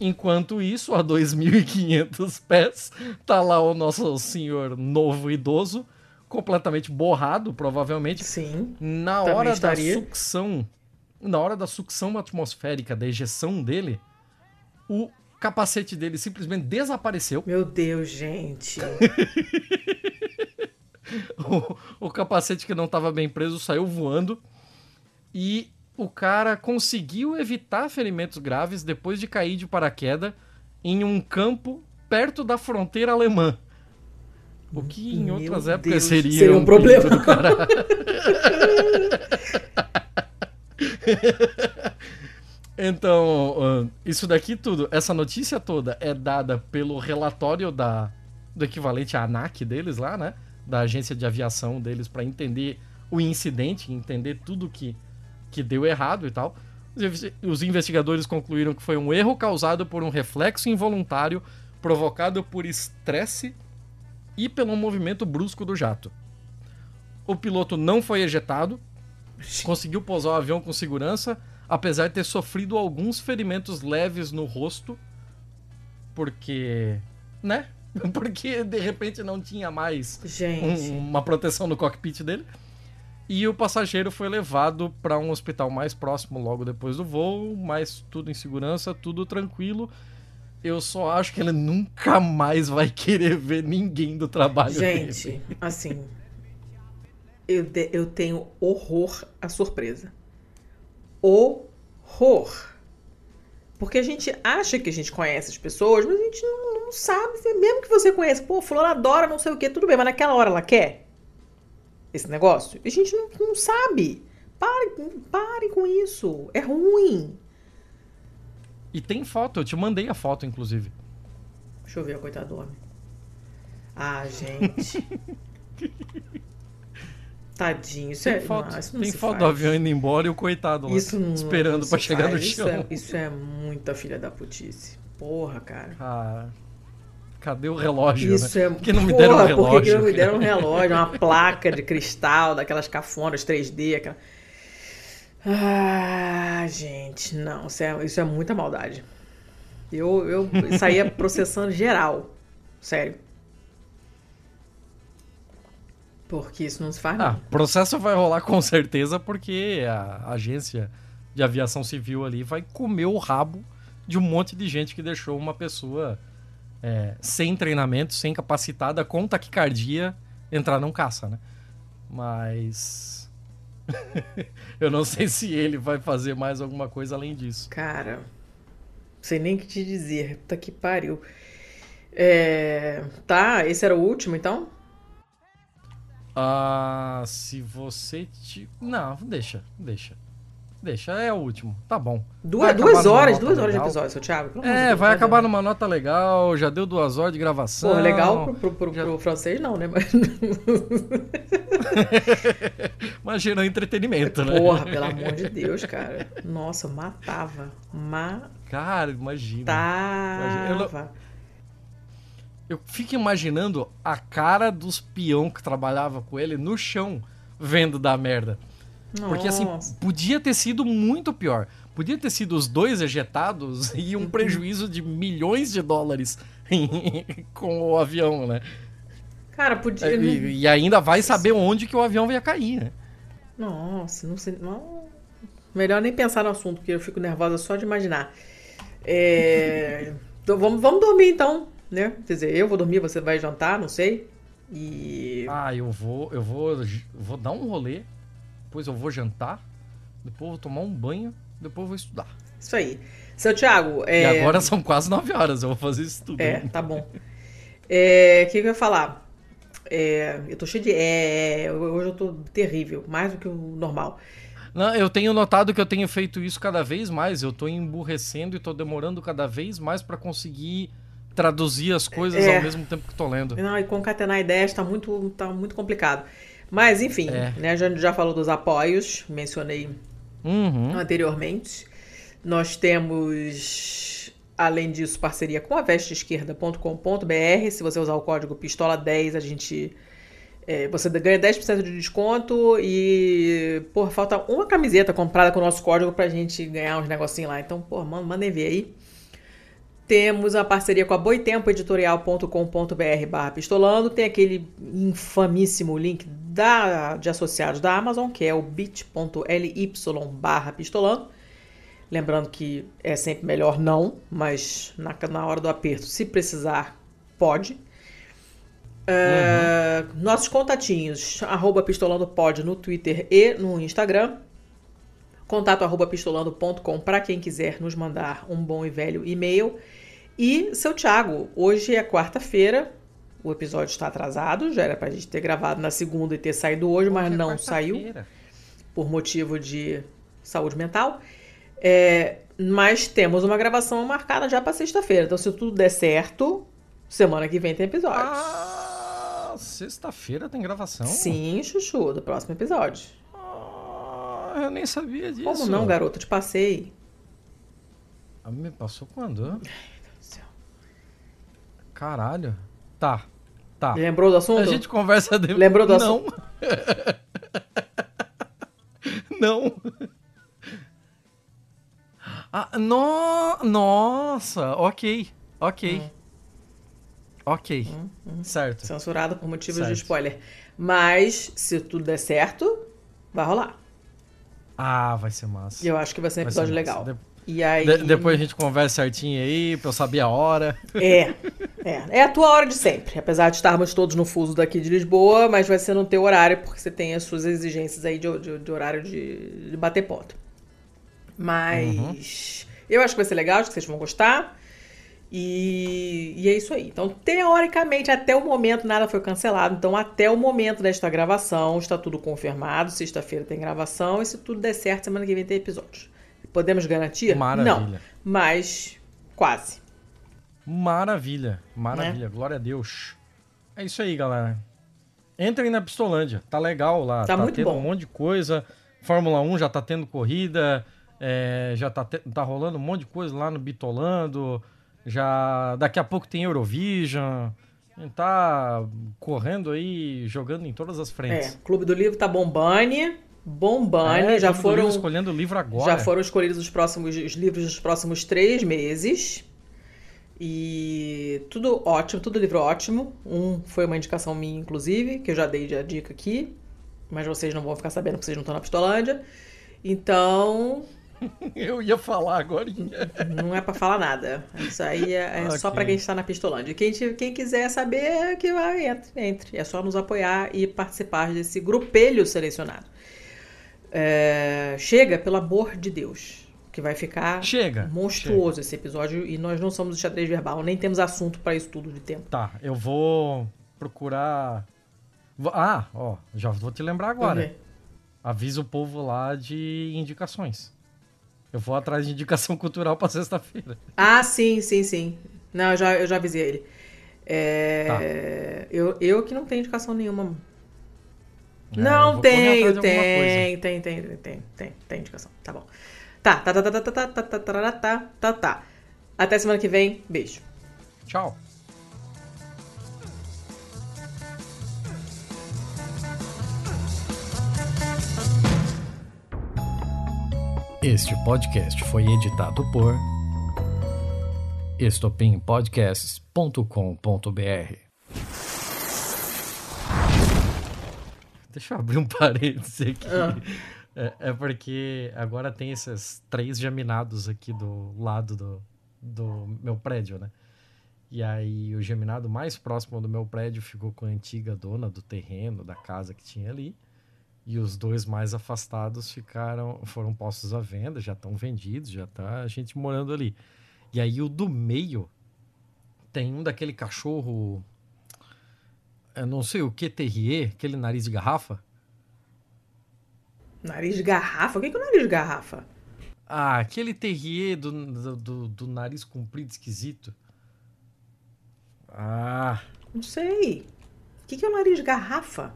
Enquanto isso, a 2.500 pés, tá lá o nosso senhor novo idoso, completamente borrado, provavelmente. Sim. Na hora estaria. da sucção na hora da sucção atmosférica, da ejeção dele, o capacete dele simplesmente desapareceu. Meu Deus, gente. o, o, capacete que não estava bem preso saiu voando. E o cara conseguiu evitar ferimentos graves depois de cair de paraquedas em um campo perto da fronteira alemã. O que em Meu outras épocas Deus, seria, seria, um, um problema. Do cara. então, isso daqui tudo, essa notícia toda é dada pelo relatório da, do equivalente à ANAC deles lá, né? Da agência de aviação deles para entender o incidente, entender tudo que, que deu errado e tal. Os investigadores concluíram que foi um erro causado por um reflexo involuntário provocado por estresse e pelo movimento brusco do jato. O piloto não foi ejetado, conseguiu pousar o avião com segurança, apesar de ter sofrido alguns ferimentos leves no rosto, porque. né? Porque de repente não tinha mais um, uma proteção no cockpit dele. E o passageiro foi levado para um hospital mais próximo logo depois do voo, mas tudo em segurança, tudo tranquilo. Eu só acho que ele nunca mais vai querer ver ninguém do trabalho Gente, dele. assim, eu, de, eu tenho horror à surpresa. Horror. Porque a gente acha que a gente conhece as pessoas, mas a gente não, não sabe. Mesmo que você conheça, pô, fulano adora não sei o que, tudo bem, mas naquela hora ela quer esse negócio? A gente não, não sabe. Pare, pare com isso. É ruim. E tem foto, eu te mandei a foto, inclusive. Deixa eu ver, coitado do homem. Ah, gente. Tadinho, isso tem é. Foto, não, isso não tem foto faz. do avião indo embora e o coitado lá, isso não, esperando para chegar no isso chão. É, isso é muita filha da putice. Porra, cara. Ah, cadê o relógio? Né? Isso né? é. Por que não me deram um relógio? Por que não me deram um relógio? Uma placa de cristal, daquelas cafonas 3D, aquela. Ah, gente, não, isso é, isso é muita maldade. Eu, eu saía processando geral. Sério. Porque isso não se faz. Ah, processo vai rolar com certeza, porque a agência de aviação civil ali vai comer o rabo de um monte de gente que deixou uma pessoa é, sem treinamento, sem capacitada, com taquicardia, entrar num caça, né? Mas eu não sei se ele vai fazer mais alguma coisa além disso. Cara, não sei nem o que te dizer. Puta que pariu. É... Tá, esse era o último então? Ah, se você te. Não, deixa, deixa. Deixa, é o último. Tá bom. Duas, duas horas, duas horas legal. de episódio, seu Thiago. É, vai acabar numa nota legal, já deu duas horas de gravação. Pô, legal pro, pro, pro, já... pro francês não, né? Mas... Mas gerou entretenimento, né? Porra, pelo amor de Deus, cara. Nossa, matava. Matava. Cara, imagina. imagina. Eu, eu fico imaginando a cara dos peão que trabalhava com ele no chão, vendo da merda. Nossa. Porque assim, podia ter sido muito pior. Podia ter sido os dois ejetados e um prejuízo de milhões de dólares com o avião, né? Cara, podia. É, e, e, ainda vai saber onde que o avião ia cair, né? Nossa, não sei. Não... Melhor nem pensar no assunto, porque eu fico nervosa só de imaginar. É... então, vamos, vamos dormir então, né? Quer dizer, eu vou dormir, você vai jantar, não sei. E. Ah, eu vou, eu vou, vou dar um rolê depois eu vou jantar, depois eu vou tomar um banho, depois eu vou estudar. Isso aí. Seu Thiago. É... E agora são quase 9 horas, eu vou fazer isso tudo. É, tá bom. É, o que eu ia falar? É, eu tô cheio de. É, hoje eu tô terrível, mais do que o normal. Não, eu tenho notado que eu tenho feito isso cada vez mais. Eu tô emburrecendo e tô demorando cada vez mais para conseguir traduzir as coisas é, ao mesmo tempo que tô lendo. Não, e concatenar ideias tá muito, tá muito complicado. Mas, enfim, é. né, a gente já falou dos apoios, mencionei uhum. anteriormente. Nós temos, além disso, parceria com a vesteesquerda.com.br. Se você usar o código PISTOLA10, a gente. É, você ganha 10% de desconto e, porra, falta uma camiseta comprada com o nosso código pra gente ganhar uns negocinhos lá. Então, porra, mandem ver aí. Temos a parceria com a boitempoeditorial.com.br barra pistolando. Tem aquele infamíssimo link da, de associados da Amazon, que é o bit.ly barra pistolando. Lembrando que é sempre melhor não, mas na, na hora do aperto, se precisar, pode. É, nossos contatinhos, arroba pistolandopod no Twitter e no Instagram. Contato arroba pistolando.com para quem quiser nos mandar um bom e velho e-mail. E, seu Thiago, hoje é quarta-feira, o episódio está atrasado, já era para a gente ter gravado na segunda e ter saído hoje, mas é não saiu por motivo de saúde mental. É, mas temos uma gravação marcada já para sexta-feira. Então, se tudo der certo, semana que vem tem episódio. Ah, sexta-feira tem gravação? Sim, Chuchu, do próximo episódio. Ah, eu nem sabia disso. Como não, garoto? Te passei. Ah, Me passou quando? Meu Deus do céu. Caralho. Tá. Tá. Lembrou do assunto? A gente conversa de... Lembrou do Não. Não. Ah, no... Nossa, ok. Ok. Hum. Ok. Certo. Censurado por motivos de Certo. spoiler. Mas, se tudo der certo, vai rolar. Ah, vai ser massa. E eu acho que vai ser um Vai ser episódio massa. E aí. de- depois a gente conversa certinho aí, pra eu saber a hora. É, é. É a tua hora de sempre. Apesar de estarmos todos no fuso daqui de Lisboa, mas vai ser no teu horário, porque você tem as suas exigências aí de, de- de horário de, de bater ponto. Mas eu acho que vai ser legal, acho que vocês vão gostar. E, e é isso aí. Então, teoricamente, até o momento nada foi cancelado. Então, até o momento desta gravação, está tudo confirmado. Sexta-feira tem gravação. E se tudo der certo, semana que vem tem episódio. Podemos garantir? Maravilha. Não, mas quase. Maravilha. Maravilha. Glória a Deus. É isso aí, galera. Entrem na Pistolândia. Tá legal lá. Tá muito tendo bom. um monte de coisa. Fórmula 1 já tá tendo corrida. é, já tá, te- tá rolando um monte de coisa lá no Bitolando. Já daqui a pouco tem Eurovision. A gente tá correndo aí, jogando em todas as É, frentes. o Clube do Livro tá bombane, bombane, É, já foram escolhendo o livro agora. já foram escolhidos os próximos os livros dos próximos três meses e tudo ótimo, tudo livro ótimo. Um foi uma indicação minha, inclusive, que eu já dei a dica aqui, mas vocês não vão ficar sabendo porque vocês não estão na Pistolândia. Então, Eu ia falar agora. não é pra falar nada. Isso aí é, é só Ok. pra quem está na Pistolândia. Quem, quem quiser saber, que vai, entre, entre. É só nos apoiar e participar desse grupelho selecionado. É, chega, pelo amor de Deus. Que vai ficar Chega. monstruoso esse episódio. E nós não somos o xadrez verbal, nem temos assunto pra isso tudo de tempo. Tá, eu vou procurar. Ah, ó, já vou te lembrar agora. Ok. Avisa o povo lá de indicações. Eu vou atrás de indicação cultural pra sexta-feira. Ah, sim, sim, sim. Não, eu já, eu já avisei ele. É, eu, eu que não tenho indicação nenhuma. É, Não, tem, tem, tem, tem, tem, tem, tem, tem indicação. Tá bom. Tá, tá, tá, tá, tá, tá, tá, tá, tá, tá, tá, tá, tá. Até semana que vem. Beijo. Tchau. Este podcast foi editado por estopimpodcasts.com.br. Deixa eu abrir um parênteses aqui. Ah. É, é porque agora tem esses três geminados aqui do lado do, do meu prédio, né? E aí o geminado mais próximo do meu prédio ficou com a antiga dona do terreno, da casa que tinha ali. E os dois mais afastados ficaram, foram postos à venda, já estão vendidos, já tá a gente morando ali. E aí o do meio tem um daquele cachorro, eu não sei o que terrier, aquele nariz de garrafa. Nariz de garrafa? O que que é o nariz de garrafa? Ah, aquele terrier do, do, do- do nariz comprido esquisito. Ah, Não sei. O que que é o nariz de garrafa?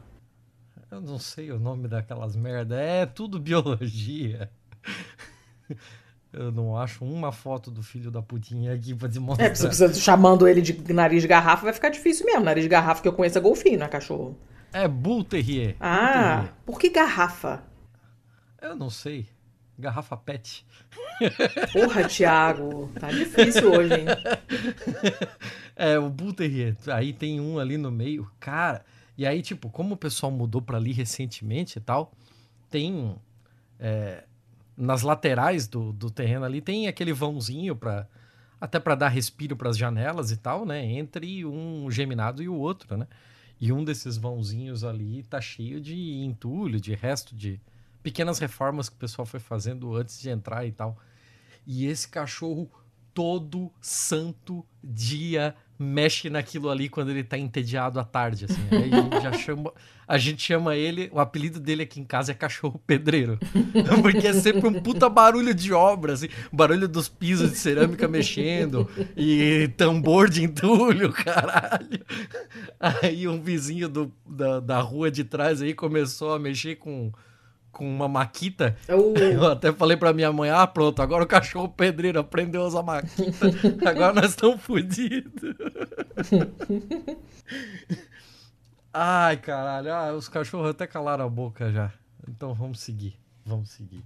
eu não sei o nome daquelas merda. É tudo biologia. Eu não acho uma foto do filho da putinha aqui pra É, mostrar. porque você chamando ele de nariz de garrafa vai ficar difícil mesmo. Nariz de garrafa que eu conheço é golfinho, não é cachorro. É Bull Terrier. Bull Ah, Terrier. por que garrafa? Eu não sei. Garrafa pet. Porra, Thiago. Tá difícil hoje, hein? É, o Bull Terrier. Aí tem um ali no meio. Cara, E aí, tipo, como o pessoal mudou para ali recentemente e tal, tem. É, nas laterais do, do terreno ali tem aquele vãozinho para até para dar respiro para as janelas e tal, né? Entre um geminado e o outro, né? E um desses vãozinhos ali tá cheio de entulho, de resto de pequenas reformas que o pessoal foi fazendo antes de entrar e tal. E esse cachorro todo santo dia mexe naquilo ali quando ele tá entediado à tarde, assim. Aí a gente já chama, a gente chama ele, o apelido dele aqui em casa é cachorro pedreiro, porque é sempre um puta barulho de obra, assim, barulho dos pisos de cerâmica mexendo e tambor de entulho, caralho. Aí um vizinho do, da, da rua de trás aí começou a mexer com com uma maquita. Uh. Eu até falei pra minha mãe: ah, pronto, agora o cachorro pedreiro aprendeu a usar maquita. agora nós estamos fodidos. Ai, caralho. Ah, os cachorros até calaram a boca já. Então vamos seguir. Vamos seguir.